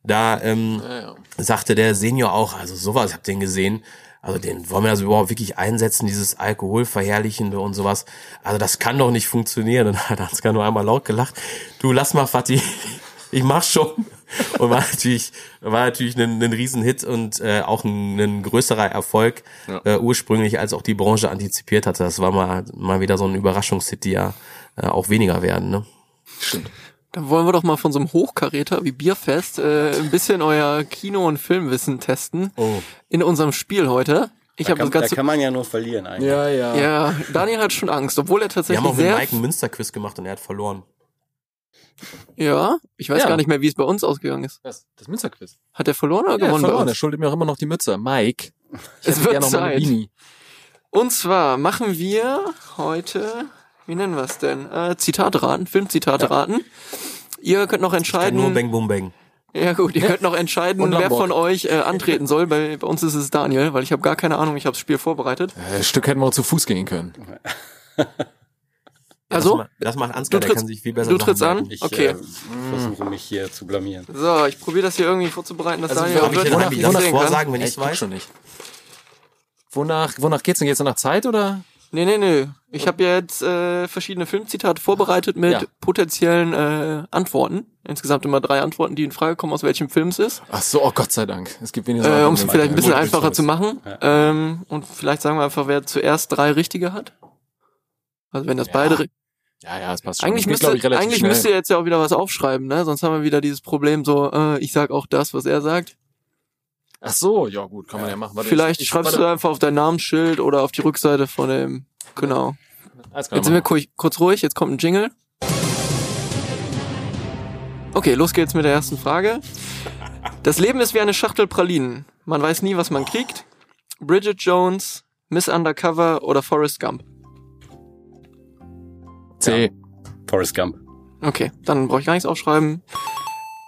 Da ähm, Ja, ja. sagte der Senior auch, also sowas, ich hab den gesehen, also den wollen wir also überhaupt wirklich einsetzen, dieses Alkoholverherrlichende und sowas. Also das kann doch nicht funktionieren. Und da hat Ansgar nur einmal laut gelacht. Du lass mal, Fatih, ich mach schon. Und war natürlich, war natürlich ein, ein Riesenhit und äh, auch ein, ein größerer Erfolg äh, ursprünglich, als auch die Branche antizipiert hatte. Das war mal, mal wieder so ein Überraschungshit, die ja äh, auch weniger werden. Ne? Dann wollen wir doch mal von so einem Hochkaräter wie Bierfest äh, ein bisschen euer Kino- und Filmwissen testen. Oh. In unserem Spiel heute. Ich Da habe kann, das da ganze. kann man ja nur verlieren eigentlich. Ja, ja. Ja, Daniel hat schon Angst, obwohl er Wir tatsächlich haben auch mit sehr. Mike ein Münsterquiz gemacht und er hat verloren. Ja, ich weiß Ja. gar nicht mehr, wie es bei uns ausgegangen ist. Das, das Münsterquiz. Hat er verloren oder Ja, gewonnen? bei verloren. uns? Er schuldet mir auch immer noch die Mütze. Mike. Ich Es wird Zeit. Beanie. Und zwar machen wir heute, wie nennen wir es denn? Äh, Zitate raten, Filmzitate raten. Ihr könnt noch Ich kann entscheiden. nur Bang Boom Bang. Ja gut, ihr könnt noch entscheiden, Und wer von euch äh, antreten soll. Bei, bei uns ist es Daniel, weil ich habe gar keine Ahnung, ich habe das Spiel vorbereitet. Äh, Stück hätten wir auch zu Fuß gehen können. Also, Das, ma- das macht Ansgar, du der trittst- kann sich viel besser du trittst an? merken. Ich Okay. äh, versuche mich hier zu blamieren. so, ich probiere das hier irgendwie vorzubereiten, dass Also, Daniel ich wird- denn Wonach- kann. vorsagen, wenn ich es weiß? schon nicht. Wonach, wonach geht's denn? Geht's nach Zeit oder? Nee, nee, nee. Ich habe jetzt äh, verschiedene Filmzitate vorbereitet mit Ja. potenziellen äh, Antworten. Insgesamt immer drei Antworten, die in Frage kommen, aus welchem Film es ist. Ach so, oh Gott sei Dank. Es gibt wenigstens Äh, auch um es vielleicht ein bisschen Multiple einfacher zu machen. Ähm, und vielleicht sagen wir einfach, wer zuerst drei richtige hat. Also wenn das Ja. beide... Ja, ja, es passt schon. Eigentlich, Das geht, müsste, glaub ich, eigentlich schnell. müsst ihr jetzt ja auch wieder was aufschreiben, ne? Sonst haben wir wieder dieses Problem so, äh, ich sag auch das, was er sagt. Ach so, ja gut, kann man ja machen. Warte, Vielleicht ich, ich, schreibst du warte, einfach auf dein Namensschild oder auf die Rückseite von dem... Genau. Alles klar, Jetzt sind wir kurz, kurz ruhig, jetzt kommt ein Jingle. Okay, los geht's mit der ersten Frage. Das Leben ist wie eine Schachtel Pralinen. Man weiß nie, was man kriegt. Bridget Jones, Miss Undercover oder Forrest Gump. C. Forrest Gump. Okay, dann brauche ich gar nichts aufschreiben.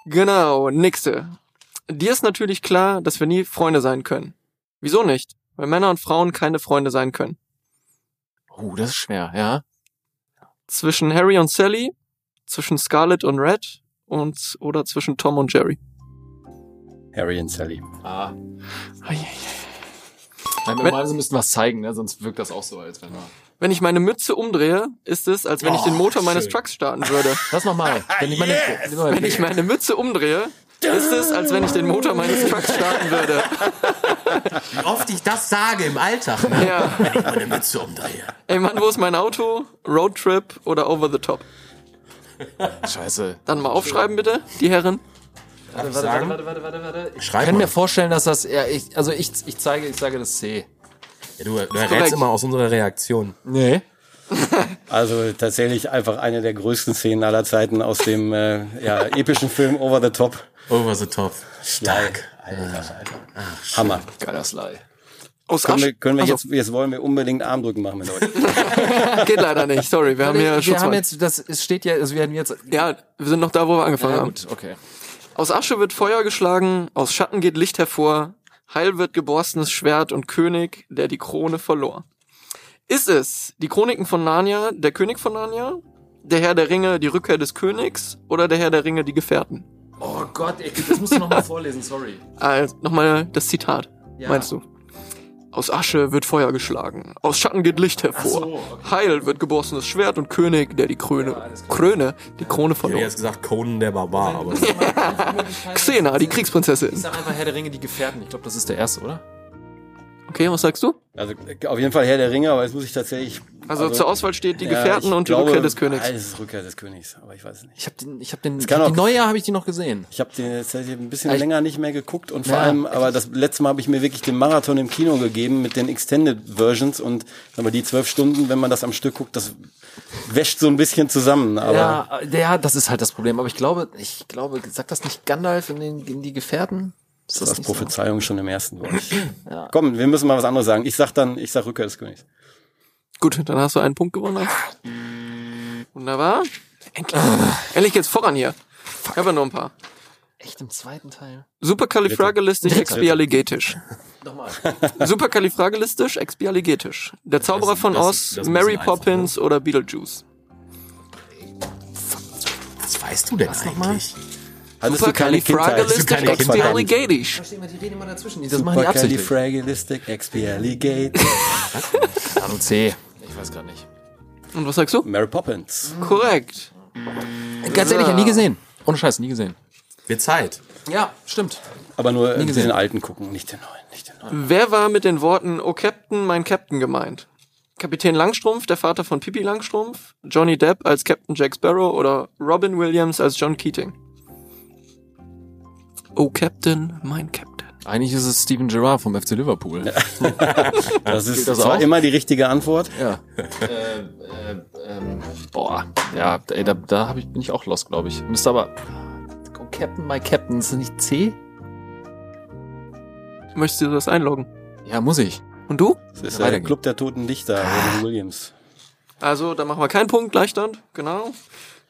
Genau, nächste. Dir ist natürlich klar, dass wir nie Freunde sein können. Wieso nicht? Weil Männer und Frauen keine Freunde sein können. Oh, das ist schwer, ja. Zwischen Harry und Sally, zwischen Scarlett und Red und oder zwischen Tom und Jerry. Harry und Sally. Ah. Ei, ei, Nein, Wenn- normalerweise müssten wir es zeigen, ne? sonst wirkt das auch so, als wenn wir... Wenn ich meine Mütze umdrehe, ist es, als wenn ich den Motor meines Trucks starten würde. Lass nochmal. Wenn ich meine, Wenn ich meine Mütze umdrehe, ist es, als wenn ich den Motor meines Trucks starten würde. Wie oft ich das sage im Alltag, ne? Ja. wenn ich meine Mütze umdrehe. Ey Mann, wo ist mein Auto? Roadtrip oder Over the Top? Scheiße. Dann mal aufschreiben bitte, die Herren. Warte, warte, warte, warte, warte, warte. Ich Schreib kann mal. mir vorstellen, dass das, ja, ich, also ich, ich zeige, ich sage das C. Ja, du du errätst immer aus unserer Reaktion. Nee. Also tatsächlich einfach eine der größten Szenen aller Zeiten aus dem äh, ja, epischen Film Over the Top. Over the top. Stark. Alter, Alter. Hammer. Geiler Sly. Aus Können wir, können wir Also, jetzt, jetzt wollen wir unbedingt Armdrücken machen mit euch. geht leider nicht, sorry, wir haben hier wir haben jetzt, das es steht ja, also wir haben jetzt, Ja, wir sind noch da, wo wir angefangen ja, haben. gut, okay. Aus Asche wird Feuer geschlagen, aus Schatten geht Licht hervor, heil wird geborstenes Schwert und König, der die Krone verlor. Ist es die Chroniken von Narnia, der König von Narnia, Der Herr der Ringe, die Rückkehr des Königs oder der Herr der Ringe, die Gefährten? Oh Gott, ey, das musst du nochmal vorlesen, sorry. Also, nochmal das Zitat, Ja. meinst du? Aus Asche wird Feuer geschlagen, aus Schatten geht Licht hervor. so, okay. Heil wird geborstenes Schwert und König, der die Krone, Krone, die Krone Ich hätte verlor. jetzt gesagt Conan der Barbar, aber Xena, die Kriegsprinzessin. Ich sag einfach Herr der Ringe, die Gefährten. Ich glaube, das ist der erste, oder? Okay, was sagst du? Also auf jeden Fall Herr der Ringe, aber jetzt muss ich tatsächlich. Also, zur Auswahl steht die ja, Gefährten und die glaube, Rückkehr des Königs. Ah, es ist Rückkehr des Königs, aber ich weiß es nicht. Ich habe den, ich habe den, kann die auch- neue habe ich die noch gesehen. Ich habe den jetzt tatsächlich ein bisschen ich- länger nicht mehr geguckt und vor Ja. allem, aber das letzte Mal habe ich mir wirklich den Marathon im Kino gegeben mit den Extended Versions und aber die zwölf Stunden, wenn man das am Stück guckt, das wäscht so ein bisschen zusammen. Aber ja, ja, das ist halt das Problem. Aber ich glaube, ich glaube, sagt das nicht Gandalf in, den, in die Gefährten? Ist das nicht Prophezeiung schon im ersten Wort. Komm, wir müssen mal was anderes sagen. Ich sag dann, ich sag Rückkehr des Königs. Gut, dann hast du einen Punkt gewonnen. Wunderbar. Endlich. Endlich geht's voran hier. Ich habe ja nur ein paar. So? Echt im zweiten Teil? Supercalifragilistisch expialigetisch. Nochmal. Supercalifragilistisch expialigetisch. Der Zauberer von das- Oz, das ist Mary Poppins oder Beetlejuice. was weißt du denn eigentlich? Hattest du keine Kindheit? Supercalifragilistisch keine Kindheit? expialigatisch. Die reden immer dazwischen. Das machen die absichtlich. Supercalifragilistic expialigate. Ahnung C. Ich weiß gerade nicht. Und was sagst du? Mary Poppins. Korrekt. Ganz ehrlich, nie gesehen. Ohne Scheiß, nie gesehen. Wird Zeit. Ja, stimmt. Aber nur gesehen. den alten gucken, nicht den neuen, nicht den neuen. Wer war mit den Worten Oh Captain, mein Captain gemeint? Kapitän Langstrumpf, der Vater von Pippi Langstrumpf, Johnny Depp als Captain Jack Sparrow oder Robin Williams als John Keating? Oh Captain, mein Captain. Eigentlich ist es Steven Gerrard vom FC Liverpool. Das ist das zwar auch? immer die richtige Antwort. Ja. äh, äh, ähm, boah. Ja, ey, da, da hab ich, bin ich auch lost, glaube ich. Müsste aber. Oh, Captain, my Captain. Ist das nicht C? Möchtest du das einloggen? Ja, muss ich. Und du? Das ist Ja, der. Club der Toten Dichter, Robin Williams. Also, da machen wir keinen Punkt, Gleichstand. Genau.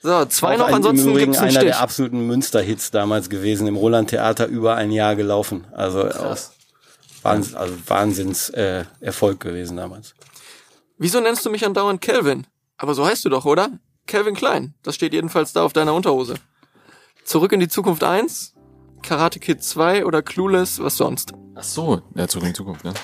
So, zwei Auch noch, ein, ansonsten Im Übrigen gibt's einen einer Stich. der absoluten Münster-Hits damals gewesen, im Roland Theater über ein Jahr gelaufen. Also auch Wahnsinn, also Wahnsinns äh, Erfolg gewesen damals. Wieso nennst du mich andauernd Calvin? Aber so heißt du doch, oder? Calvin Klein. Das steht jedenfalls da auf deiner Unterhose. Zurück in die Zukunft 1, Karate Kid 2 oder Clueless, was sonst? Ach so. Ja, zurück in die Zukunft, ne?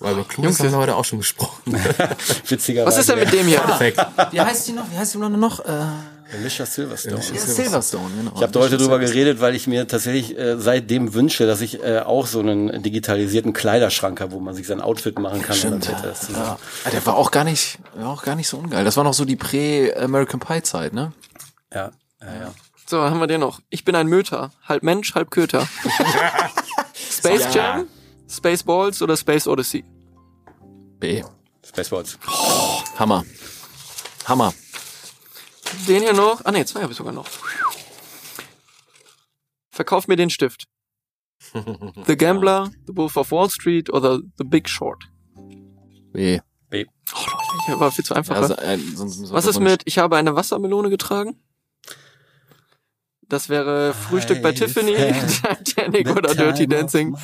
Weil über Clues haben wir heute auch schon gesprochen. Witzigerweise. Was ist denn mit dem hier? Perfekt. Wie heißt die noch? Wie heißt die noch? noch? Äh, Alicia Silverstone. ja, Silverstone, genau. Ich habe da heute drüber geredet, weil ich mir tatsächlich äh, seitdem wünsche, dass ich äh, auch so einen digitalisierten Kleiderschrank habe, wo man sich sein Outfit machen kann. das zusammen. Ja. Ah, der war auch gar nicht, war auch gar nicht so ungeil. Das war noch so die Prä-American Pie Zeit, ne? Ja, ja, ja. So, haben wir den noch. Ich bin ein Möter. Halb Mensch, halb Köter. Space Ja. Jam, Spaceballs oder Space Odyssey? B. Spaceballs. Hammer. Hammer. Den hier noch. Ah nee, zwei habe ich sogar noch. Verkauf mir den Stift. The Gambler, The Wolf of Wall Street oder The Big Short. B. B. Oh, Leute, war viel zu einfach. Ja, wa? so, äh, sonst, sonst Was ist mit, ich habe eine Wassermelone getragen? Das wäre Frühstück bei Tiffany, Titanic oder Dirty Dancing.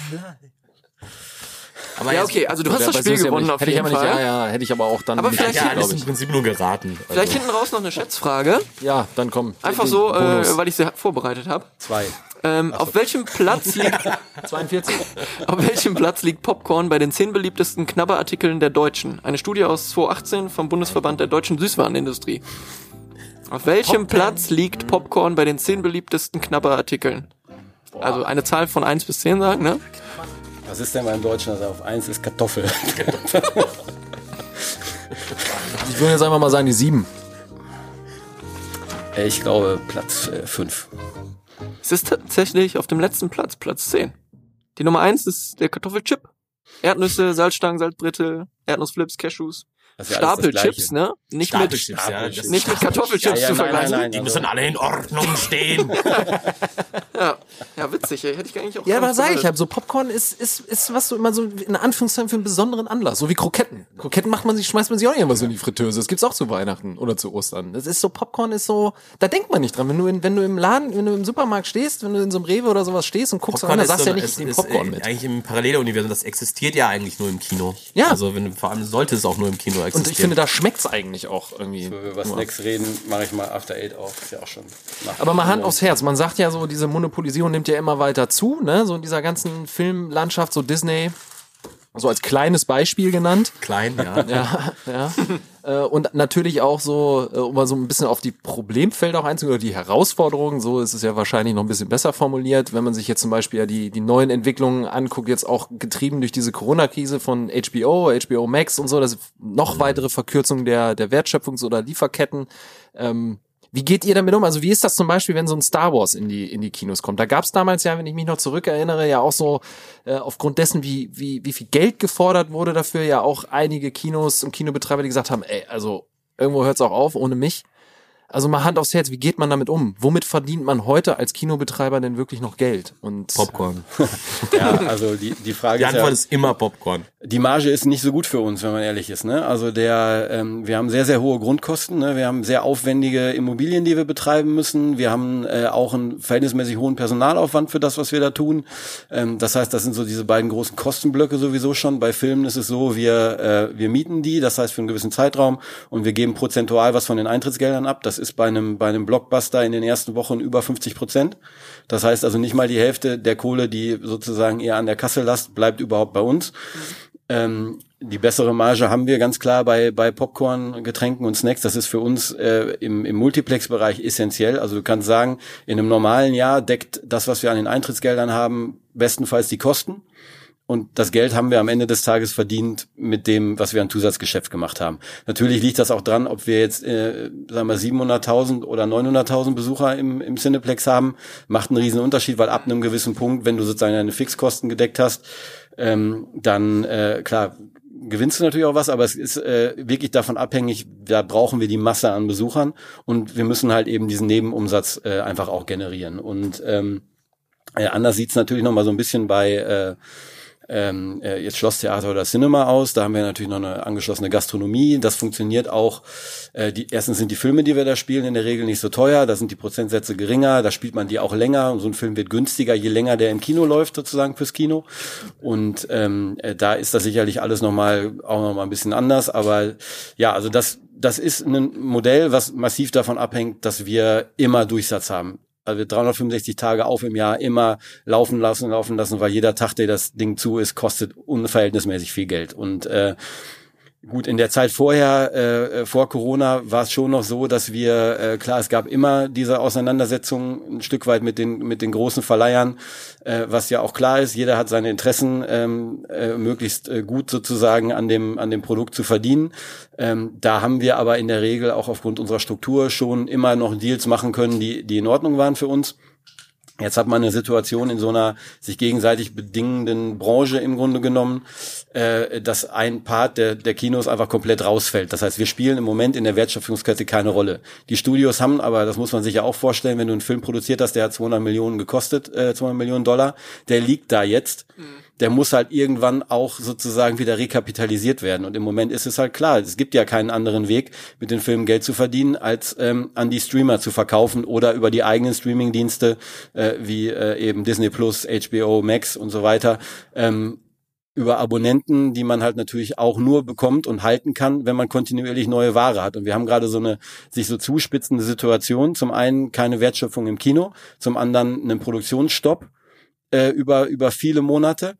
Aber Ja, okay, also du hast das Spiel gewonnen auf hätte ich jeden aber nicht, Fall. Ja, ja, hätte ich aber auch dann Aber nicht, vielleicht- Ja, alles im. Prinzip nur geraten. Vielleicht Also, hinten raus noch eine Schätzfrage. Ja, dann komm. Einfach Den so, äh, weil ich sie vorbereitet habe. Zwei. Ähm, auf welchem Platz liegt 42. auf welchem Platz liegt Popcorn bei den zehn beliebtesten Knabberartikeln der Deutschen? Eine Studie aus 2018 vom Bundesverband der deutschen Süßwarenindustrie. Auf welchem Platz liegt Popcorn bei den zehn beliebtesten Knabberartikeln? Also eine Zahl von 1 bis 10 sagen, ne? Was ist denn beim Deutschen? Also auf eins ist Kartoffel. Ich würde jetzt einfach mal sagen, die 7. Äh, ich glaube Platz äh, fünf. Es ist tatsächlich auf dem letzten Platz, Platz 10. Die Nummer 1 ist der Kartoffelchip. Erdnüsse, Salzstangen, Salzbrittel, Erdnussflips, Cashews. Ist Stapelchips, ne? Nicht mit, Stapelchips, ja. Nicht mit Kartoffelchips Ja, ja, zu nein, vergleichen. nein, nein, Die also- müssen alle in Ordnung stehen. Ja, Ja, witzig, ey. hätte ich gar nicht auch Ja, aber sag ich halt, so Popcorn ist, ist, ist was so immer so in Anführungszeichen für einen besonderen Anlass, so wie Kroketten. Kroketten macht man sich, schmeißt man sich auch nicht immer so in die Fritteuse. Das gibt's auch zu Weihnachten oder zu Ostern. Das ist so, Popcorn ist so, da denkt man nicht dran. Wenn du in, wenn du im Laden, wenn du im Supermarkt stehst, wenn du in so einem Rewe oder sowas stehst und guckst dann sagst du ja nicht, ich ist, ist, Popcorn äh, mit. Eigentlich im Paralleluniversum, das existiert ja eigentlich nur im Kino. Ja. Also wenn, vor allem sollte es auch nur im Kino existieren. Und ich finde, da schmeckt's eigentlich auch irgendwie. Wenn wir über Snacks reden, mache ich mal After Eight auf. Ist ja auch schon. Aber mal Hand aufs Herz. Man sagt ja so, diese Monopolisierung nimmt ja immer weiter zu, ne? So in dieser ganzen Filmlandschaft, so Disney, so als kleines Beispiel genannt. klein, ja. Ja, ja. Äh, Und natürlich auch so, äh, um mal so ein bisschen auf die Problemfelder auch einzugehen, oder die Herausforderungen, so ist es ja wahrscheinlich noch ein bisschen besser formuliert, wenn man sich jetzt zum Beispiel ja die, die neuen Entwicklungen anguckt, jetzt auch getrieben durch diese Corona-Krise von HBO, HBO Max und so, das noch weitere Verkürzung der, der Wertschöpfungs- oder Lieferketten. Ähm, wie geht ihr damit um? Also wie ist das zum Beispiel, wenn so ein Star Wars in die in die Kinos kommt? Da gab es damals ja, wenn ich mich noch zurückerinnere, ja auch so äh, aufgrund dessen, wie wie wie viel Geld gefordert wurde dafür, ja auch einige Kinos und Kinobetreiber, die gesagt haben, ey, also irgendwo hört's auch auf ohne mich. Also mal Hand aufs Herz, wie geht man damit um? Womit verdient man heute als Kinobetreiber denn wirklich noch Geld? Und Popcorn. Ja, also die, die Frage Die ist Antwort ja, ist immer Popcorn. Die Marge ist nicht so gut für uns, wenn man ehrlich ist. Ne? Also der, ähm, wir haben sehr, sehr hohe Grundkosten. Ne? Wir haben sehr aufwendige Immobilien, die wir betreiben müssen. Wir haben äh, auch einen verhältnismäßig hohen Personalaufwand für das, was wir da tun. Ähm, das heißt, das sind so diese beiden großen Kostenblöcke sowieso schon. Bei Filmen ist es so, wir, äh, wir mieten die, das heißt für einen gewissen Zeitraum und wir geben prozentual was von den Eintrittsgeldern ab. Das ist bei einem, bei einem Blockbuster in den ersten Wochen über 50 Prozent. Das heißt also nicht mal die Hälfte der Kohle, die sozusagen eher an der Kasse lasst, bleibt überhaupt bei uns. Ähm, die bessere Marge haben wir ganz klar bei, bei Popcorn, Getränken und Snacks. Das ist für uns äh, im, im Multiplex-Bereich essentiell. Also du kannst sagen, in einem normalen Jahr deckt das, was wir an den Eintrittsgeldern haben, bestenfalls die Kosten. Und das Geld haben wir am Ende des Tages verdient mit dem, was wir an Zusatzgeschäft gemacht haben. Natürlich liegt das auch dran, ob wir jetzt, äh, sagen wir, 700.000 oder 900.000 Besucher im, im Cineplex haben, macht einen riesen Unterschied, weil ab einem gewissen Punkt, wenn du sozusagen deine Fixkosten gedeckt hast, ähm, dann, äh, klar, gewinnst du natürlich auch was, aber es ist äh, wirklich davon abhängig, da brauchen wir die Masse an Besuchern und wir müssen halt eben diesen Nebenumsatz äh, einfach auch generieren. Und ähm, äh, anders sieht's natürlich noch mal so ein bisschen bei äh, ähm, äh, jetzt Schlosstheater oder Cinema aus. Da haben wir natürlich noch eine angeschlossene Gastronomie. Das funktioniert auch. Äh, die, erstens sind die Filme, die wir da spielen, in der Regel nicht so teuer. Da sind die Prozentsätze geringer. Da spielt man die auch länger. Und so ein Film wird günstiger, je länger der im Kino läuft, sozusagen fürs Kino. Und ähm, äh, da ist das sicherlich alles nochmal auch noch mal ein bisschen anders. Aber ja, also das das ist ein Modell, was massiv davon abhängt, dass wir immer Durchsatz haben also wir 365 Tage auf im Jahr immer laufen lassen, laufen lassen, weil jeder Tag, der das Ding zu ist, kostet unverhältnismäßig viel Geld. Und äh, gut, in der Zeit vorher, äh, vor Corona, war es schon noch so, dass wir, äh, klar, es gab immer diese Auseinandersetzung ein Stück weit mit den mit den großen Verleihern, äh, was ja auch klar ist, jeder hat seine Interessen ähm, äh, möglichst äh, gut sozusagen an dem an dem Produkt zu verdienen. Ähm, da haben wir aber in der Regel auch aufgrund unserer Struktur schon immer noch Deals machen können, die die in Ordnung waren für uns. Jetzt hat man eine Situation in so einer sich gegenseitig bedingenden Branche im Grunde genommen, äh, dass ein Part der, der Kinos einfach komplett rausfällt. Das heißt, wir spielen im Moment in der Wertschöpfungskette keine Rolle. Die Studios haben, aber das muss man sich ja auch vorstellen, wenn du einen Film produziert hast, der hat 200 Millionen gekostet, äh, 200 Millionen Dollar, der liegt da jetzt. Der muss halt irgendwann auch sozusagen wieder rekapitalisiert werden. Und im Moment ist es halt klar, es gibt ja keinen anderen Weg, mit den Filmen Geld zu verdienen, als ähm, an die Streamer zu verkaufen oder über die eigenen Streamingdienste äh, wie äh, eben Disney Plus, HBO Max und so weiter. Ähm, über Abonnenten, die man halt natürlich auch nur bekommt und halten kann, wenn man kontinuierlich neue Ware hat. Und wir haben gerade so eine sich so zuspitzende Situation. Zum einen keine Wertschöpfung im Kino, zum anderen einen Produktionsstopp äh, über über viele Monate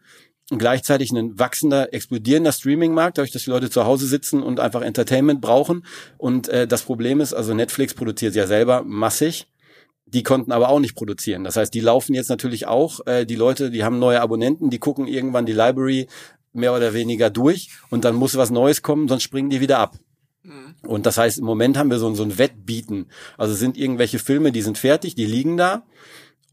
und gleichzeitig ein wachsender, explodierender Streaming-Markt, dadurch, dass die Leute zu Hause sitzen und einfach Entertainment brauchen. Und äh, das Problem ist, also Netflix produziert ja selber massig. Die konnten aber auch nicht produzieren. Das heißt, die laufen jetzt natürlich auch. Äh, die Leute, die haben neue Abonnenten, die gucken irgendwann die Library mehr oder weniger durch und dann muss was Neues kommen, sonst springen die wieder ab. Und das heißt, im Moment haben wir so, so ein Wettbieten. Also sind irgendwelche Filme, die sind fertig, die liegen da.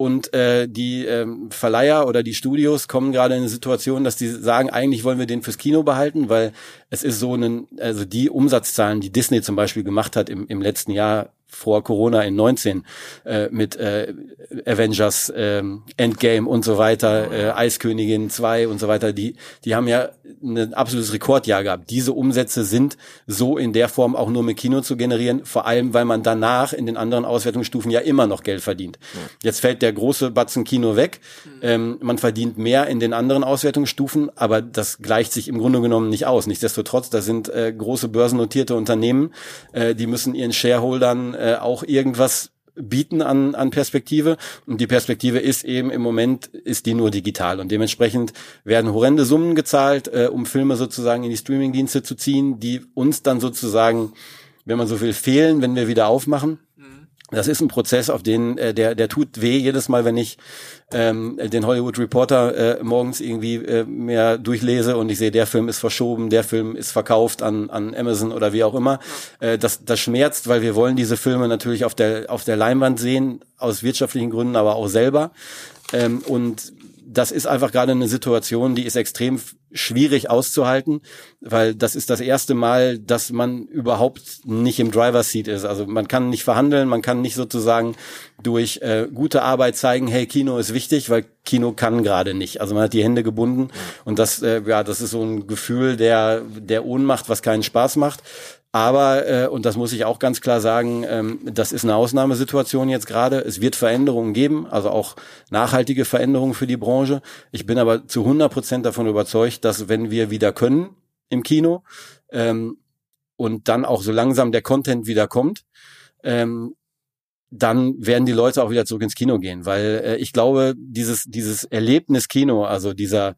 Und äh, die ähm, Verleiher oder die Studios kommen gerade in eine Situation, dass die sagen, eigentlich wollen wir den fürs Kino behalten, weil es ist so ein, also die Umsatzzahlen, die Disney zum Beispiel gemacht hat im, im letzten Jahr, vor Corona in 19 äh, mit äh, Avengers ähm, Endgame und so weiter, äh, Eiskönigin 2 und so weiter, die die haben ja ein absolutes Rekordjahr gehabt. Diese Umsätze sind so in der Form auch nur mit Kino zu generieren, vor allem weil man danach in den anderen Auswertungsstufen ja immer noch Geld verdient. Jetzt fällt der große Batzen Kino weg. Ähm, man verdient mehr in den anderen Auswertungsstufen, aber das gleicht sich im Grunde genommen nicht aus. Nichtsdestotrotz, da sind äh, große börsennotierte Unternehmen, äh, die müssen ihren Shareholdern äh, auch irgendwas bieten an, an Perspektive. Und die Perspektive ist eben im Moment, ist die nur digital. Und dementsprechend werden horrende Summen gezahlt, äh, um Filme sozusagen in die Streamingdienste zu ziehen, die uns dann sozusagen, wenn man so will, fehlen, wenn wir wieder aufmachen. Das ist ein Prozess, auf den äh, der der tut weh jedes Mal, wenn ich ähm, den Hollywood Reporter äh, morgens irgendwie äh, mehr durchlese und ich sehe, der Film ist verschoben, der Film ist verkauft an an Amazon oder wie auch immer. Äh, das das schmerzt, weil wir wollen diese Filme natürlich auf der auf der Leinwand sehen aus wirtschaftlichen Gründen, aber auch selber. Ähm, und das ist einfach gerade eine Situation, die ist extrem schwierig auszuhalten, weil das ist das erste Mal, dass man überhaupt nicht im Driver Seat ist. Also man kann nicht verhandeln, man kann nicht sozusagen durch äh, gute Arbeit zeigen, hey, Kino ist wichtig, weil Kino kann gerade nicht. Also man hat die Hände gebunden und das, äh, ja, das ist so ein Gefühl der der Ohnmacht, was keinen Spaß macht. Aber, äh, und das muss ich auch ganz klar sagen, ähm, das ist eine Ausnahmesituation jetzt gerade. Es wird Veränderungen geben, also auch nachhaltige Veränderungen für die Branche. Ich bin aber zu 100 Prozent davon überzeugt, dass wenn wir wieder können im Kino ähm, und dann auch so langsam der Content wieder kommt, ähm, dann werden die Leute auch wieder zurück ins Kino gehen, weil äh, ich glaube, dieses dieses Erlebnis Kino, also dieser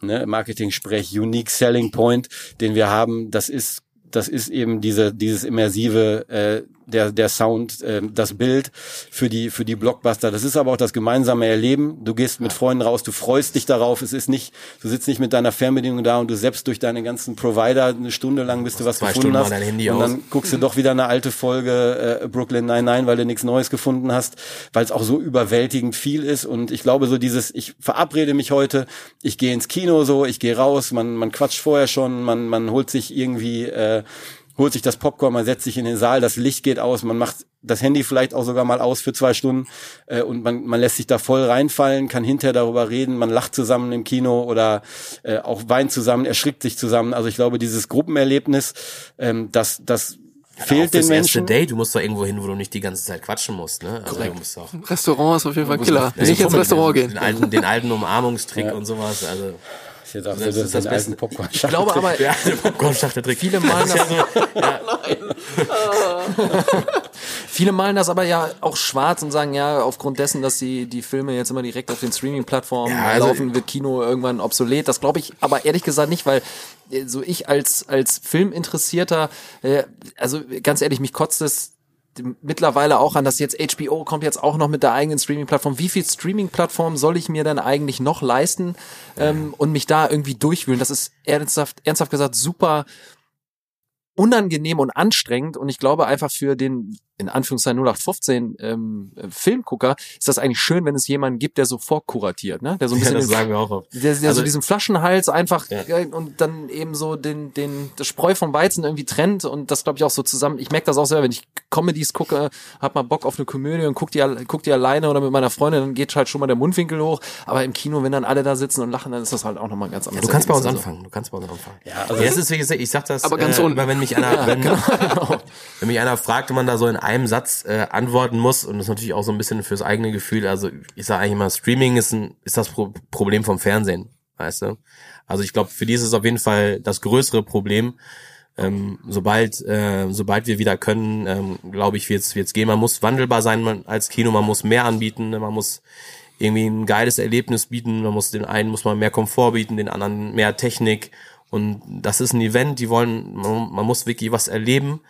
ne, Marketing-Sprech, Unique Selling Point, den wir haben, das ist das ist eben diese dieses immersive äh, der der Sound äh, das Bild für die für die Blockbuster. Das ist aber auch das gemeinsame Erleben. Du gehst mit Freunden raus du freust dich darauf. Es ist nicht du sitzt nicht mit deiner Fernbedienung da und du selbst durch deine ganzen Provider eine Stunde lang bis du was Zwei gefunden Stunden hast. dein Handy und aus. dann guckst du doch wieder eine alte Folge äh, Brooklyn 99 weil du nichts Neues gefunden hast weil es auch so überwältigend viel ist. Und ich glaube so dieses ich verabrede mich heute ich gehe ins Kino so ich gehe raus man man quatscht vorher schon man man holt sich irgendwie äh, holt sich das Popcorn, man setzt sich in den Saal, das Licht geht aus, man macht das Handy vielleicht auch sogar mal aus für zwei Stunden äh, und man, man lässt sich da voll reinfallen, kann hinterher darüber reden, man lacht zusammen im Kino oder äh, auch weint zusammen, erschrickt sich zusammen. Also ich glaube, dieses Gruppenerlebnis, ähm, das, das Auch fehlt den fürs erste Menschen. Date, du musst doch irgendwo hin, wo du nicht die ganze Zeit quatschen musst, ne? Also du musst auch Restaurant ist auf jeden Fall Killer. Ja, Nicht ich ins Restaurant gehen. Den alten, den alten Umarmungstrick und sowas. Also Ich auch Das so ist das Beste. Popcorn. Ich glaube aber, der alte Popcorn-Schachteltrick. viele malen das, viele malen das aber ja auch schwarz und sagen, ja, aufgrund dessen, dass die, die Filme jetzt immer direkt auf den Streaming-Plattformen Ja, also- laufen, wird Kino irgendwann obsolet. Das glaube ich aber ehrlich gesagt nicht, weil äh, so ich als, als Filminteressierter, äh, also ganz ehrlich, mich kotzt es mittlerweile auch an, dass jetzt HBO kommt jetzt auch noch mit der eigenen Streaming-Plattform. Wie viel Streaming-Plattform soll ich mir dann eigentlich noch leisten ähm, und mich da irgendwie durchwühlen? Das ist ernsthaft, ernsthaft gesagt super unangenehm und anstrengend und ich glaube einfach für den in Anführungszeichen 0815 ähm, äh, Filmgucker ist das eigentlich schön, wenn es jemanden gibt, der so vorkuratiert, ne? Der so ein Ja, bisschen das den- sagen wir auch oft. der, der so Also- diesen Flaschenhals einfach Ja. äh, und dann eben so den, den, das Spreu vom Weizen irgendwie trennt und das glaube ich auch so zusammen. Ich merke das auch selber, wenn ich Comedies gucke, hab mal Bock auf eine Komödie und guck die, guck die alleine oder mit meiner Freundin, dann geht halt schon mal der Mundwinkel hoch. Aber im Kino, wenn dann alle da sitzen und lachen, dann ist das halt auch nochmal ganz anderes Du kannst bei uns anfangen. Du kannst bei uns anfangen. Ja, Ja, das ist, wie gesagt, ich sag das, Aber ganz äh, unten. immer wenn mich einer, wenn, wenn mich einer fragt und man da so in einem Satz äh, antworten muss und das ist natürlich auch so ein bisschen fürs eigene Gefühl. Also ich sage eigentlich immer, Streaming ist ein, ist das Pro Problem vom Fernsehen, weißt du? Also ich glaube, für die ist es auf jeden Fall das größere Problem. Ähm, sobald, äh, sobald wir wieder können, ähm, glaube ich, wird's wird's gehen. Man muss wandelbar sein man, als Kino, man muss mehr anbieten, ne? man muss irgendwie ein geiles Erlebnis bieten. Man muss den einen muss man mehr Komfort bieten, den anderen mehr Technik. Und das ist ein Event, die wollen, man, man muss wirklich was erleben.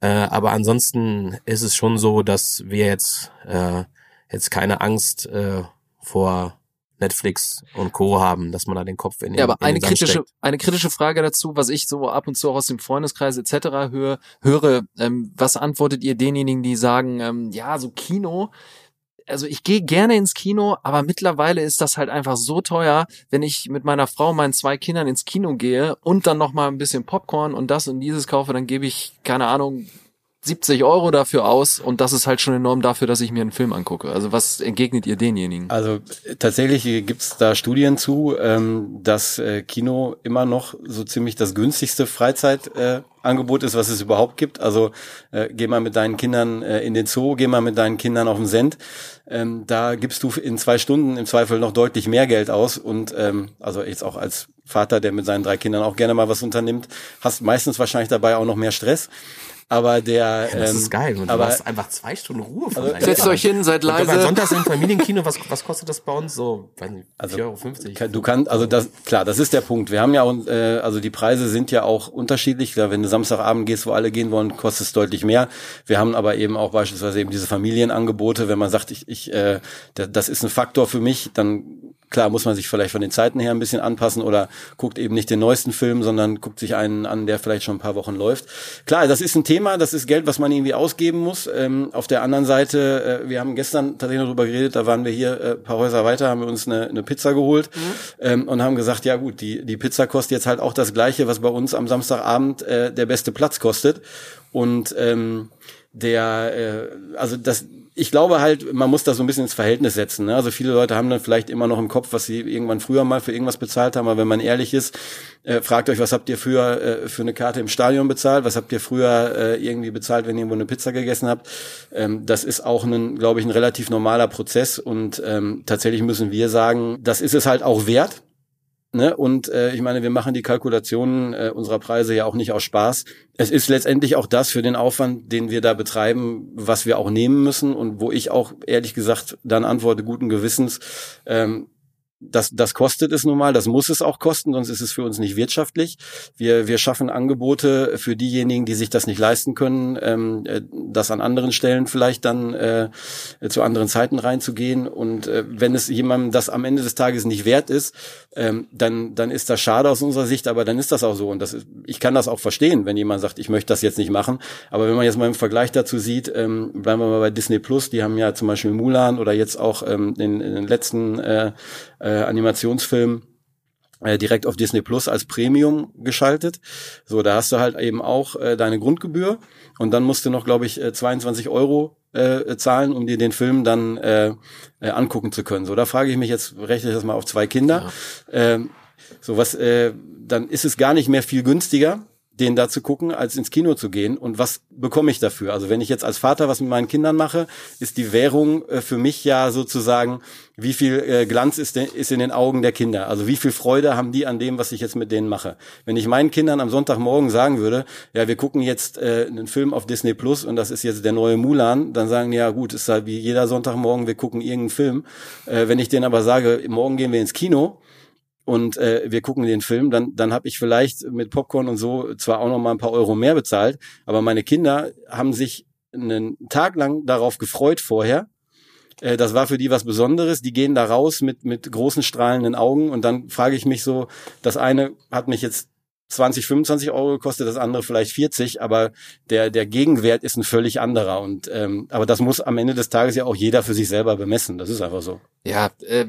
Äh, aber ansonsten ist es schon so, dass wir jetzt äh, jetzt keine Angst äh, vor Netflix und Co. haben, dass man da den Kopf in den Ja, aber in eine kritische, steckt. eine kritische Frage dazu, was ich so ab und zu auch aus dem Freundeskreis etc. höre, höre ähm, was antwortet ihr denjenigen, die sagen, ähm, ja, so Kino, also ich gehe gerne ins Kino, aber mittlerweile ist das halt einfach so teuer, wenn ich mit meiner Frau und meinen zwei Kindern ins Kino gehe und dann noch mal ein bisschen Popcorn und das und dieses kaufe, dann gebe ich, keine Ahnung, 70 Euro dafür aus und das ist halt schon enorm dafür, dass ich mir einen Film angucke. Also was entgegnet ihr denjenigen? Also tatsächlich gibt's da Studien zu, ähm, dass äh, Kino immer noch so ziemlich das günstigste Freizeitangebot äh, ist, was es überhaupt gibt. Also äh, geh mal mit deinen Kindern äh, in den Zoo, geh mal mit deinen Kindern auf den Send. Ähm, da gibst du in zwei Stunden im Zweifel noch deutlich mehr Geld aus und ähm, also jetzt auch als Vater, der mit seinen drei Kindern auch gerne mal was unternimmt, hast meistens wahrscheinlich dabei auch noch mehr Stress. Aber der, Das ähm, ist geil. Und du aber hast einfach zwei Stunden Ruhe von deinen Setzt euch hin, seid leise. sonntags im Familienkino, was, was kostet das bei uns? So, weiß nicht, 4,50 Euro. Kann- Du kannst, also das, klar, das ist der Punkt. Wir haben ja, äh, also die Preise sind ja auch unterschiedlich. Wenn du Samstagabend gehst, wo alle gehen wollen, kostet es deutlich mehr. Wir haben aber eben auch beispielsweise eben diese Familienangebote. Wenn man sagt, ich, ich, äh, da- das ist ein Faktor für mich, dann klar muss man sich vielleicht von den Zeiten her ein bisschen anpassen oder guckt eben nicht den neuesten Film, sondern guckt sich einen an, der vielleicht schon ein paar Wochen läuft. Klar, das ist ein Thema, das ist Geld, was man irgendwie ausgeben muss. Ähm, auf der anderen Seite, äh, wir haben gestern tatsächlich noch drüber geredet, da waren wir hier äh, ein paar Häuser weiter, haben wir uns eine, eine Pizza geholt ähm, und haben gesagt, ja gut, die, die Pizza kostet jetzt halt auch das gleiche, was bei uns am Samstagabend äh, der beste Platz kostet. Und ähm, der, äh, also das, ich glaube halt, man muss das so ein bisschen ins Verhältnis setzen. Ne? Also viele Leute haben dann vielleicht immer noch im Kopf, was sie irgendwann früher mal für irgendwas bezahlt haben. Aber wenn man ehrlich ist, äh, fragt euch, was habt ihr früher äh, für eine Karte im Stadion bezahlt? Was habt ihr früher äh, irgendwie bezahlt, wenn ihr irgendwo eine Pizza gegessen habt? Ähm, das ist auch ein, glaube ich, ein relativ normaler Prozess. Und ähm, tatsächlich müssen wir sagen, das ist es halt auch wert. Ne? Und äh, ich meine, wir machen die Kalkulationen äh, unserer Preise ja auch nicht aus Spaß. Es ist letztendlich auch das für den Aufwand, den wir da betreiben, was wir auch nehmen müssen und wo ich auch ehrlich gesagt dann antworte guten Gewissens, ähm, das, das kostet es nun mal, das muss es auch kosten, sonst ist es für uns nicht wirtschaftlich. Wir, wir schaffen Angebote für diejenigen, die sich das nicht leisten können, ähm, äh, das an anderen Stellen vielleicht dann äh, zu anderen Zeiten reinzugehen. Und äh, wenn es jemandem das am Ende des Tages nicht wert ist, ähm, dann, dann ist das schade aus unserer Sicht, aber dann ist das auch so. Und das ist, ich kann das auch verstehen, wenn jemand sagt, ich möchte das jetzt nicht machen. Aber wenn man jetzt mal im Vergleich dazu sieht, ähm, bleiben wir mal bei Disney Plus, die haben ja zum Beispiel Mulan oder jetzt auch ähm, den, den letzten äh, äh, Animationsfilm äh, direkt auf Disney Plus als Premium geschaltet. So, da hast du halt eben auch äh, deine Grundgebühr und dann musst du noch, glaube ich, äh, 22 Euro äh, zahlen, um dir den Film dann äh, äh, angucken zu können. So, da frage ich mich jetzt, rechne ich das mal auf zwei Kinder. Ähm, so was, äh, dann ist es gar nicht mehr viel günstiger, den da zu gucken, als ins Kino zu gehen. Und was bekomme ich dafür? Also wenn ich jetzt als Vater was mit meinen Kindern mache, ist die Währung äh, für mich ja sozusagen, wie viel äh, Glanz ist, de- ist in den Augen der Kinder? Also wie viel Freude haben die an dem, was ich jetzt mit denen mache? Wenn ich meinen Kindern am Sonntagmorgen sagen würde, ja, wir gucken jetzt äh, einen Film auf Disney Plus und das ist jetzt der neue Mulan, dann sagen die, ja gut, ist halt wie jeder Sonntagmorgen, wir gucken irgendeinen Film. Äh, wenn ich denen aber sage, morgen gehen wir ins Kino, und äh, wir gucken den Film, dann, dann habe ich vielleicht mit Popcorn und so zwar auch noch mal ein paar Euro mehr bezahlt, aber meine Kinder haben sich einen Tag lang darauf gefreut vorher. Äh, das war für die was Besonderes. Die gehen da raus mit, mit großen strahlenden Augen und dann frage ich mich so, das eine hat mich jetzt 20, 25 Euro gekostet, das andere vielleicht 40, aber der, der Gegenwert ist ein völlig anderer. Und ähm, aber das muss am Ende des Tages ja auch jeder für sich selber bemessen. Das ist einfach so. Ja, äh,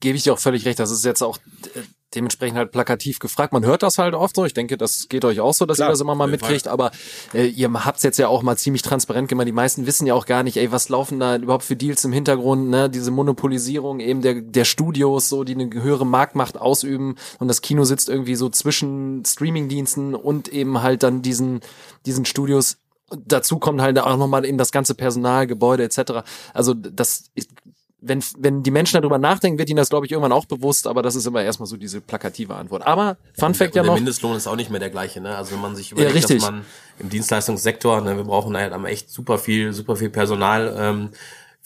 gebe ich dir auch völlig recht. Das ist jetzt auch äh, dementsprechend halt plakativ gefragt. Man hört das halt oft so. Ich denke, das geht euch auch so, dass Klar, ihr das immer mal mitkriegt. Aber äh, ihr habt's jetzt ja auch mal ziemlich transparent gemacht. Die meisten wissen ja auch gar nicht, ey, was laufen da überhaupt für Deals im Hintergrund, ne? Diese Monopolisierung eben der, der Studios, so, die eine höhere Marktmacht ausüben. Und das Kino sitzt irgendwie so zwischen Streamingdiensten und eben halt dann diesen, diesen Studios. Dazu kommt halt auch nochmal eben das ganze Personal, Gebäude etc. Also das ist, wenn, wenn die Menschen darüber nachdenken, wird ihnen das, glaube ich, irgendwann auch bewusst, aber das ist immer erstmal so diese plakative Antwort. Aber Fun Fact ja Und der noch. Mindestlohn ist auch nicht mehr der gleiche, ne? Also wenn man sich überlegt, richtig. dass man im Dienstleistungssektor, ne, wir brauchen halt am echt super viel, super viel Personal, ähm,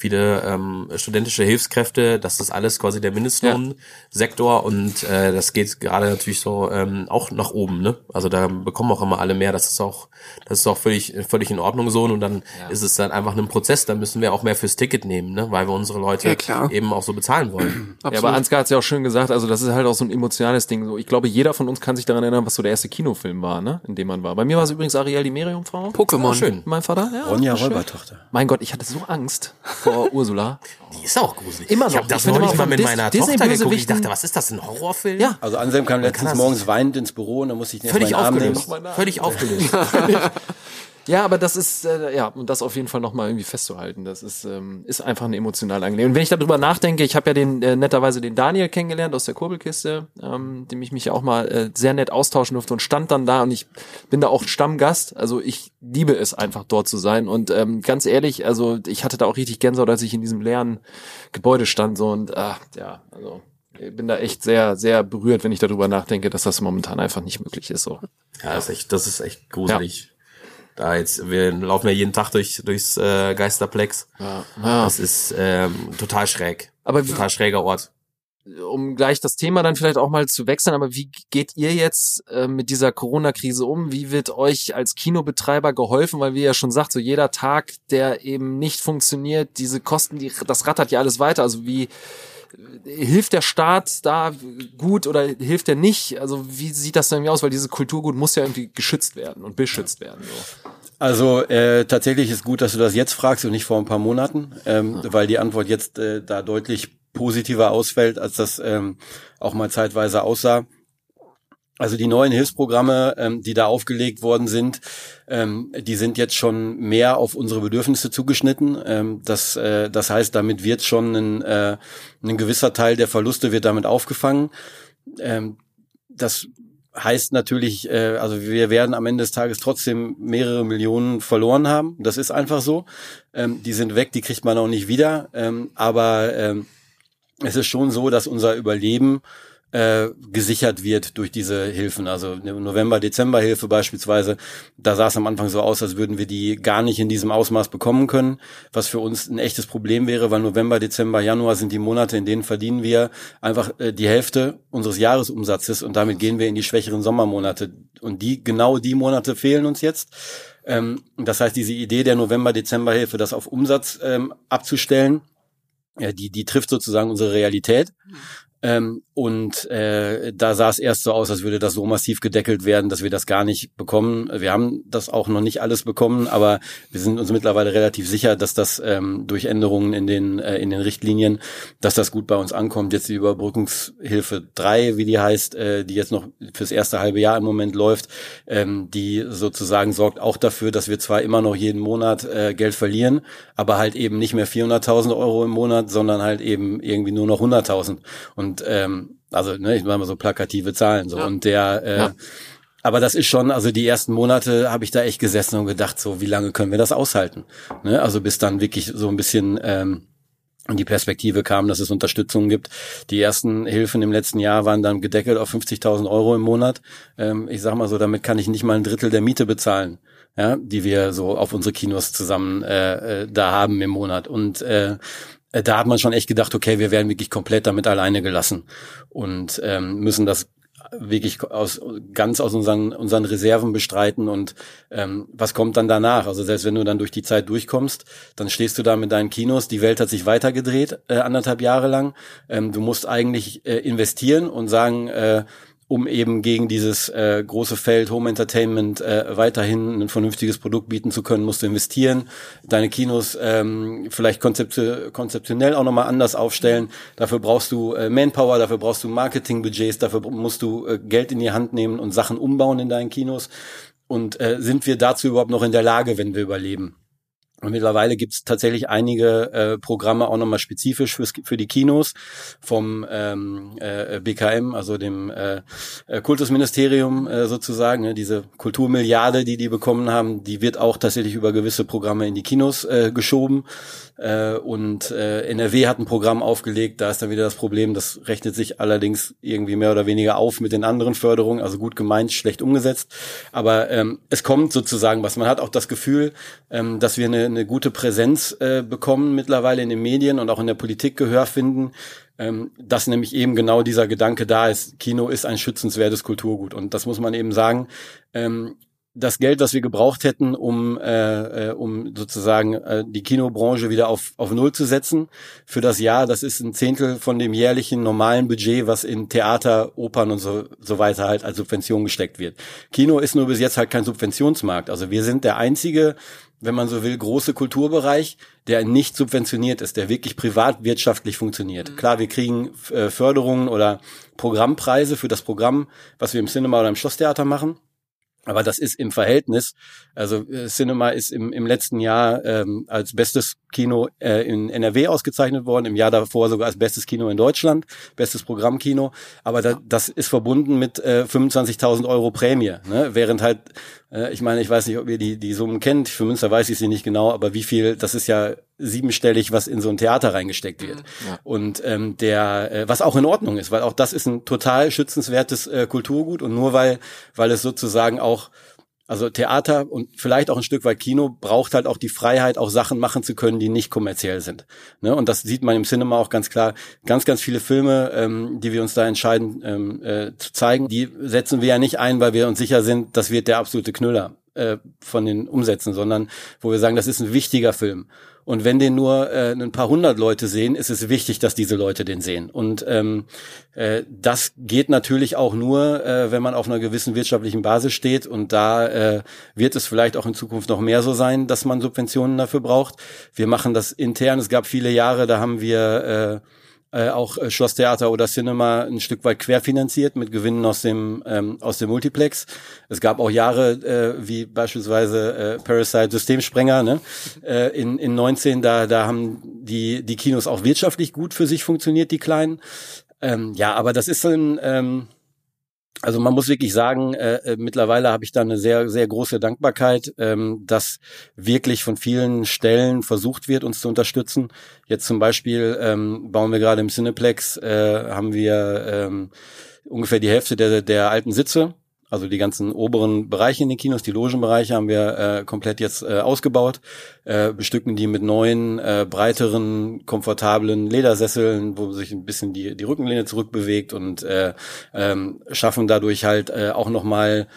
viele ähm, studentische Hilfskräfte, das ist alles quasi der Mindestlohnsektor und äh, das geht gerade natürlich so ähm, auch nach oben, ne? Also da bekommen auch immer alle mehr, das ist auch, das ist auch völlig, völlig in Ordnung so und dann ist es dann einfach ein Prozess, da müssen wir auch mehr fürs Ticket nehmen, ne? Weil wir unsere Leute Ja, klar. eben auch so bezahlen wollen. Ja, aber Ansgar hat es ja auch schön gesagt, also das ist halt auch so ein emotionales Ding. So, ich glaube, jeder von uns kann sich daran erinnern, was so der erste Kinofilm war, ne? In dem man war. Bei mir war es übrigens Ariel die Meerjungfrau. Pokémon. schön. Mein Vater, ja. Ronja. Räubertochter. Mein Gott, ich hatte so Angst vor Ursula. Die ist auch gruselig. Immer Ich noch. habe das Ich neulich immer mal mit Dis- meiner Tochter geguckt. Ich dachte, was ist das, ein Horrorfilm? Ja. Also Anselm kam letztens morgens weinend ins Büro und dann musste ich ihn erst mal Völlig aufgelöst. Völlig aufgelöst. Ja, aber das ist, äh, ja, und das auf jeden Fall nochmal irgendwie festzuhalten. Das ist, ähm, ist einfach eine emotionale Angelegenheit. Und wenn ich darüber nachdenke, ich habe ja den äh, netterweise den Daniel kennengelernt aus der Kurbelkiste, ähm, dem ich mich ja auch mal äh, sehr nett austauschen durfte und stand dann da und ich bin da auch Stammgast. Also ich liebe es einfach dort zu sein. Und ähm, ganz ehrlich, also ich hatte da auch richtig Gänsehaut, als ich in diesem leeren Gebäude stand. So und ah, ja, also ich bin da echt sehr, sehr berührt, wenn ich darüber nachdenke, dass das momentan einfach nicht möglich ist. So. Ja, das ist echt, das ist echt gruselig. Da jetzt, wir laufen ja jeden Tag durch, durchs äh, Geisterplex. Ja. Ja. Das ist ähm, total schräg. Aber Total schräger Ort. um gleich das Thema dann vielleicht auch mal zu wechseln, aber wie geht ihr jetzt äh, mit dieser Corona-Krise um? Wie wird euch als Kinobetreiber geholfen? Weil wie ihr ja schon sagt, so jeder Tag, der eben nicht funktioniert, diese Kosten, die, das rattert ja alles weiter. Also wie hilft der Staat da gut oder hilft er nicht? Also wie sieht das denn aus? Weil dieses Kulturgut muss ja irgendwie geschützt werden und beschützt werden. So. Also äh, tatsächlich ist gut, dass du das jetzt fragst und nicht vor ein paar Monaten, ähm, weil die Antwort jetzt äh, da deutlich positiver ausfällt, als das ähm, auch mal zeitweise aussah. Also die neuen Hilfsprogramme, ähm, die da aufgelegt worden sind, ähm, die sind jetzt schon mehr auf unsere Bedürfnisse zugeschnitten. Ähm, das, äh, das heißt, damit wird schon ein, äh, ein gewisser Teil der Verluste wird damit aufgefangen. Ähm, das heißt natürlich, äh, also wir werden am Ende des Tages trotzdem mehrere Millionen verloren haben. Das ist einfach so. Ähm, die sind weg, die kriegt man auch nicht wieder. Ähm, aber ähm, es ist schon so, dass unser Überleben äh, gesichert wird durch diese Hilfen. Also November-Dezember-Hilfe beispielsweise, da sah es am Anfang so aus, als würden wir die gar nicht in diesem Ausmaß bekommen können, was für uns ein echtes Problem wäre, weil November, Dezember, Januar sind die Monate, in denen verdienen wir einfach äh, die Hälfte unseres Jahresumsatzes und damit gehen wir in die schwächeren Sommermonate. Und die, genau die Monate fehlen uns jetzt. Ähm, das heißt, diese Idee der November-Dezember-Hilfe, das auf Umsatz ähm, abzustellen, ja, die, die trifft sozusagen unsere Realität. Ähm, und äh, da sah es erst so aus, als würde das so massiv gedeckelt werden, dass wir das gar nicht bekommen. Wir haben das auch noch nicht alles bekommen, aber wir sind uns mittlerweile relativ sicher, dass das ähm, durch Änderungen in den äh, in den Richtlinien, dass das gut bei uns ankommt. Jetzt die Überbrückungshilfe 3, wie die heißt, äh, die jetzt noch fürs erste halbe Jahr im Moment läuft, ähm, die sozusagen sorgt auch dafür, dass wir zwar immer noch jeden Monat äh, Geld verlieren, aber halt eben nicht mehr 400.000 Euro im Monat, sondern halt eben irgendwie nur noch 100.000 und und ähm, also ne, ich mache mal so plakative Zahlen so Ja. und der äh, Ja. aber das ist schon, also die ersten Monate habe ich da echt gesessen und gedacht, so wie lange können wir das aushalten? Ne? Also bis dann wirklich so ein bisschen ähm, in die Perspektive kam, dass es Unterstützung gibt. Die ersten Hilfen im letzten Jahr waren dann gedeckelt auf 50.000 Euro im Monat. Ähm, ich sag mal so, damit kann ich nicht mal ein Drittel der Miete bezahlen, ja, die wir so auf unsere Kinos zusammen äh, äh, da haben im Monat. Und äh, da hat man schon echt gedacht, okay, wir werden wirklich komplett damit alleine gelassen und ähm, müssen das wirklich aus ganz aus unseren unseren Reserven bestreiten und ähm, was kommt dann danach? Also selbst wenn du dann durch die Zeit durchkommst, dann stehst du da mit deinen Kinos. Die Welt hat sich weitergedreht äh, anderthalb Jahre lang. Ähm, du musst eigentlich äh, investieren und sagen, äh, um eben gegen dieses äh, große Feld Home Entertainment äh, weiterhin ein vernünftiges Produkt bieten zu können, musst du investieren, deine Kinos ähm, vielleicht konzepte, konzeptionell auch nochmal anders aufstellen. Dafür brauchst du äh, Manpower, dafür brauchst du Marketingbudgets, dafür musst du äh, Geld in die Hand nehmen und Sachen umbauen in deinen Kinos. Und äh, sind wir dazu überhaupt noch in der Lage, wenn wir überleben? Und mittlerweile gibt es tatsächlich einige äh, Programme auch nochmal spezifisch fürs, für die Kinos vom ähm, äh, BKM, also dem äh, Kultusministerium äh, sozusagen. Ne, diese Kulturmilliarde, die die bekommen haben, die wird auch tatsächlich über gewisse Programme in die Kinos äh, geschoben. Äh, und äh, NRW hat ein Programm aufgelegt, da ist dann wieder das Problem, das rechnet sich allerdings irgendwie mehr oder weniger auf mit den anderen Förderungen, also gut gemeint, schlecht umgesetzt. Aber ähm, es kommt sozusagen was. Man hat auch das Gefühl, ähm, dass wir eine, eine gute Präsenz äh, bekommen mittlerweile in den Medien und auch in der Politik Gehör finden, ähm, dass nämlich eben genau dieser Gedanke da ist. Kino ist ein schützenswertes Kulturgut und das muss man eben sagen. Ähm, das Geld, was wir gebraucht hätten, um, äh, äh, um sozusagen äh, die Kinobranche wieder auf, auf Null zu setzen für das Jahr, das ist ein Zehntel von dem jährlichen normalen Budget, was in Theater, Opern und so, so weiter halt als Subvention gesteckt wird. Kino ist nur bis jetzt halt kein Subventionsmarkt. Also wir sind der einzige, wenn man so will, große Kulturbereich, der nicht subventioniert ist, der wirklich privatwirtschaftlich funktioniert. Klar, wir kriegen äh, Förderungen oder Programmpreise für das Programm, was wir im Cinema oder im Schlosstheater machen. Aber das ist im Verhältnis, also äh, Cinema ist im, im letzten Jahr ähm, als bestes Kino äh, in NRW ausgezeichnet worden, im Jahr davor sogar als bestes Kino in Deutschland, bestes Programmkino. Aber da, das ist verbunden mit äh, 25.000 Euro Prämie. Ne? Während halt, äh, ich meine, ich weiß nicht, ob ihr die, die Summen kennt, für Münster weiß ich sie nicht genau, aber wie viel, das ist ja siebenstellig, was in so ein Theater reingesteckt wird. Und ähm, der, äh, was auch in Ordnung ist, weil auch das ist ein total schützenswertes äh, Kulturgut und nur weil, weil es sozusagen auch also Theater und vielleicht auch ein Stück weit Kino braucht halt auch die Freiheit, auch Sachen machen zu können, die nicht kommerziell sind. Ne? Und das sieht man im Cinema auch ganz klar. Ganz, ganz viele Filme, ähm, die wir uns da entscheiden ähm, äh, zu zeigen, die setzen wir ja nicht ein, weil wir uns sicher sind, das wird der absolute Knüller äh, von den Umsätzen, sondern wo wir sagen, das ist ein wichtiger Film. Und wenn den nur äh, ein paar hundert Leute sehen, ist es wichtig, dass diese Leute den sehen. Und ähm, äh, das geht natürlich auch nur, äh, wenn man auf einer gewissen wirtschaftlichen Basis steht. Und da äh, wird es vielleicht auch in Zukunft noch mehr so sein, dass man Subventionen dafür braucht. Wir machen das intern. Es gab viele Jahre, da haben wir äh, äh, auch äh, Schlosstheater oder Cinema ein Stück weit querfinanziert mit Gewinnen aus dem ähm, aus dem Multiplex. Es gab auch Jahre äh, wie beispielsweise äh, Parasite Systemsprenger ne? äh, in in 19 da da haben die die Kinos auch wirtschaftlich gut für sich funktioniert die kleinen. Ähm, ja, aber das ist ein ähm, also man muss wirklich sagen, äh, äh, mittlerweile habe ich da eine sehr, sehr große Dankbarkeit, ähm, dass wirklich von vielen Stellen versucht wird, uns zu unterstützen. Jetzt zum Beispiel ähm, bauen wir gerade im Cineplex, äh, haben wir ähm, ungefähr die Hälfte der, der alten Sitze also die ganzen oberen Bereiche in den Kinos, die Logenbereiche haben wir äh, komplett jetzt äh, ausgebaut, äh, bestücken die mit neuen, äh, breiteren, komfortablen Ledersesseln, wo sich ein bisschen die, die Rückenlehne zurückbewegt und äh, ähm, schaffen dadurch halt äh, auch nochmal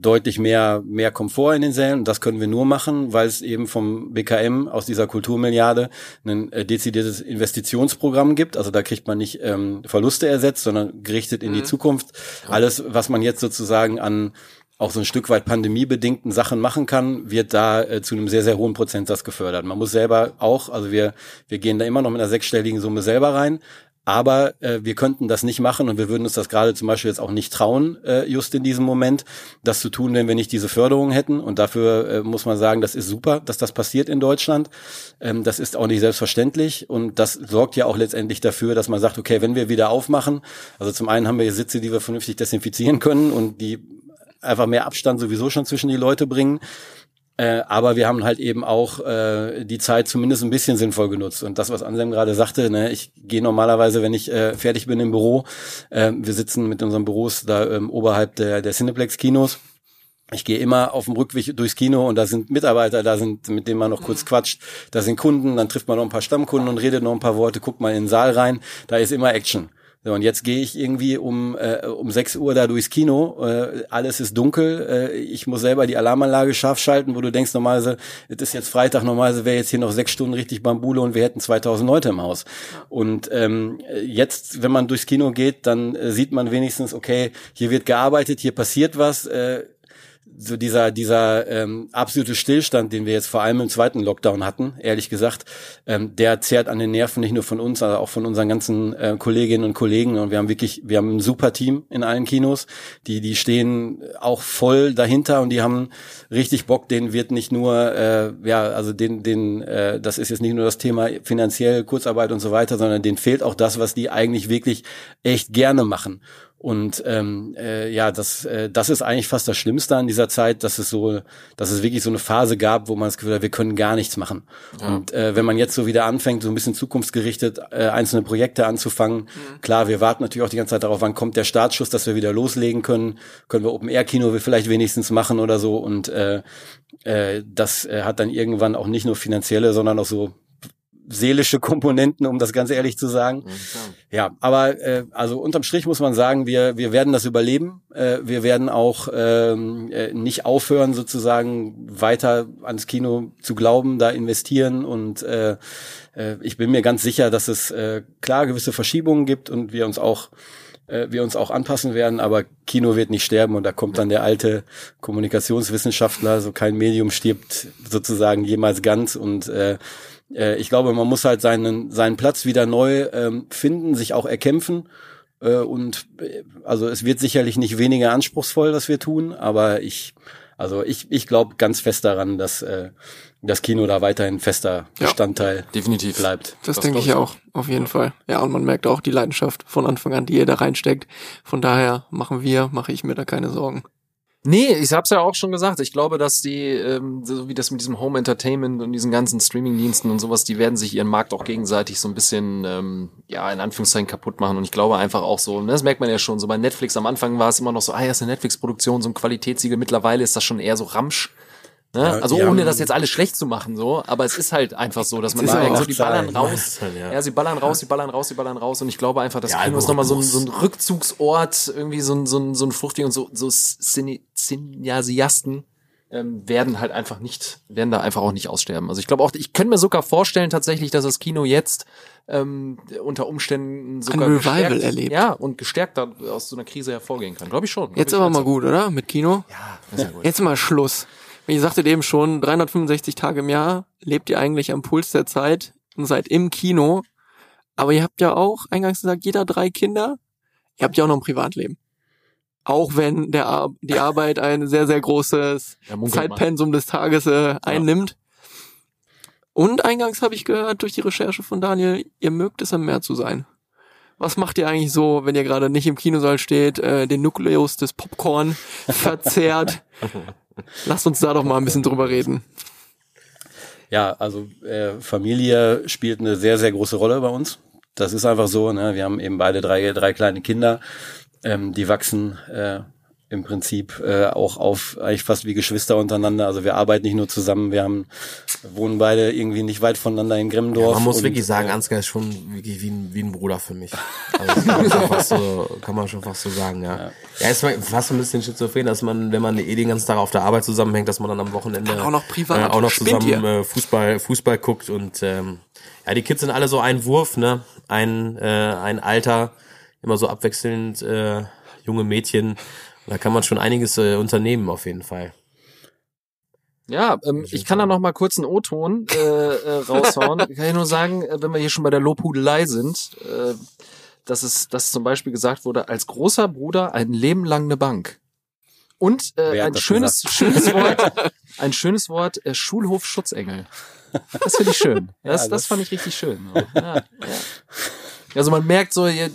deutlich mehr, mehr Komfort in den Sälen. Und das können wir nur machen, weil es eben vom BKM aus dieser Kulturmilliarde ein äh, dezidiertes Investitionsprogramm gibt. Also da kriegt man nicht ähm, Verluste ersetzt, sondern gerichtet in die Zukunft. Alles, was man jetzt sozusagen an auch so ein Stück weit pandemiebedingten Sachen machen kann, wird da äh, zu einem sehr, sehr hohen Prozentsatz gefördert. Man muss selber auch, also wir, wir gehen da immer noch mit einer sechsstelligen Summe selber rein, aber äh, wir könnten das nicht machen und wir würden uns das gerade zum Beispiel jetzt auch nicht trauen, äh, just in diesem Moment, das zu tun, wenn wir nicht diese Förderung hätten. Und dafür äh, muss man sagen, das ist super, dass das passiert in Deutschland. Ähm, das ist auch nicht selbstverständlich und das sorgt ja auch letztendlich dafür, dass man sagt, okay, wenn wir wieder aufmachen, also zum einen haben wir hier Sitze, die wir vernünftig desinfizieren können und die einfach mehr Abstand sowieso schon zwischen die Leute bringen. Äh, aber wir haben halt eben auch äh, die Zeit zumindest ein bisschen sinnvoll genutzt. Und das, was Anselm gerade sagte, ne, ich gehe normalerweise, wenn ich äh, fertig bin im Büro, äh, wir sitzen mit unseren Büros da ähm, oberhalb der, der Cineplex-Kinos. Ich gehe immer auf dem Rückweg durchs Kino und da sind Mitarbeiter, da sind, mit denen man noch kurz quatscht, da sind Kunden, dann trifft man noch ein paar Stammkunden und redet noch ein paar Worte, guckt mal in den Saal rein, da ist immer Action. So, und jetzt gehe ich irgendwie um, äh, um 6 Uhr da durchs Kino, äh, alles ist dunkel, äh, ich muss selber die Alarmanlage scharf schalten, wo du denkst, normalerweise, es ist jetzt Freitag, normalerweise wäre jetzt hier noch sechs Stunden richtig Bambule und wir hätten 2000 Leute im Haus. Und ähm, jetzt, wenn man durchs Kino geht, dann äh, sieht man wenigstens, okay, hier wird gearbeitet, hier passiert was, äh, so dieser dieser ähm, absolute Stillstand, den wir jetzt vor allem im zweiten Lockdown hatten, ehrlich gesagt, ähm, der zehrt an den Nerven nicht nur von uns, sondern auch von unseren ganzen äh, Kolleginnen und Kollegen. Und wir haben wirklich, wir haben ein super Team in allen Kinos, die die stehen auch voll dahinter und die haben richtig Bock. Denen wird nicht nur, äh, ja, also den den, äh, das ist jetzt nicht nur das Thema finanziell Kurzarbeit und so weiter, sondern denen fehlt auch das, was die eigentlich wirklich echt gerne machen. Und ähm, äh, ja, das, äh, das ist eigentlich fast das Schlimmste an dieser Zeit, dass es so, dass es wirklich so eine Phase gab, wo man das Gefühl hat, wir können gar nichts machen. Ja. Und äh, wenn man jetzt so wieder anfängt, so ein bisschen zukunftsgerichtet äh, einzelne Projekte anzufangen, mhm. klar, wir warten natürlich auch die ganze Zeit darauf, wann kommt der Startschuss, dass wir wieder loslegen können. Können wir Open Air Kino vielleicht wenigstens machen oder so. Und äh, äh, das äh, hat dann irgendwann auch nicht nur finanzielle, sondern auch so seelische Komponenten, um das ganz ehrlich zu sagen. Ja, aber äh, also unterm Strich muss man sagen, wir wir werden das überleben. Äh, wir werden auch ähm, äh, nicht aufhören, sozusagen weiter ans Kino zu glauben, da investieren. Und äh, äh, ich bin mir ganz sicher, dass es äh, klar gewisse Verschiebungen gibt und wir uns auch äh, wir uns auch anpassen werden, aber Kino wird nicht sterben. Und da kommt dann der alte Kommunikationswissenschaftler, so kein Medium stirbt sozusagen jemals ganz. Und äh, äh, ich glaube, man muss halt seinen, seinen Platz wieder neu ähm, finden, sich auch erkämpfen. Äh, und äh, also es wird sicherlich nicht weniger anspruchsvoll, was wir tun, aber ich, also ich, ich glaube ganz fest daran, dass äh, das Kino da weiterhin fester Ja. Bestandteil Definitiv. bleibt. Das, Das denke ich auch, auf jeden Fall. Ja, und man merkt auch die Leidenschaft von Anfang an, die ihr da reinsteckt. Von daher machen wir, mache ich mir da keine Sorgen. Nee, ich hab's ja auch schon gesagt. Ich glaube, dass die, ähm, so wie das mit diesem Home Entertainment und diesen ganzen Streaming-Diensten und sowas, die werden sich ihren Markt auch gegenseitig so ein bisschen, ähm, ja, in Anführungszeichen kaputt machen. Und ich glaube einfach auch so, ne, das merkt man ja schon, so bei Netflix am Anfang war es immer noch so, ah ja, ist eine Netflix-Produktion, so ein Qualitätssiegel. Mittlerweile ist das schon eher so Ramsch. Ne? Ja, also ohne haben- das jetzt alles schlecht zu machen, so, aber es ist halt einfach so, dass man denkt, so, die ballern Zahlen. raus. Ja. Ja, sie ballern raus, sie ballern raus, sie ballern raus. Und ich glaube einfach, das Ja, Kino ist nochmal so ein, so ein Rückzugsort, irgendwie so ein, so ein, so ein fruchtiger und so, so Cine- Cineasiasten ähm, werden halt einfach nicht, werden da einfach auch nicht aussterben. Also ich glaube auch, ich könnte mir sogar vorstellen tatsächlich, dass das Kino jetzt ähm, unter Umständen sogar Revival gestärkt, erlebt. Ja, und gestärkt da aus so einer Krise hervorgehen kann. Glaube ich schon. Glaub Jetzt ich aber mal gut, oder? Mit Kino? Ja, ist ja gut. Jetzt mal Schluss. Ihr sagtet eben schon, 365 Tage im Jahr lebt ihr eigentlich am Puls der Zeit und seid im Kino. Aber ihr habt ja auch, eingangs gesagt, jeder drei Kinder. Ihr habt ja auch noch ein Privatleben. Auch wenn der Ar die Arbeit ein sehr, sehr großes Ja. Zeitpensum des Tages äh, einnimmt. Und eingangs habe ich gehört durch die Recherche von Daniel, ihr mögt es am Meer zu sein. Was macht ihr eigentlich so, wenn ihr gerade nicht im Kinosaal steht, äh, den Nukleus des Popcorn verzehrt? Lasst uns da doch mal ein bisschen drüber reden. Ja, also äh, Familie spielt eine sehr, sehr große Rolle bei uns. Das ist einfach so. Ne? Wir haben eben beide drei, drei kleine Kinder. Ähm, die wachsen äh, im Prinzip äh, auch auf eigentlich fast wie Geschwister untereinander. Also wir arbeiten nicht nur zusammen, wir haben wohnen beide irgendwie nicht weit voneinander in Gremmendorf. Man muss und, wirklich sagen, äh, Ansgar ist schon wirklich wie ein, wie ein Bruder für mich. Also das kann, man schon fast so, kann man schon fast so sagen, ja. Ja, ist mal fast ein bisschen schizophren, dass man, wenn man eh den ganzen Tag auf der Arbeit zusammenhängt, dass man dann am Wochenende Dann auch noch privat. äh, auch noch zusammen äh, Fußball, Fußball guckt und ähm, ja, die Kids sind alle so ein Wurf, ne? Ein, äh, ein Alter, immer so abwechselnd äh, junge Mädchen. Da kann man schon einiges äh, unternehmen auf jeden Fall. Ja, ähm, ich kann da noch mal kurz einen O-Ton äh, äh, raushauen. kann ich nur sagen, äh, wenn wir hier schon bei der Lobhudelei sind, äh, dass es, dass zum Beispiel gesagt wurde, als großer Bruder ein Leben lang eine Bank. Und äh, ein schönes, schönes Wort, ein schönes Wort, äh, Schulhof Schutzengel. Das finde ich schön. Das, Ja, das das- fand ich richtig schön. So. Ja, ja. Also man merkt so, ihr,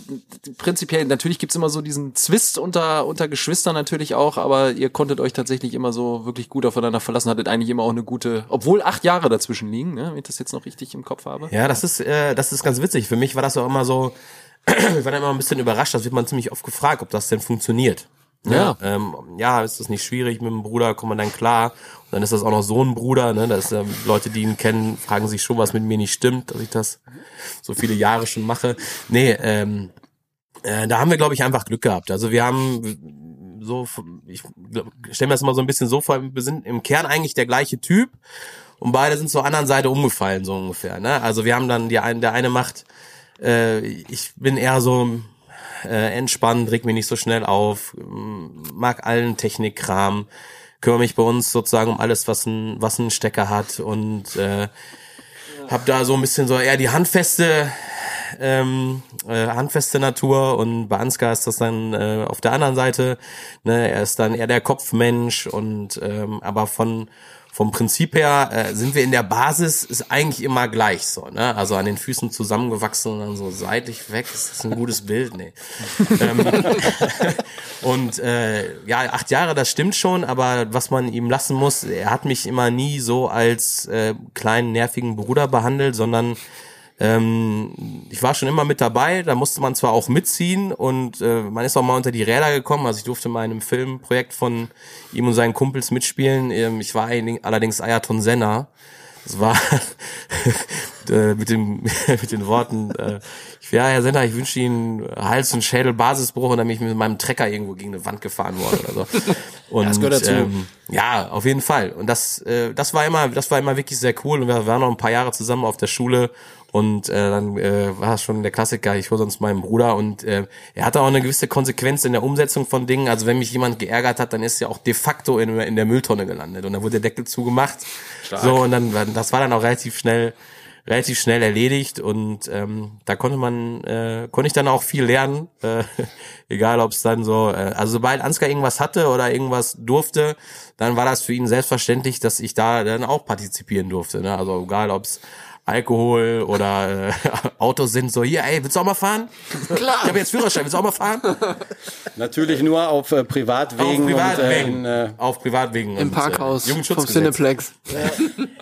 prinzipiell, natürlich gibt's immer so diesen Zwist unter, unter Geschwistern natürlich auch, aber ihr konntet euch tatsächlich immer so wirklich gut aufeinander verlassen, hattet eigentlich immer auch eine gute, obwohl acht Jahre dazwischen liegen, ne, wenn ich das jetzt noch richtig im Kopf habe. Ja, das ist, äh, das ist ganz witzig. Für mich war das auch immer so, ich war immer ein bisschen überrascht, das wird man ziemlich oft gefragt, ob das denn funktioniert. Ja. ähm, ja, ist das nicht schwierig mit dem Bruder, kommt man dann klar. Und dann ist das auch noch so ein Bruder, ne? Das ähm, Leute, die ihn kennen, fragen sich schon, was mit mir nicht stimmt, dass ich das so viele Jahre schon mache. Nee, ähm, äh, da haben wir, glaube ich, einfach Glück gehabt. Also wir haben so, ich stelle mir das immer so ein bisschen so vor, wir sind im Kern eigentlich der gleiche Typ und beide sind zur anderen Seite umgefallen, so ungefähr. Ne? Also wir haben dann, die ein, der eine macht, äh, ich bin eher so äh, entspannt, reg mich nicht so schnell auf, mag allen Technikkram, kümmere mich bei uns sozusagen um alles, was ein, was ein Stecker hat und äh, hab da so ein bisschen so eher die handfeste ähm, äh, handfeste Natur und bei Ansgar ist das dann äh, auf der anderen Seite, ne, er ist dann eher der Kopfmensch und ähm, aber von vom Prinzip her äh, sind wir in der Basis ist eigentlich immer gleich so, ne? Also an den Füßen zusammengewachsen und dann so seitlich weg. Ist das ein gutes Bild? Nee. ähm, und äh, ja, acht Jahre, das stimmt schon, aber was man ihm lassen muss, er hat mich immer nie so als äh, kleinen nervigen Bruder behandelt, sondern ähm, ich war schon immer mit dabei, da musste man zwar auch mitziehen und äh, man ist auch mal unter die Räder gekommen. Also ich durfte mal in einem Filmprojekt von ihm und seinen Kumpels mitspielen. Ähm, ich war allerdings Ayaton Senna. Das war äh, mit, dem, mit den Worten, äh, ich, ja, Herr Senna, ich wünsche Ihnen Hals- und Schädel-Basisbruch und dann bin ich mit meinem Trecker irgendwo gegen eine Wand gefahren worden oder so. Und, das gehört dazu. Ähm, ja, auf jeden Fall. Und das, äh, das war immer, das war immer wirklich sehr cool. Und wir waren noch ein paar Jahre zusammen auf der Schule. Und äh, dann äh, war es schon der Klassiker, ich hole sonst meinen Bruder. Und äh, er hatte auch eine gewisse Konsequenz in der Umsetzung von Dingen. Also wenn mich jemand geärgert hat, dann ist er auch de facto in, in der Mülltonne gelandet. Und dann wurde der Deckel zugemacht. So, und dann, das war dann auch relativ schnell relativ schnell erledigt und ähm, da konnte man, äh, konnte ich dann auch viel lernen, äh, egal ob es dann so, äh, also sobald Ansgar irgendwas hatte oder irgendwas durfte, dann war das für ihn selbstverständlich, dass ich da dann auch partizipieren durfte. Ne? Also egal ob es Alkohol oder äh, Autos sind, so hier, ey, willst du auch mal fahren? Klar. Ich habe jetzt Führerschein, willst du auch mal fahren? Natürlich nur auf äh, Privatwegen. auf Privatwegen. Und, äh, in, äh, auf Privatwegen. Im und, Parkhaus Äh, vom. Cineplex.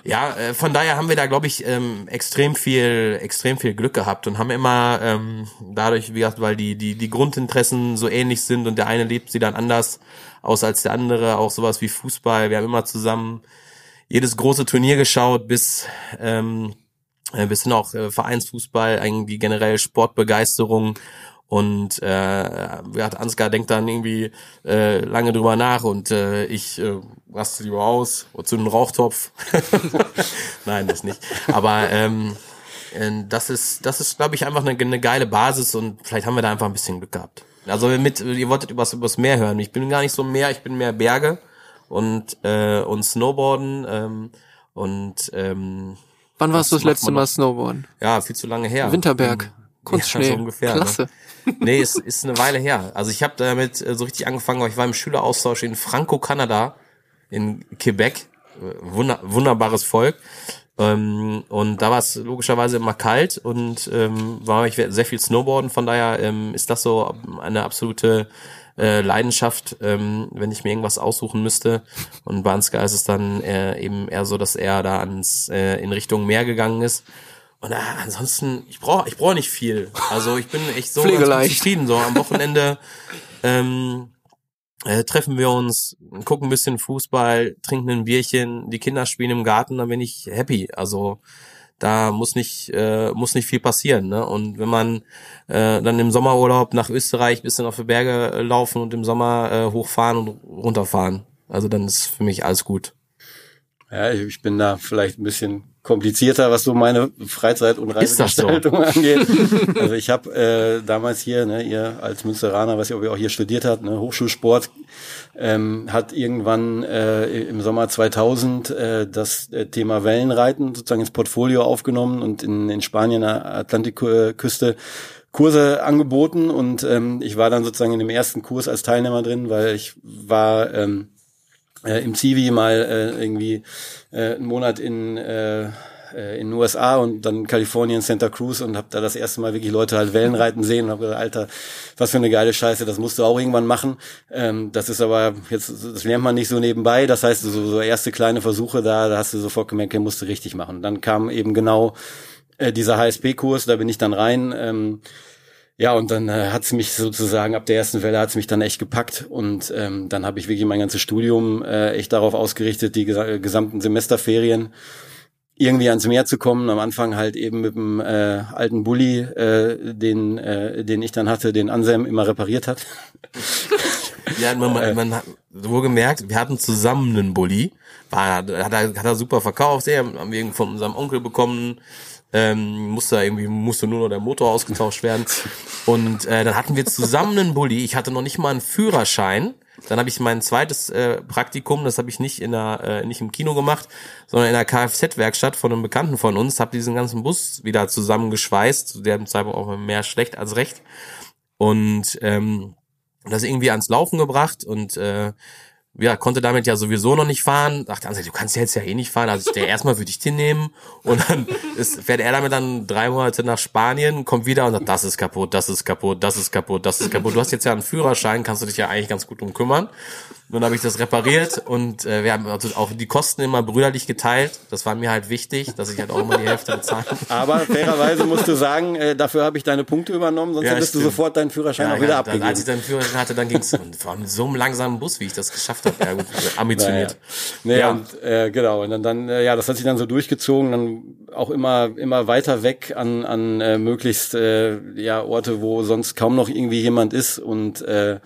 Ja, äh, von daher haben wir da, glaube ich, ähm, extrem viel, extrem viel Glück gehabt und haben immer ähm, dadurch, wie gesagt, weil die, die, die Grundinteressen so ähnlich sind und der eine lebt sie dann anders aus als der andere, auch sowas wie Fußball. Wir haben immer zusammen jedes große Turnier geschaut, bis ähm, äh, bis hin auch äh, Vereinsfußball, irgendwie generell Sportbegeisterung. Und äh, ja, Ansgar denkt dann irgendwie äh, lange drüber nach und äh, ich äh, raste lieber aus oder zu einem Rauchtopf. Nein, das nicht. Aber ähm, äh, das ist, das ist, glaube ich, einfach eine, eine geile Basis und vielleicht haben wir da einfach ein bisschen Glück gehabt. Also mit, ihr wolltet übers, übers Meer hören. Ich bin gar nicht so Meer, ich bin mehr Berge und äh, und Snowboarden ähm, und ähm, Wann warst du das letzte Mal? Snowboarden? ja, viel zu lange her. Winterberg. Ja, Kunstschnee. so ungefähr, Klasse. Ne? Nee, es ist eine Weile her. Also ich habe damit äh, so richtig angefangen, aber ich war im Schüleraustausch in Franco, Kanada, in Quebec. Wunder, wunderbares Volk. Ähm, und da war es logischerweise immer kalt und ähm, war ich sehr viel Snowboarden. Von daher ähm, ist das so eine absolute äh, Leidenschaft, ähm, wenn ich mir irgendwas aussuchen müsste. Und bei Ansgar ist es dann äh, eben eher so, dass er da ans äh, in Richtung Meer gegangen ist. Und äh, ansonsten, ich brauche ich brauch nicht viel. Also ich bin echt so ganz zufrieden. So am Wochenende ähm, äh, treffen wir uns, gucken ein bisschen Fußball, trinken ein Bierchen, die Kinder spielen im Garten, dann bin ich happy. Also da muss nicht äh, muss nicht viel passieren. Ne? Und wenn man äh, dann im Sommerurlaub nach Österreich bisschen auf die Berge äh, laufen und im Sommer äh, hochfahren und runterfahren, also dann ist für mich alles gut. Ja, ich, bin da vielleicht ein bisschen komplizierter, was so meine Freizeit- und das so? Reisegestaltung angeht. Also ich habe äh, damals hier, ne, ihr als Münsteraner, was ihr ob ihr auch hier studiert habt, ne, Hochschulsport, ähm, hat irgendwann äh, im Sommer 2000 äh, das äh, Thema Wellenreiten sozusagen ins Portfolio aufgenommen und in, in Spanien an der Atlantikküste Kurse angeboten und ähm, ich war dann sozusagen in dem ersten Kurs als Teilnehmer drin, weil ich war ähm, äh, im Zivi mal äh, irgendwie äh, einen Monat in äh, äh, in den USA und dann Kalifornien, Santa Cruz und habe da das erste Mal wirklich Leute halt Wellenreiten sehen und habe gesagt, Alter, was für eine geile Scheiße, das musst du auch irgendwann machen. Ähm, das ist aber jetzt, das lernt man nicht so nebenbei. Das heißt, so, so erste kleine Versuche da, da hast du sofort gemerkt, den musst du richtig machen. Dann kam eben genau äh, dieser HSP-Kurs, da bin ich dann rein. Ähm, ja, und dann äh, hat's mich sozusagen, ab der ersten Welle hat's mich dann echt gepackt. Und ähm, dann habe ich wirklich mein ganzes Studium äh, echt darauf ausgerichtet, die gesa gesamten Semesterferien irgendwie ans Meer zu kommen. Am Anfang halt eben mit dem äh, alten Bulli, äh, den, äh, den ich dann hatte, den Anselm immer repariert hat. Ja, man, man, man hat wohl gemerkt, wir hatten zusammen einen Bulli. War, hat, er, hat er super verkauft, ja, haben wir von unserem Onkel bekommen. Ähm, musste irgendwie, musste nur noch der Motor ausgetauscht werden. Und äh, dann hatten wir zusammen einen Bulli. Ich hatte noch nicht mal einen Führerschein. Dann habe ich mein zweites äh, Praktikum, das habe ich nicht in der, äh, nicht im Kino gemacht, sondern in der Kfz-Werkstatt von einem Bekannten von uns, habe diesen ganzen Bus wieder zusammengeschweißt, zu dem Zeitpunkt auch mehr schlecht als recht. Und ähm, das irgendwie ans Laufen gebracht und äh, ja, konnte damit ja sowieso noch nicht fahren. Dachte Ansel, du kannst jetzt ja eh nicht fahren. Also ich, der erstmal würde ich den nehmen. Und dann ist, fährt er damit dann drei Monate nach Spanien, kommt wieder und sagt, das ist kaputt, das ist kaputt, das ist kaputt, das ist kaputt. Du hast jetzt ja einen Führerschein, kannst du dich ja eigentlich ganz gut drum kümmern. Dann habe ich das repariert und äh, wir haben also auch die Kosten immer brüderlich geteilt. Das war mir halt wichtig, dass ich halt auch immer die Hälfte bezahle. Aber fairerweise musst du sagen, äh, dafür habe ich deine Punkte übernommen, sonst Ja, hättest du stimmt. sofort deinen Führerschein auch wieder dann, abgegeben. als ich dann Führerschein hatte, dann vor allem mit so einem langsamen Bus, wie ich das geschafft habe. Ja, gut, ambitioniert. Nee, Ja. und äh, genau, und dann, dann äh, ja, das hat sich dann so durchgezogen, dann auch immer immer weiter weg an an äh, möglichst äh, ja Orte, wo sonst kaum noch irgendwie jemand ist und äh,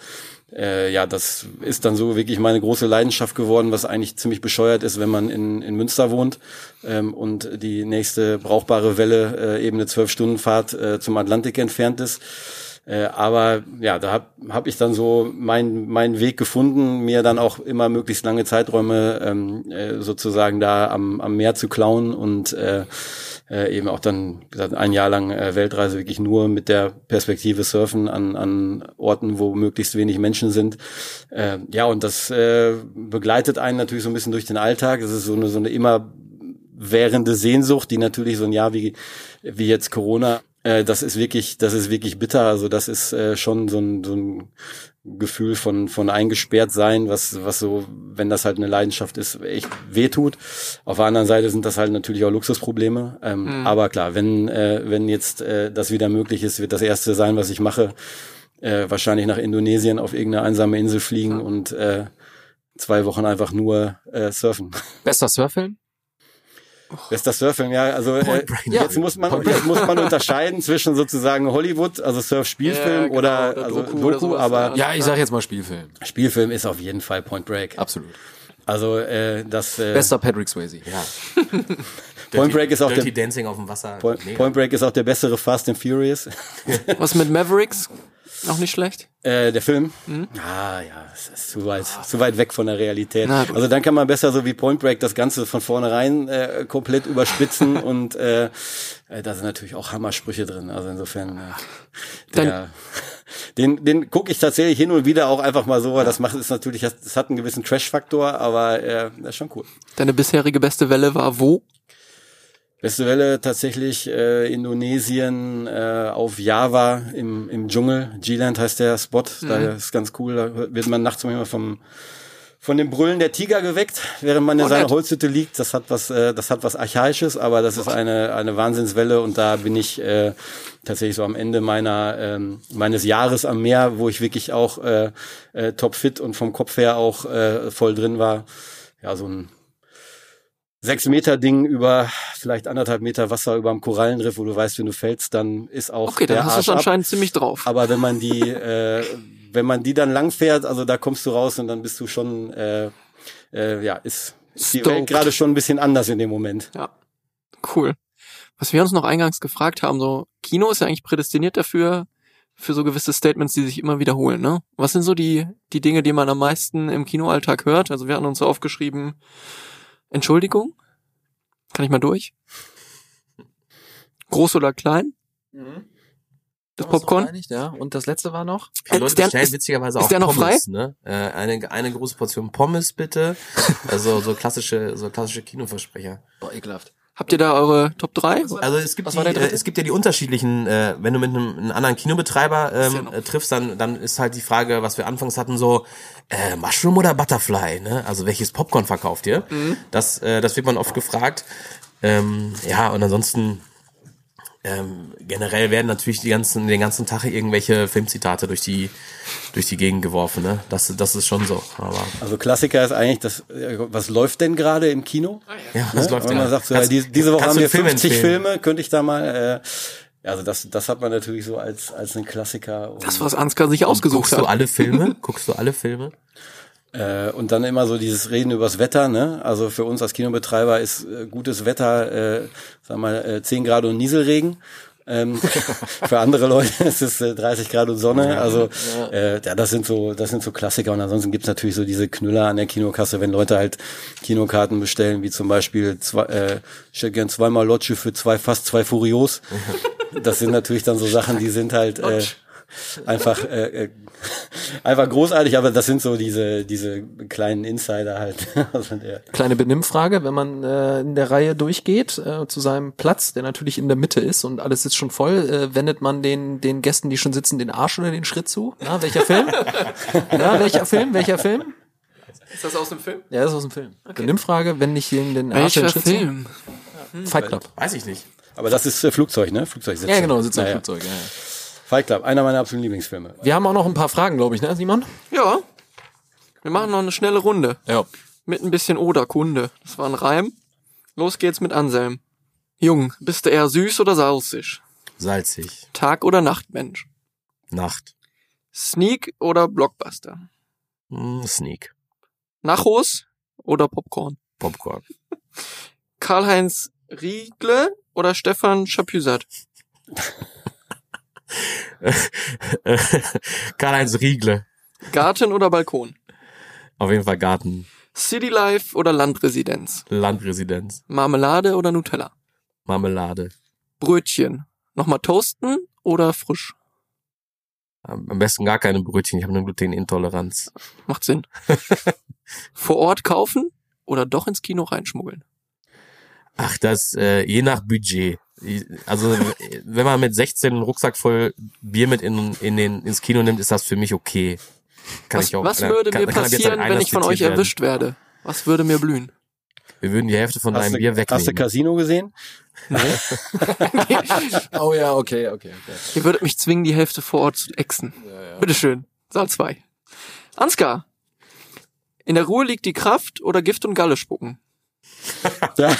äh, ja, das ist dann so wirklich meine große Leidenschaft geworden, was eigentlich ziemlich bescheuert ist, wenn man in, in Münster wohnt ähm, und die nächste brauchbare Welle äh, eben eine zwölf Stunden Fahrt äh, zum Atlantik entfernt ist. Äh, aber ja, da hab, hab ich dann so meinen meinen Weg gefunden, mir dann auch immer möglichst lange Zeiträume ähm, äh, sozusagen da am, am Meer zu klauen und äh, äh, eben auch dann wie gesagt, ein Jahr lang äh, Weltreise wirklich nur mit der Perspektive Surfen an, an Orten, wo möglichst wenig Menschen sind. Äh, ja, und das äh, begleitet einen natürlich so ein bisschen durch den Alltag. Es ist so eine, so eine immer währende Sehnsucht, die natürlich so ein Jahr wie, wie jetzt Corona äh, das ist wirklich, das ist wirklich bitter. Also das ist äh, schon so ein, so ein Gefühl von von eingesperrt sein, was was so, wenn das halt eine Leidenschaft ist, echt wehtut. Auf der anderen Seite sind das halt natürlich auch Luxusprobleme. Ähm, Mhm. Aber klar, wenn äh, wenn jetzt äh, das wieder möglich ist, wird das erste sein, was ich mache, äh, wahrscheinlich nach Indonesien auf irgendeine einsame Insel fliegen und äh, zwei Wochen einfach nur äh, surfen. Bester Surffilm? Bester Surfing, ja, also äh, jetzt muss man jetzt muss man unterscheiden zwischen sozusagen Hollywood, also Surf-Spielfilm Ja, genau, oder, oder also Doku Doku, oder sowas, aber Ja, ich sag jetzt mal Spielfilm. Spielfilm ist auf jeden Fall Point Break. Absolut. Also äh, das äh, Bester Patrick Swayze. Ja. Point Break ist auch Dirty der Dancing auf dem Wasser. Point. Point Break ist auch der bessere Fast and Furious. Was mit Mavericks? Auch nicht schlecht. Äh, der Film? Ah, ja, es ist zu weit, zu weit weg von der Realität. Also dann kann man besser so wie Point Break das Ganze von vornherein äh, komplett überspitzen und äh, äh, da sind natürlich auch Hammersprüche drin. Also insofern, äh, der, den, den gucke ich tatsächlich hin und wieder auch einfach mal so. weil Das macht ist natürlich, das hat einen gewissen Trash-Faktor, aber äh, das ist schon cool. Deine bisherige beste Welle war wo? Beste Welle tatsächlich äh, Indonesien äh, auf Java im, im Dschungel. G-Land heißt der Spot. Da ist ganz cool. Da wird man nachts manchmal vom von dem Brüllen der Tiger geweckt, während man in Oh, seiner. Holzhütte liegt. Das hat was, äh, das hat was Archaisches, aber das ist eine eine Wahnsinnswelle und da bin ich äh, tatsächlich so am Ende meiner ähm, meines Jahres am Meer, wo ich wirklich auch äh, äh, topfit und vom Kopf her auch äh, voll drin war. Ja, so ein sechs Meter Ding über vielleicht anderthalb Meter Wasser über dem Korallenriff, wo du weißt, wenn du fällst, dann ist auch Okay, dann der hast du es anscheinend ziemlich drauf. Aber wenn man die, äh, wenn man die dann lang fährt, also da kommst du raus und dann bist du schon, äh, äh, ja, ist, ist die. Welt gerade schon ein bisschen anders in dem Moment. Ja, cool. Was wir uns noch eingangs gefragt haben, so Kino ist ja eigentlich prädestiniert dafür, für so gewisse Statements, die sich immer wiederholen, ne? Was sind so die, die Dinge, die man am meisten im Kinoalltag hört? Also wir hatten uns so aufgeschrieben, Entschuldigung? Kann ich mal durch? Groß oder klein? Das Popcorn? Einigt, ja. Und das letzte war noch? Die Leute Ist der- bestellen ist- witzigerweise ist auch der noch Pommes, ne? Äh, eine, eine große Portion Pommes bitte. Also so klassische, so klassische Kinoversprecher. Boah, ekelhaft. Habt ihr da eure Top 3? Also es gibt, die, äh, es gibt ja die unterschiedlichen, äh, wenn du mit einem, einem anderen Kinobetreiber ja ähm, noch- äh, triffst, dann, dann ist halt die Frage, was wir anfangs hatten, so äh, Mushroom oder Butterfly, ne? Also welches Popcorn verkauft ihr? Mhm. Das, äh, das wird man oft gefragt. Ähm, ja, und ansonsten ähm, generell werden natürlich die ganzen, den ganzen Tag irgendwelche Filmzitate durch die, durch die Gegend geworfen, ne? Das, das ist schon so. Aber Also Klassiker ist eigentlich das, was läuft denn gerade im Kino? ja, das läuft Wenn ja. man sagt, so, ja, Kannst- diese, diese Woche haben du wir einen Film 50 empfehlen? Filme, könnte ich da mal, äh, also das, das hat man natürlich so als, als einen Klassiker. Und, Das, was Ansgar sich ausgesucht Guckst du hat. alle Filme? Guckst du alle Filme? Äh, und dann immer so dieses Reden übers Wetter, ne? Also für uns als Kinobetreiber ist äh, gutes Wetter, äh, sag mal, äh, 10 Grad und Nieselregen. Ähm, für andere Leute ist es äh, 30 Grad und Sonne. Also äh, ja, das sind so, das sind so Klassiker. Und ansonsten gibt's natürlich so diese Knüller an der Kinokasse, wenn Leute halt Kinokarten bestellen, wie zum Beispiel zwei, äh, ich hätte gern zweimal Lodge für zwei, fast zwei Furios. Das sind natürlich dann so Sachen, die sind halt äh, einfach äh, äh, einfach großartig, aber das sind so diese diese kleinen Insider halt. Also Kleine Benimmfrage, wenn man äh, in der Reihe durchgeht äh, zu seinem Platz, der natürlich in der Mitte ist und alles ist schon voll, äh, wendet man den den Gästen, die schon sitzen, den Arsch oder den Schritt zu? Na, welcher Film? Na, welcher Film? Welcher Film? Ist das aus dem Film? Ja, das ist aus dem Film. Benimmfrage, wenn ich den den Arsch oder den Welcher Schritt zu? Film? Fight Club. Weiß ich nicht. aber das ist äh, Flugzeug, ne? Flugzeugsitze. Ja, genau, sitzt im Naja. Flugzeug. Ja, ja. Fight Club, einer meiner absoluten Lieblingsfilme. Wir haben auch noch ein paar Fragen, glaube ich, ne, Simon? Ja. Wir machen noch eine schnelle Runde. Ja. Mit ein bisschen Oder-Kunde. Das war ein Reim. Los geht's mit Anselm. Jung, bist du eher süß oder salzig? Salzig. Tag- oder Nachtmensch? Nacht. Sneak oder Blockbuster? Hm, Sneak. Nachos oder Popcorn? Popcorn. Karl-Heinz Riegle oder Stefan Schapüsat? Karl-Heinz Riegle. Garten oder Balkon? Auf jeden Fall Garten. City Life oder Landresidenz? Landresidenz. Marmelade oder Nutella? Marmelade. Brötchen. Nochmal toasten oder frisch? Am am besten gar keine Brötchen, ich habe eine Glutenintoleranz. Macht Sinn. Vor Ort kaufen oder doch ins Kino reinschmuggeln? Ach, das äh, je nach Budget. Also wenn man mit 16 einen Rucksack voll Bier mit in, in den, ins Kino nimmt, ist das für mich okay. Kann Was, ich auch, was kann- würde kann- mir kann passieren, wenn ich von euch werden. erwischt werde? Was würde mir blühen? Wir würden die Hälfte von Hast deinem du, Bier hast du wegnehmen. Casino gesehen? Oh ja, okay, okay, okay. Ihr würdet mich zwingen, die Hälfte vor Ort zu exen. Bitteschön. Saal 2. Ansgar. In der Ruhe liegt die Kraft oder Gift und Galle spucken? Ja,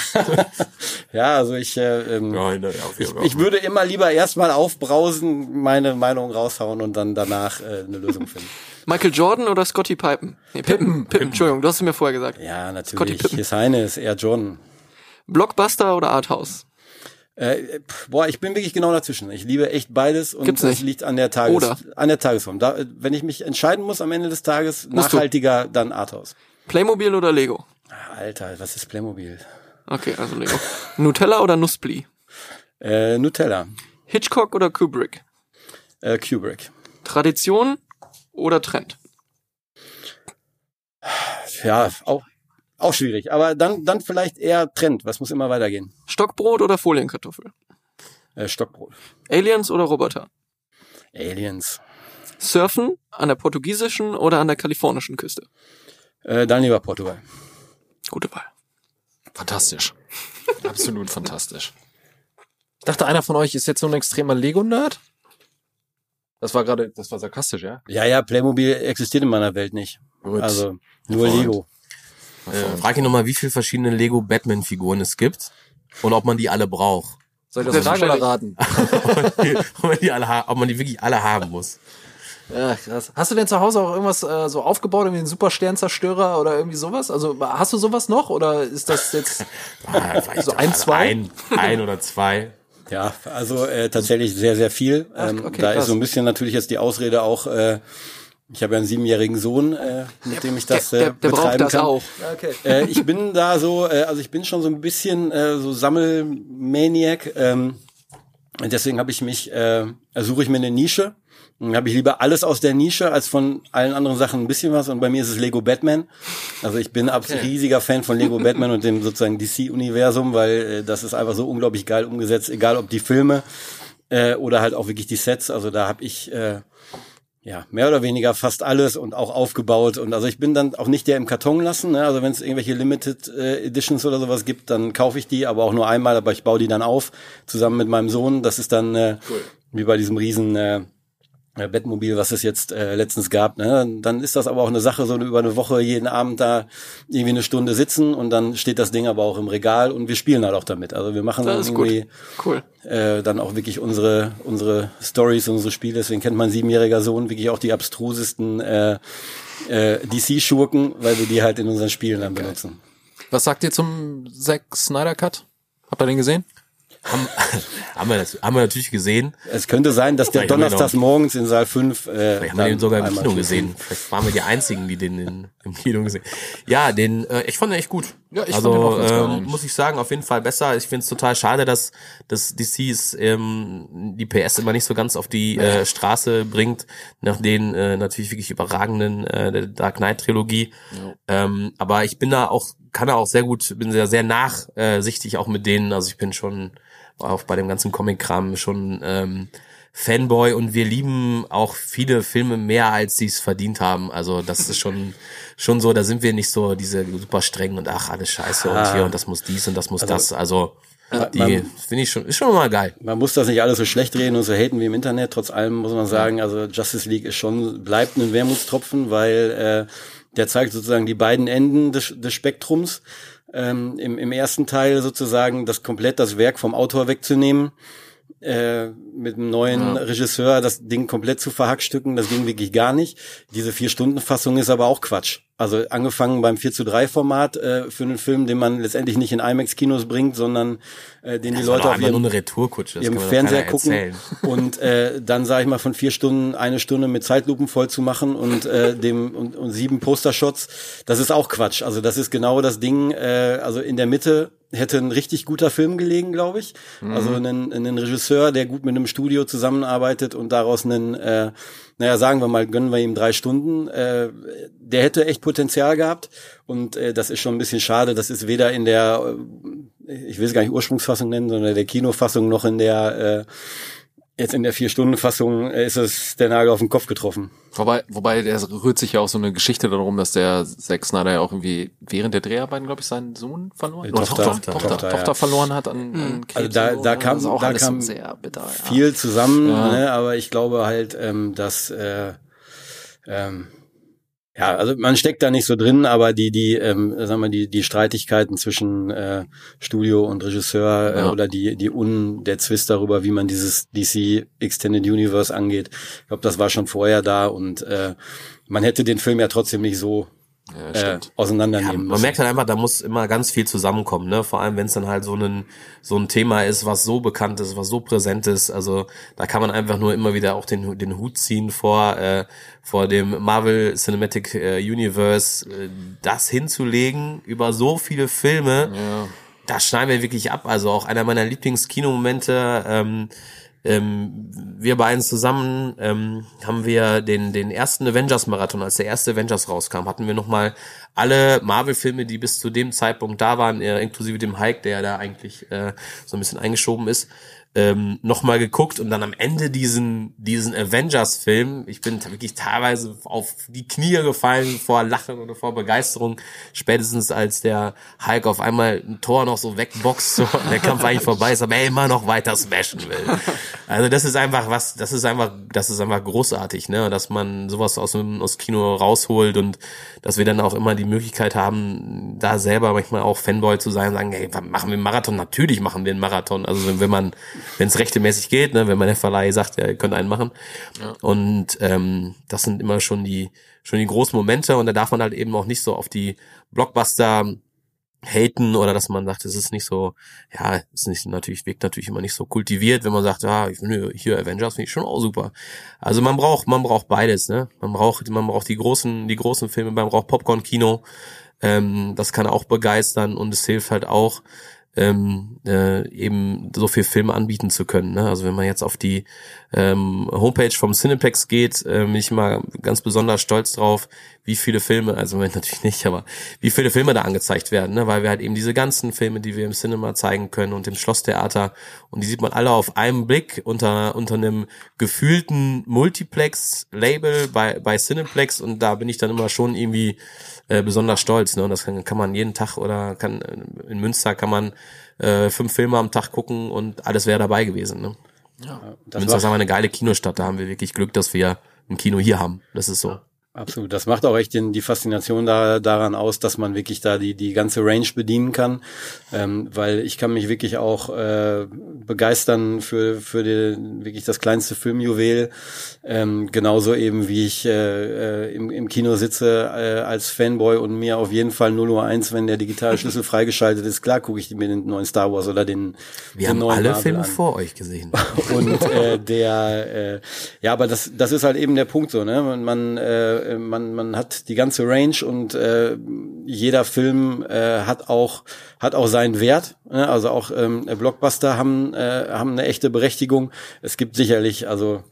ja also ich, äh, ähm, Ja, Fall. ich würde immer lieber erstmal aufbrausen, meine Meinung raushauen und dann danach äh, eine Lösung finden. Michael Jordan oder Scotty Pippen? Nee, Pippen. Pippen, Entschuldigung, du hast es mir vorher gesagt. Ja, Scotty natürlich. Pippen. His Highness, Air John. Blockbuster oder Arthouse? Äh, boah, ich bin wirklich genau dazwischen. Ich liebe echt beides und nicht. liegt an der Tages Oder? an der Tagesform. Da, äh, wenn ich mich entscheiden muss am Ende des Tages, Musst du. nachhaltiger dann Arthouse. Playmobil oder Lego? Alter, was ist Playmobil? Okay, also Lego. Nutella oder Nusspli? Äh, Nutella, Hitchcock oder Kubrick? äh, Kubrick. Tradition oder Trend? Ja, auch auch schwierig. Aber dann dann vielleicht eher Trend. Was muss immer weitergehen? Stockbrot oder Folienkartoffel? Äh, Stockbrot. Aliens oder Roboter? Aliens. Surfen an der portugiesischen oder an der kalifornischen Küste? Äh, dann lieber Portugal. Gute Wahl. Fantastisch. Absolut fantastisch. Ich dachte, einer von euch ist jetzt so ein extremer Lego-Nerd. Das war gerade, das war sarkastisch, ja? Ja, ja, Playmobil existiert in meiner Welt nicht. Gut. Also nur Lego. Äh, frag ihn nochmal, wie viele verschiedene Lego Batman-Figuren es gibt und ob man die alle braucht. Soll ich das fragen oder raten? ob, man die alle, ha- ob man die wirklich alle haben muss. Ja, krass. Hast du denn zu Hause auch irgendwas äh, so aufgebaut, irgendwie einen Supersternzerstörer oder irgendwie sowas? Also hast du sowas noch oder ist das jetzt Ah, So ein, zwei? Ein, ein oder zwei. Ja, also äh, tatsächlich sehr, sehr viel. Ähm, okay, da krass. ist so ein bisschen natürlich jetzt die Ausrede auch, äh, ich habe ja einen siebenjährigen Sohn, äh, mit dem ich das äh, der, der braucht betreiben das kann. auch. Okay. Äh, ich bin da so, äh, also ich bin schon so ein bisschen äh, so Sammelmaniac. Ähm, und deswegen habe ich mich, äh, suche ich mir eine Nische. Dann habe ich lieber alles aus der Nische als von allen anderen Sachen ein bisschen was. Und bei mir ist es Lego Batman. Also ich bin absolut riesiger Fan von Lego Batman und dem sozusagen DC-Universum, weil äh, das ist einfach so unglaublich geil umgesetzt, egal ob die Filme äh, oder halt auch wirklich die Sets. Also da habe ich äh, ja, mehr oder weniger fast alles und auch aufgebaut. Und also ich bin dann auch nicht der im Karton lassen. Ne? Also wenn es irgendwelche Limited äh, Editions oder sowas gibt, dann kaufe ich die, aber auch nur einmal, aber ich baue die dann auf, zusammen mit meinem Sohn. Das ist dann äh, wie bei diesem riesen äh, Bettmobil, was es jetzt äh, letztens gab. Ne? Dann ist das aber auch eine Sache, so über eine Woche jeden Abend da irgendwie eine Stunde sitzen und dann steht das Ding aber auch im Regal und wir spielen halt auch damit. Also wir machen dann irgendwie Cool. äh, dann auch wirklich unsere unsere Stories, unsere Spiele. Deswegen kennt mein siebenjähriger Sohn wirklich auch die abstrusesten äh, äh, DC-Schurken, weil wir die halt in unseren Spielen dann benutzen. Was sagt ihr zum Zack Snyder Cut? Habt ihr den gesehen? Haben, haben, wir das, haben wir natürlich gesehen. Es könnte sein, dass der donnerstags morgens in Saal 5 äh, Vielleicht haben wir den sogar im Kino spielen. gesehen. Vielleicht waren wir die Einzigen, die den in, im Kino gesehen Ja, den, äh, ich fand den echt gut. Ja, ich also, fand den auch ganz geil eigentlich. muss ich sagen, auf jeden Fall besser. Ich finde es total schade, dass, dass DCs ähm, die PS immer nicht so ganz auf die äh, Straße bringt, nach den äh, natürlich wirklich überragenden äh, der Dark Knight Trilogie. Ähm, aber ich bin da auch, kann da auch sehr gut, bin sehr, sehr nachsichtig auch mit denen. Also ich bin schon auch bei dem ganzen Comic-Kram schon ähm, Fanboy und wir lieben auch viele Filme mehr, als sie es verdient haben. Also das ist schon schon so, da sind wir nicht so diese super strengen und ach, alles scheiße und hier und das muss dies und das muss das. Also die finde ich schon, ist schon mal geil. Man muss das nicht alles so schlecht reden und so haten wie im Internet. Trotz allem muss man sagen, also Justice League ist schon, bleibt ein Wermutstropfen, weil äh, der zeigt sozusagen die beiden Enden des, des Spektrums. Ähm, im, Im ersten Teil sozusagen das komplett das Werk vom Autor wegzunehmen, äh, mit einem neuen Regisseur das Ding komplett zu verhackstücken, das ging wirklich gar nicht. Diese Vier-Stunden-Fassung ist aber auch Quatsch. Also angefangen beim 4 zu 3 Format äh, für einen Film, den man letztendlich nicht in IMAX-Kinos bringt, sondern äh, den die Das war Leute auf einfach nur ihrem eine Retourkutsche. Ihrem Fernseher gucken und äh, dann sage ich mal von vier Stunden eine Stunde mit Zeitlupen voll zu machen und äh, dem und, und sieben Postershots, das ist auch Quatsch. Also das ist genau das Ding. Äh, also in der Mitte hätte ein richtig guter Film gelegen, glaube ich. Also einen, einen Regisseur, der gut mit einem Studio zusammenarbeitet und daraus einen, äh, naja, sagen wir mal, gönnen wir ihm drei Stunden. Äh, der hätte echt Potenzial gehabt und äh, das ist schon ein bisschen schade. Das ist weder in der, äh, ich will es gar nicht Ursprungsfassung nennen, sondern der Kinofassung noch in der äh, Jetzt in der Vier-Stunden-Fassung äh, ist es der Nagel auf den Kopf getroffen. Wobei, wobei, der rührt sich ja auch so eine Geschichte darum, dass der Zack Snyder ja auch irgendwie während der Dreharbeiten, glaube ich, seinen Sohn verloren oder Tochter, Tochter, Tochter, Tochter, Tochter, ja. verloren hat an, an Krebs. Also da, da ne? kam, auch da alles kam sehr bitter. Ja. viel zusammen, Ja. ne, aber ich glaube halt, ähm, dass äh, ähm, ja, also man steckt da nicht so drin, aber die, die, ähm, sagen wir, die, die Streitigkeiten zwischen äh, Studio und Regisseur äh, Ja. oder die, die Un, der Zwist darüber, wie man dieses DC Extended Universe angeht, ich glaube, das war schon vorher da und äh, man hätte den Film ja trotzdem nicht so Ja, äh, auseinandernehmen Man müssen. merkt halt einfach, da muss immer ganz viel zusammenkommen, ne? Vor allem, wenn es dann halt so ein so ein Thema ist, was so bekannt ist, was so präsent ist. Also da kann man einfach nur immer wieder auch den den Hut ziehen vor äh, vor dem Marvel Cinematic äh, Universe, äh, das hinzulegen über so viele Filme. Ja. Da schneiden wir wirklich ab. Also auch einer meiner Lieblingskinomomente. Ähm, ähm, wir beiden zusammen ähm, haben wir den den ersten Avengers Marathon, als der erste Avengers rauskam, hatten wir noch mal alle Marvel-Filme, die bis zu dem Zeitpunkt da waren, äh, inklusive dem Hulk, der da eigentlich äh, so ein bisschen eingeschoben ist, ähm, noch mal geguckt und dann am Ende diesen diesen Avengers-Film, ich bin wirklich teilweise auf die Knie gefallen vor Lachen oder vor Begeisterung, spätestens als der Hulk auf einmal ein Tor noch so wegboxt, und der Kampf eigentlich vorbei ist, aber er immer noch weiter smashen will. Also das ist einfach was, das ist einfach, das ist einfach großartig, ne, dass man sowas aus dem aus Kino rausholt und dass wir dann auch immer die Möglichkeit haben, da selber manchmal auch Fanboy zu sein, und sagen, hey, machen wir einen Marathon? Natürlich machen wir einen Marathon. Also wenn- man, wenn es rechtmäßig geht, ne, wenn man der Verleih sagt, ja, ihr könnt einen machen. Und ähm, das sind immer schon die schon die großen Momente und da darf man halt eben auch nicht so auf die Blockbuster haten oder dass man sagt, es ist nicht so, ja, es ist nicht natürlich, wirkt natürlich immer nicht so kultiviert, wenn man sagt, ja, ich finde hier Avengers finde ich schon auch super. Also man braucht, man braucht beides, ne? Man braucht, man braucht die großen, die großen Filme, man braucht Popcorn-Kino, ähm, das kann auch begeistern und es hilft halt auch, ähm, äh, eben so viel Filme anbieten zu können. Ne? Also wenn man jetzt auf die ähm, Homepage vom Cineplex geht, äh, bin ich mal ganz besonders stolz drauf, wie viele Filme, also natürlich nicht, aber wie viele Filme da angezeigt werden, ne? weil wir halt eben diese ganzen Filme, die wir im Cinema zeigen können und im Schlosstheater und die sieht man alle auf einen Blick unter unter einem gefühlten Multiplex-Label bei bei Cineplex und da bin ich dann immer schon irgendwie äh, besonders stolz. Ne? Und das kann, kann man jeden Tag oder kann in Münster kann man äh, fünf Filme am Tag gucken und alles wäre dabei gewesen. Ne? Das Münster ist aber eine geile Kinostadt. Da haben wir wirklich Glück, dass wir ein Kino hier haben. Das ist so. Absolut. Das macht auch echt den, die Faszination da, daran aus, dass man wirklich da die, die ganze Range bedienen kann. Ähm, weil ich kann mich wirklich auch äh, begeistern für, für die, wirklich das kleinste Filmjuwel. Ähm, genauso eben wie ich äh, äh, im, im Kino sitze äh, als Fanboy und mir auf jeden Fall 0 Uhr 1, wenn der digitale Schlüssel freigeschaltet ist, klar gucke ich mir den neuen Star Wars oder den, Wir den haben neuen alle Marvel Filme an. vor euch gesehen. Und äh, der, äh, ja, aber das, das ist halt eben der Punkt so, ne? Man, man, äh, man, man hat die ganze Range und äh, jeder Film äh, hat auch hat auch seinen Wert. Ne? Also auch ähm, Blockbuster haben äh, haben eine echte Berechtigung. Es gibt sicherlich, also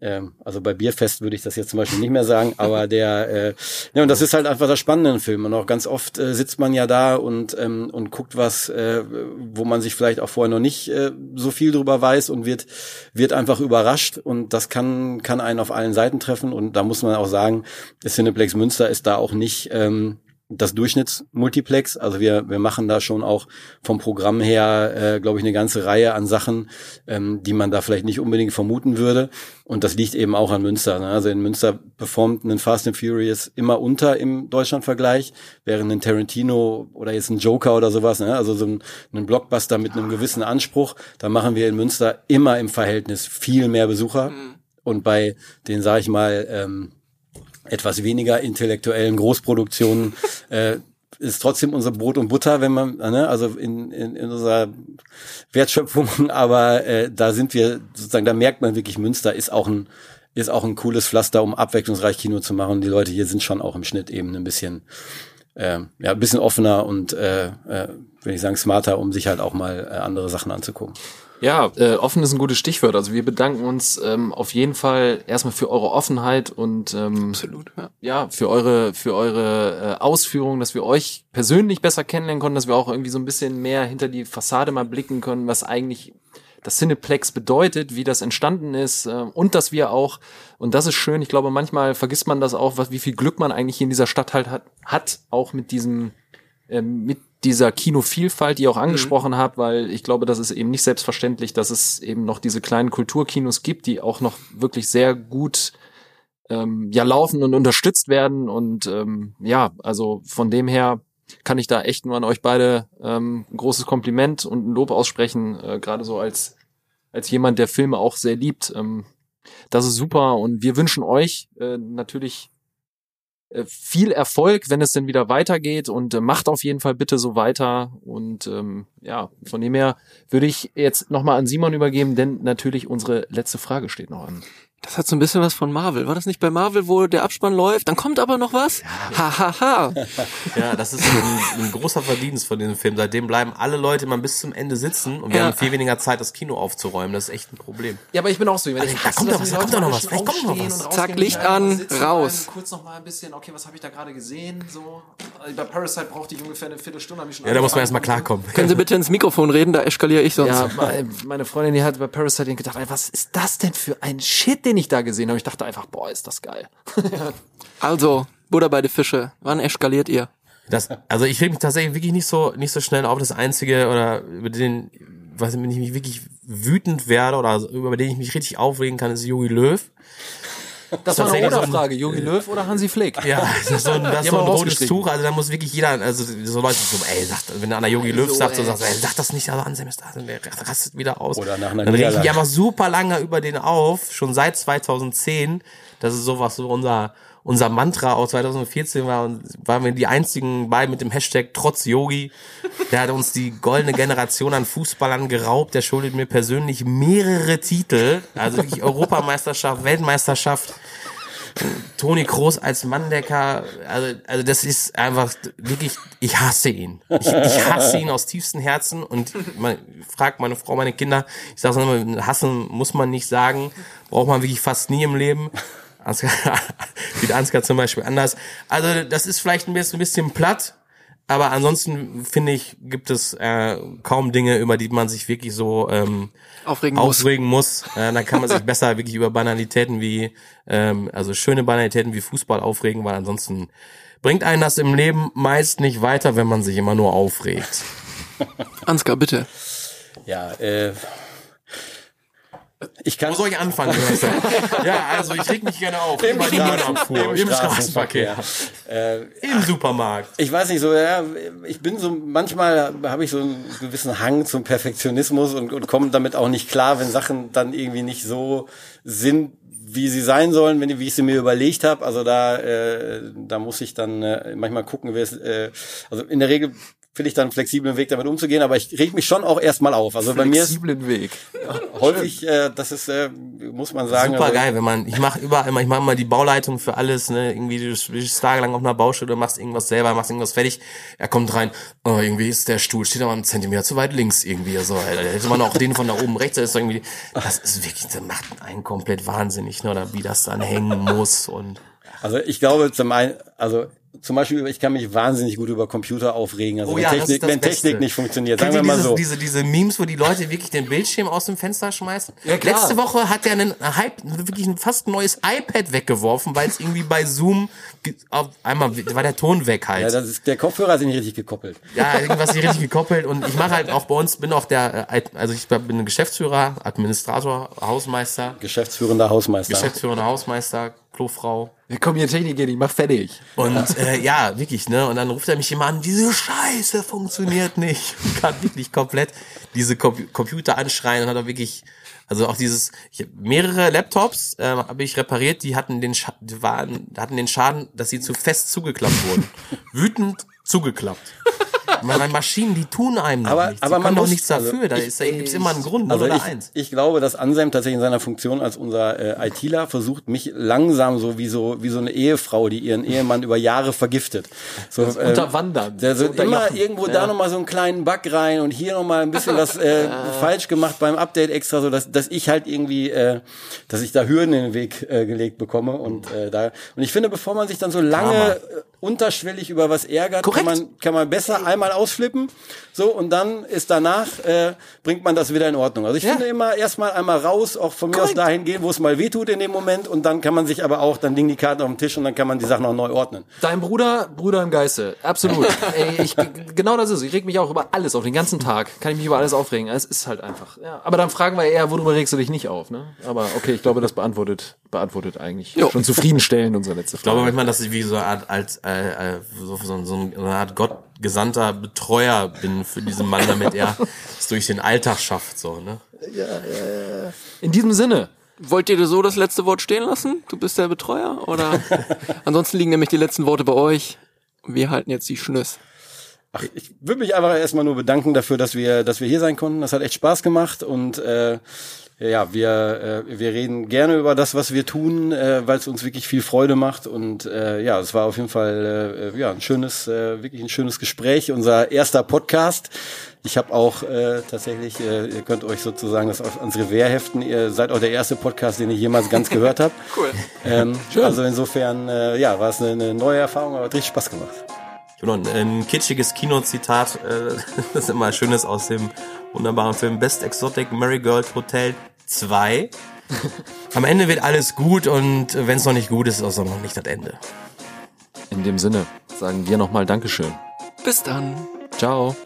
ähm, also bei Bierfest würde ich das jetzt zum Beispiel nicht mehr sagen, aber der, äh, ja, und das ist halt einfach das Spannende im Film. Und auch ganz oft äh, sitzt man ja da und, ähm, und guckt was, äh, wo man sich vielleicht auch vorher noch nicht äh, so viel drüber weiß und wird, wird einfach überrascht. Und das kann, kann einen auf allen Seiten treffen. Und da muss man auch sagen, der Cineplex Münster ist da auch nicht, ähm, das Durchschnittsmultiplex. Also wir, wir machen da schon auch vom Programm her, äh, glaube ich, eine ganze Reihe an Sachen, ähm, die man da vielleicht nicht unbedingt vermuten würde. Und das liegt eben auch an Münster. Ne? Also in Münster performt ein Fast and Furious immer unter im Deutschlandvergleich, während ein Tarantino oder jetzt ein Joker oder sowas, ne? also so ein, ein Blockbuster mit einem gewissen Anspruch, da machen wir in Münster immer im Verhältnis viel mehr Besucher. Und bei den, sage ich mal, ähm, etwas weniger intellektuellen Großproduktionen äh, ist trotzdem unser Brot und Butter, wenn man, ne, also in, in, in unserer Wertschöpfung, aber äh, da sind wir sozusagen, da merkt man wirklich, Münster ist auch ein ist auch ein cooles Pflaster, um abwechslungsreich Kino zu machen. Die Leute hier sind schon auch im Schnitt eben ein bisschen äh, ja, ein bisschen offener und äh, äh, würde ich sagen, smarter, um sich halt auch mal äh, andere Sachen anzugucken. Ja, äh, offen ist ein gutes Stichwort. Also wir bedanken uns ähm, auf jeden Fall erstmal für eure Offenheit und ähm, Absolut, ja. ja für eure für eure äh, Ausführungen, dass wir euch persönlich besser kennenlernen konnten, dass wir auch irgendwie so ein bisschen mehr hinter die Fassade mal blicken können, was eigentlich das Cineplex bedeutet, wie das entstanden ist äh, und dass wir auch und das ist schön. Ich glaube, manchmal vergisst man das auch, was wie viel Glück man eigentlich hier in dieser Stadt halt hat, hat auch mit diesem ähm, mit dieser Kinovielfalt, die ihr auch angesprochen habt, weil ich glaube, das ist eben nicht selbstverständlich, dass es eben noch diese kleinen Kulturkinos gibt, die auch noch wirklich sehr gut ähm, ja laufen und unterstützt werden. Und ähm, ja, also von dem her kann ich da echt nur an euch beide ähm, ein großes Kompliment und ein Lob aussprechen, äh, gerade so als als jemand, der Filme auch sehr liebt. Ähm, das ist super und wir wünschen euch äh, natürlich viel Erfolg, wenn es denn wieder weitergeht und äh, macht auf jeden Fall bitte so weiter und ähm, ja, von dem her würde ich jetzt nochmal an Simon übergeben, denn natürlich unsere letzte Frage steht noch an. Das hat so ein bisschen was von Marvel. War das nicht bei Marvel, wo der Abspann läuft? Dann kommt aber noch was? Ha, ha, ha. Ja, das ist ein, ein großer Verdienst von diesem Film. Seitdem bleiben alle Leute immer bis zum Ende sitzen und wir Ja. haben viel weniger Zeit, das Kino aufzuräumen. Das ist echt ein Problem. Ja, aber ich bin auch so. Wenn Also, ich da kommt doch was, da kommt doch noch was, vielleicht kommt noch was. Zack, Licht an, raus. Kurz noch mal ein bisschen, okay, was habe ich da gerade gesehen? So, Also bei Parasite brauchte ich ungefähr eine Viertelstunde. hab ich schon Ja, da muss man erstmal klarkommen. Können Sie bitte ins Mikrofon reden? Da eskaliere ich sonst. Ja, me- meine Freundin, die hat bei Parasite gedacht, ey, was ist das denn für ein Shit, den ich da gesehen habe? Ich dachte einfach, boah, ist das geil. Also, Butter bei die Fische. Wann eskaliert ihr? Das, also ich reg mich tatsächlich wirklich nicht so nicht so schnell auf. Das Einzige oder über den, was wenn ich mich wirklich wütend werde oder über den ich mich richtig aufregen kann, ist Jogi Löw. Das war eine so Oder-Frage. Jogi Löw oder Hansi Flick? Ja, das ist so ein, das ist so ein rotes. Tuch. Also da muss wirklich jeder, also so Leute so, ey, sagt, wenn einer Jogi Löw So, sagt, so du, ey, sag das nicht, also Ansem ist da, dann der rastet wieder aus. Oder nach einer Dann reg ich einfach super lange über den auf, schon seit 2010. Das ist sowas, so unser, unser Mantra aus 2014 war waren wir die einzigen beiden mit dem Hashtag trotz Yogi. Der hat uns die goldene Generation an Fußballern geraubt. Der schuldet mir persönlich mehrere Titel. Also wirklich Europameisterschaft, Weltmeisterschaft. Toni Kroos als Manndecker, also, also das ist einfach wirklich, ich hasse ihn. Ich, ich hasse ihn aus tiefstem Herzen und man fragt meine Frau, meine Kinder, ich sage immer, hassen muss man nicht sagen, braucht man wirklich fast nie im Leben. Ansgar, wie der Ansgar zum Beispiel anders. Also das ist vielleicht ein bisschen, ein bisschen platt, aber ansonsten finde ich, gibt es äh, kaum Dinge, über die man sich wirklich so ähm, Aufregen muss. aufregen muss. Äh, dann kann man sich besser wirklich über Banalitäten wie, ähm, also schöne Banalitäten wie Fußball aufregen, weil ansonsten bringt einen das im Leben meist nicht weiter, wenn man sich immer nur aufregt. Ansgar, bitte. Ja, äh, ich kann Wo soll ich anfangen? Ja, also ich reg mich gerne auf. Im Über die Straßen- Müllabfuhr, im Straßenverkehr, im Supermarkt. ich weiß nicht so, ja, ich bin so, manchmal habe ich so einen gewissen Hang zum Perfektionismus und, und komme damit auch nicht klar, wenn Sachen dann irgendwie nicht so sind, wie sie sein sollen, wenn, wie ich sie mir überlegt habe. Also da, äh, da muss ich dann äh, manchmal gucken, wer es, äh, also in der Regel finde ich dann einen flexiblen Weg damit umzugehen, aber ich reg mich schon auch erstmal auf. Also bei mir ist Flexiblen Weg. häufig, äh, das ist, äh, muss man sagen, Super also, geil, wenn man, ich mache überall immer, ich mache immer die Bauleitung für alles, ne, irgendwie du stehst tagelang auf einer Baustelle, machst irgendwas selber, machst irgendwas fertig, er kommt rein, oh, irgendwie ist der Stuhl, steht aber einen Zentimeter zu weit links irgendwie, so, da hätte man auch den von da oben rechts, das ist irgendwie, das ist wirklich, das macht einen komplett wahnsinnig, ne, oder wie das dann hängen muss und, Also ich glaube zum einen, also zum Beispiel, ich kann mich wahnsinnig gut über Computer aufregen, also Oh wenn, ja, das Technik, ist wenn. Technik nicht funktioniert. Kennt Sagen wir ihr mal dieses, so. diese, diese Memes, wo die Leute wirklich den Bildschirm aus dem Fenster schmeißen? Ja, klar. Letzte Woche hat er einen Hype, wirklich ein fast neues iPad weggeworfen, weil es irgendwie bei Zoom auf einmal war der Ton weg halt. ja, das ist, der Kopfhörer ist nicht richtig gekoppelt. Ja, irgendwas nicht richtig gekoppelt und ich mache halt auch bei uns, bin auch der, äh, also ich bin Geschäftsführer, Administrator, Hausmeister, Geschäftsführender Hausmeister. Geschäftsführender Hausmeister, Klofrau Wir kommen hier Technik ich mach fertig. und äh, ja, wirklich, ne, und dann ruft er mich immer an, diese Scheiße funktioniert nicht, kann wirklich komplett diese Com Computer anschreien und hat auch wirklich also auch dieses, ich hab mehrere Laptops ähm, habe ich repariert, die hatten den Scha die waren, hatten den Schaden, dass sie zu fest zugeklappt wurden. Wütend zugeklappt. Weil Maschinen, die tun einem doch Aber- nichts. aber man doch muss- nichts dafür. also da ich- ist, da gibt's immer einen Grund, Also oder ich, eins. ich glaube, dass Anselm tatsächlich in seiner Funktion als unser äh, ITler versucht, mich langsam so wie so wie so eine Ehefrau, die ihren Ehemann über Jahre vergiftet. So äh, Unterwandern. Der so immer irgendwo da noch mal so einen kleinen Bug rein und hier noch mal ein bisschen was äh, falsch gemacht beim Update extra, so dass dass ich halt irgendwie, äh, dass ich da Hürden in den Weg äh, gelegt bekomme und äh, da und ich finde, bevor man sich dann so lange äh, unterschwellig über was ärgert, kann Korrekt. man kann man besser einmal ausflippen, so und dann ist danach äh, bringt man das wieder in Ordnung. Also ich Ja. finde immer erstmal einmal raus, auch von mir aus dahin gehen, wo es mal wehtut in dem Moment und dann kann man sich aber auch, dann liegen die Karten auf dem Tisch und dann kann man die Sachen auch neu ordnen. Dein Bruder, Bruder im Geiste. Absolut. Ey, ich, genau das ist es. Ich reg mich auch über alles auf. Den ganzen Tag kann ich mich über alles aufregen. Es ist halt einfach. Ja. Aber dann fragen wir eher, worüber regst du dich nicht auf? Ne? Aber okay, ich glaube, das beantwortet, beantwortet eigentlich Jo. schon zufriedenstellend unsere letzte Ich glaube Frage. manchmal, dass ich wie so eine Art, als, äh, äh, so, so, so eine Art gottgesandter Betreuer bin für diesen Mann, damit er es durch den Alltag schafft. So, ne? In diesem Sinne. Wollt ihr so das letzte Wort stehen lassen? Du bist der Betreuer? Oder? Ansonsten liegen nämlich die letzten Worte bei euch. Wir halten jetzt die Schnüss. Ach, ich würde mich einfach erstmal nur bedanken dafür, dass wir, dass wir hier sein konnten. Das hat echt Spaß gemacht und äh, ja, wir, äh, wir reden gerne über das, was wir tun, äh, weil es uns wirklich viel Freude macht und äh, ja, es war auf jeden Fall äh, ja ein schönes, äh, wirklich ein schönes Gespräch. Unser erster Podcast. Ich habe auch äh, tatsächlich, äh, ihr könnt euch sozusagen das auf ans Revers heften. Ihr seid auch der erste Podcast, den ich jemals ganz gehört habe. Cool. Ähm, also insofern, äh, ja, war es eine, eine neue Erfahrung, aber hat richtig Spaß gemacht. Ich habe noch ein, ein kitschiges Kinozitat, äh, das ist immer schönes aus dem wunderbaren Film Best Exotic Marigold Hotel 2. Am Ende wird alles gut und wenn es noch nicht gut ist, ist es auch noch nicht das Ende. In dem Sinne sagen wir nochmal Dankeschön. Bis dann. Ciao.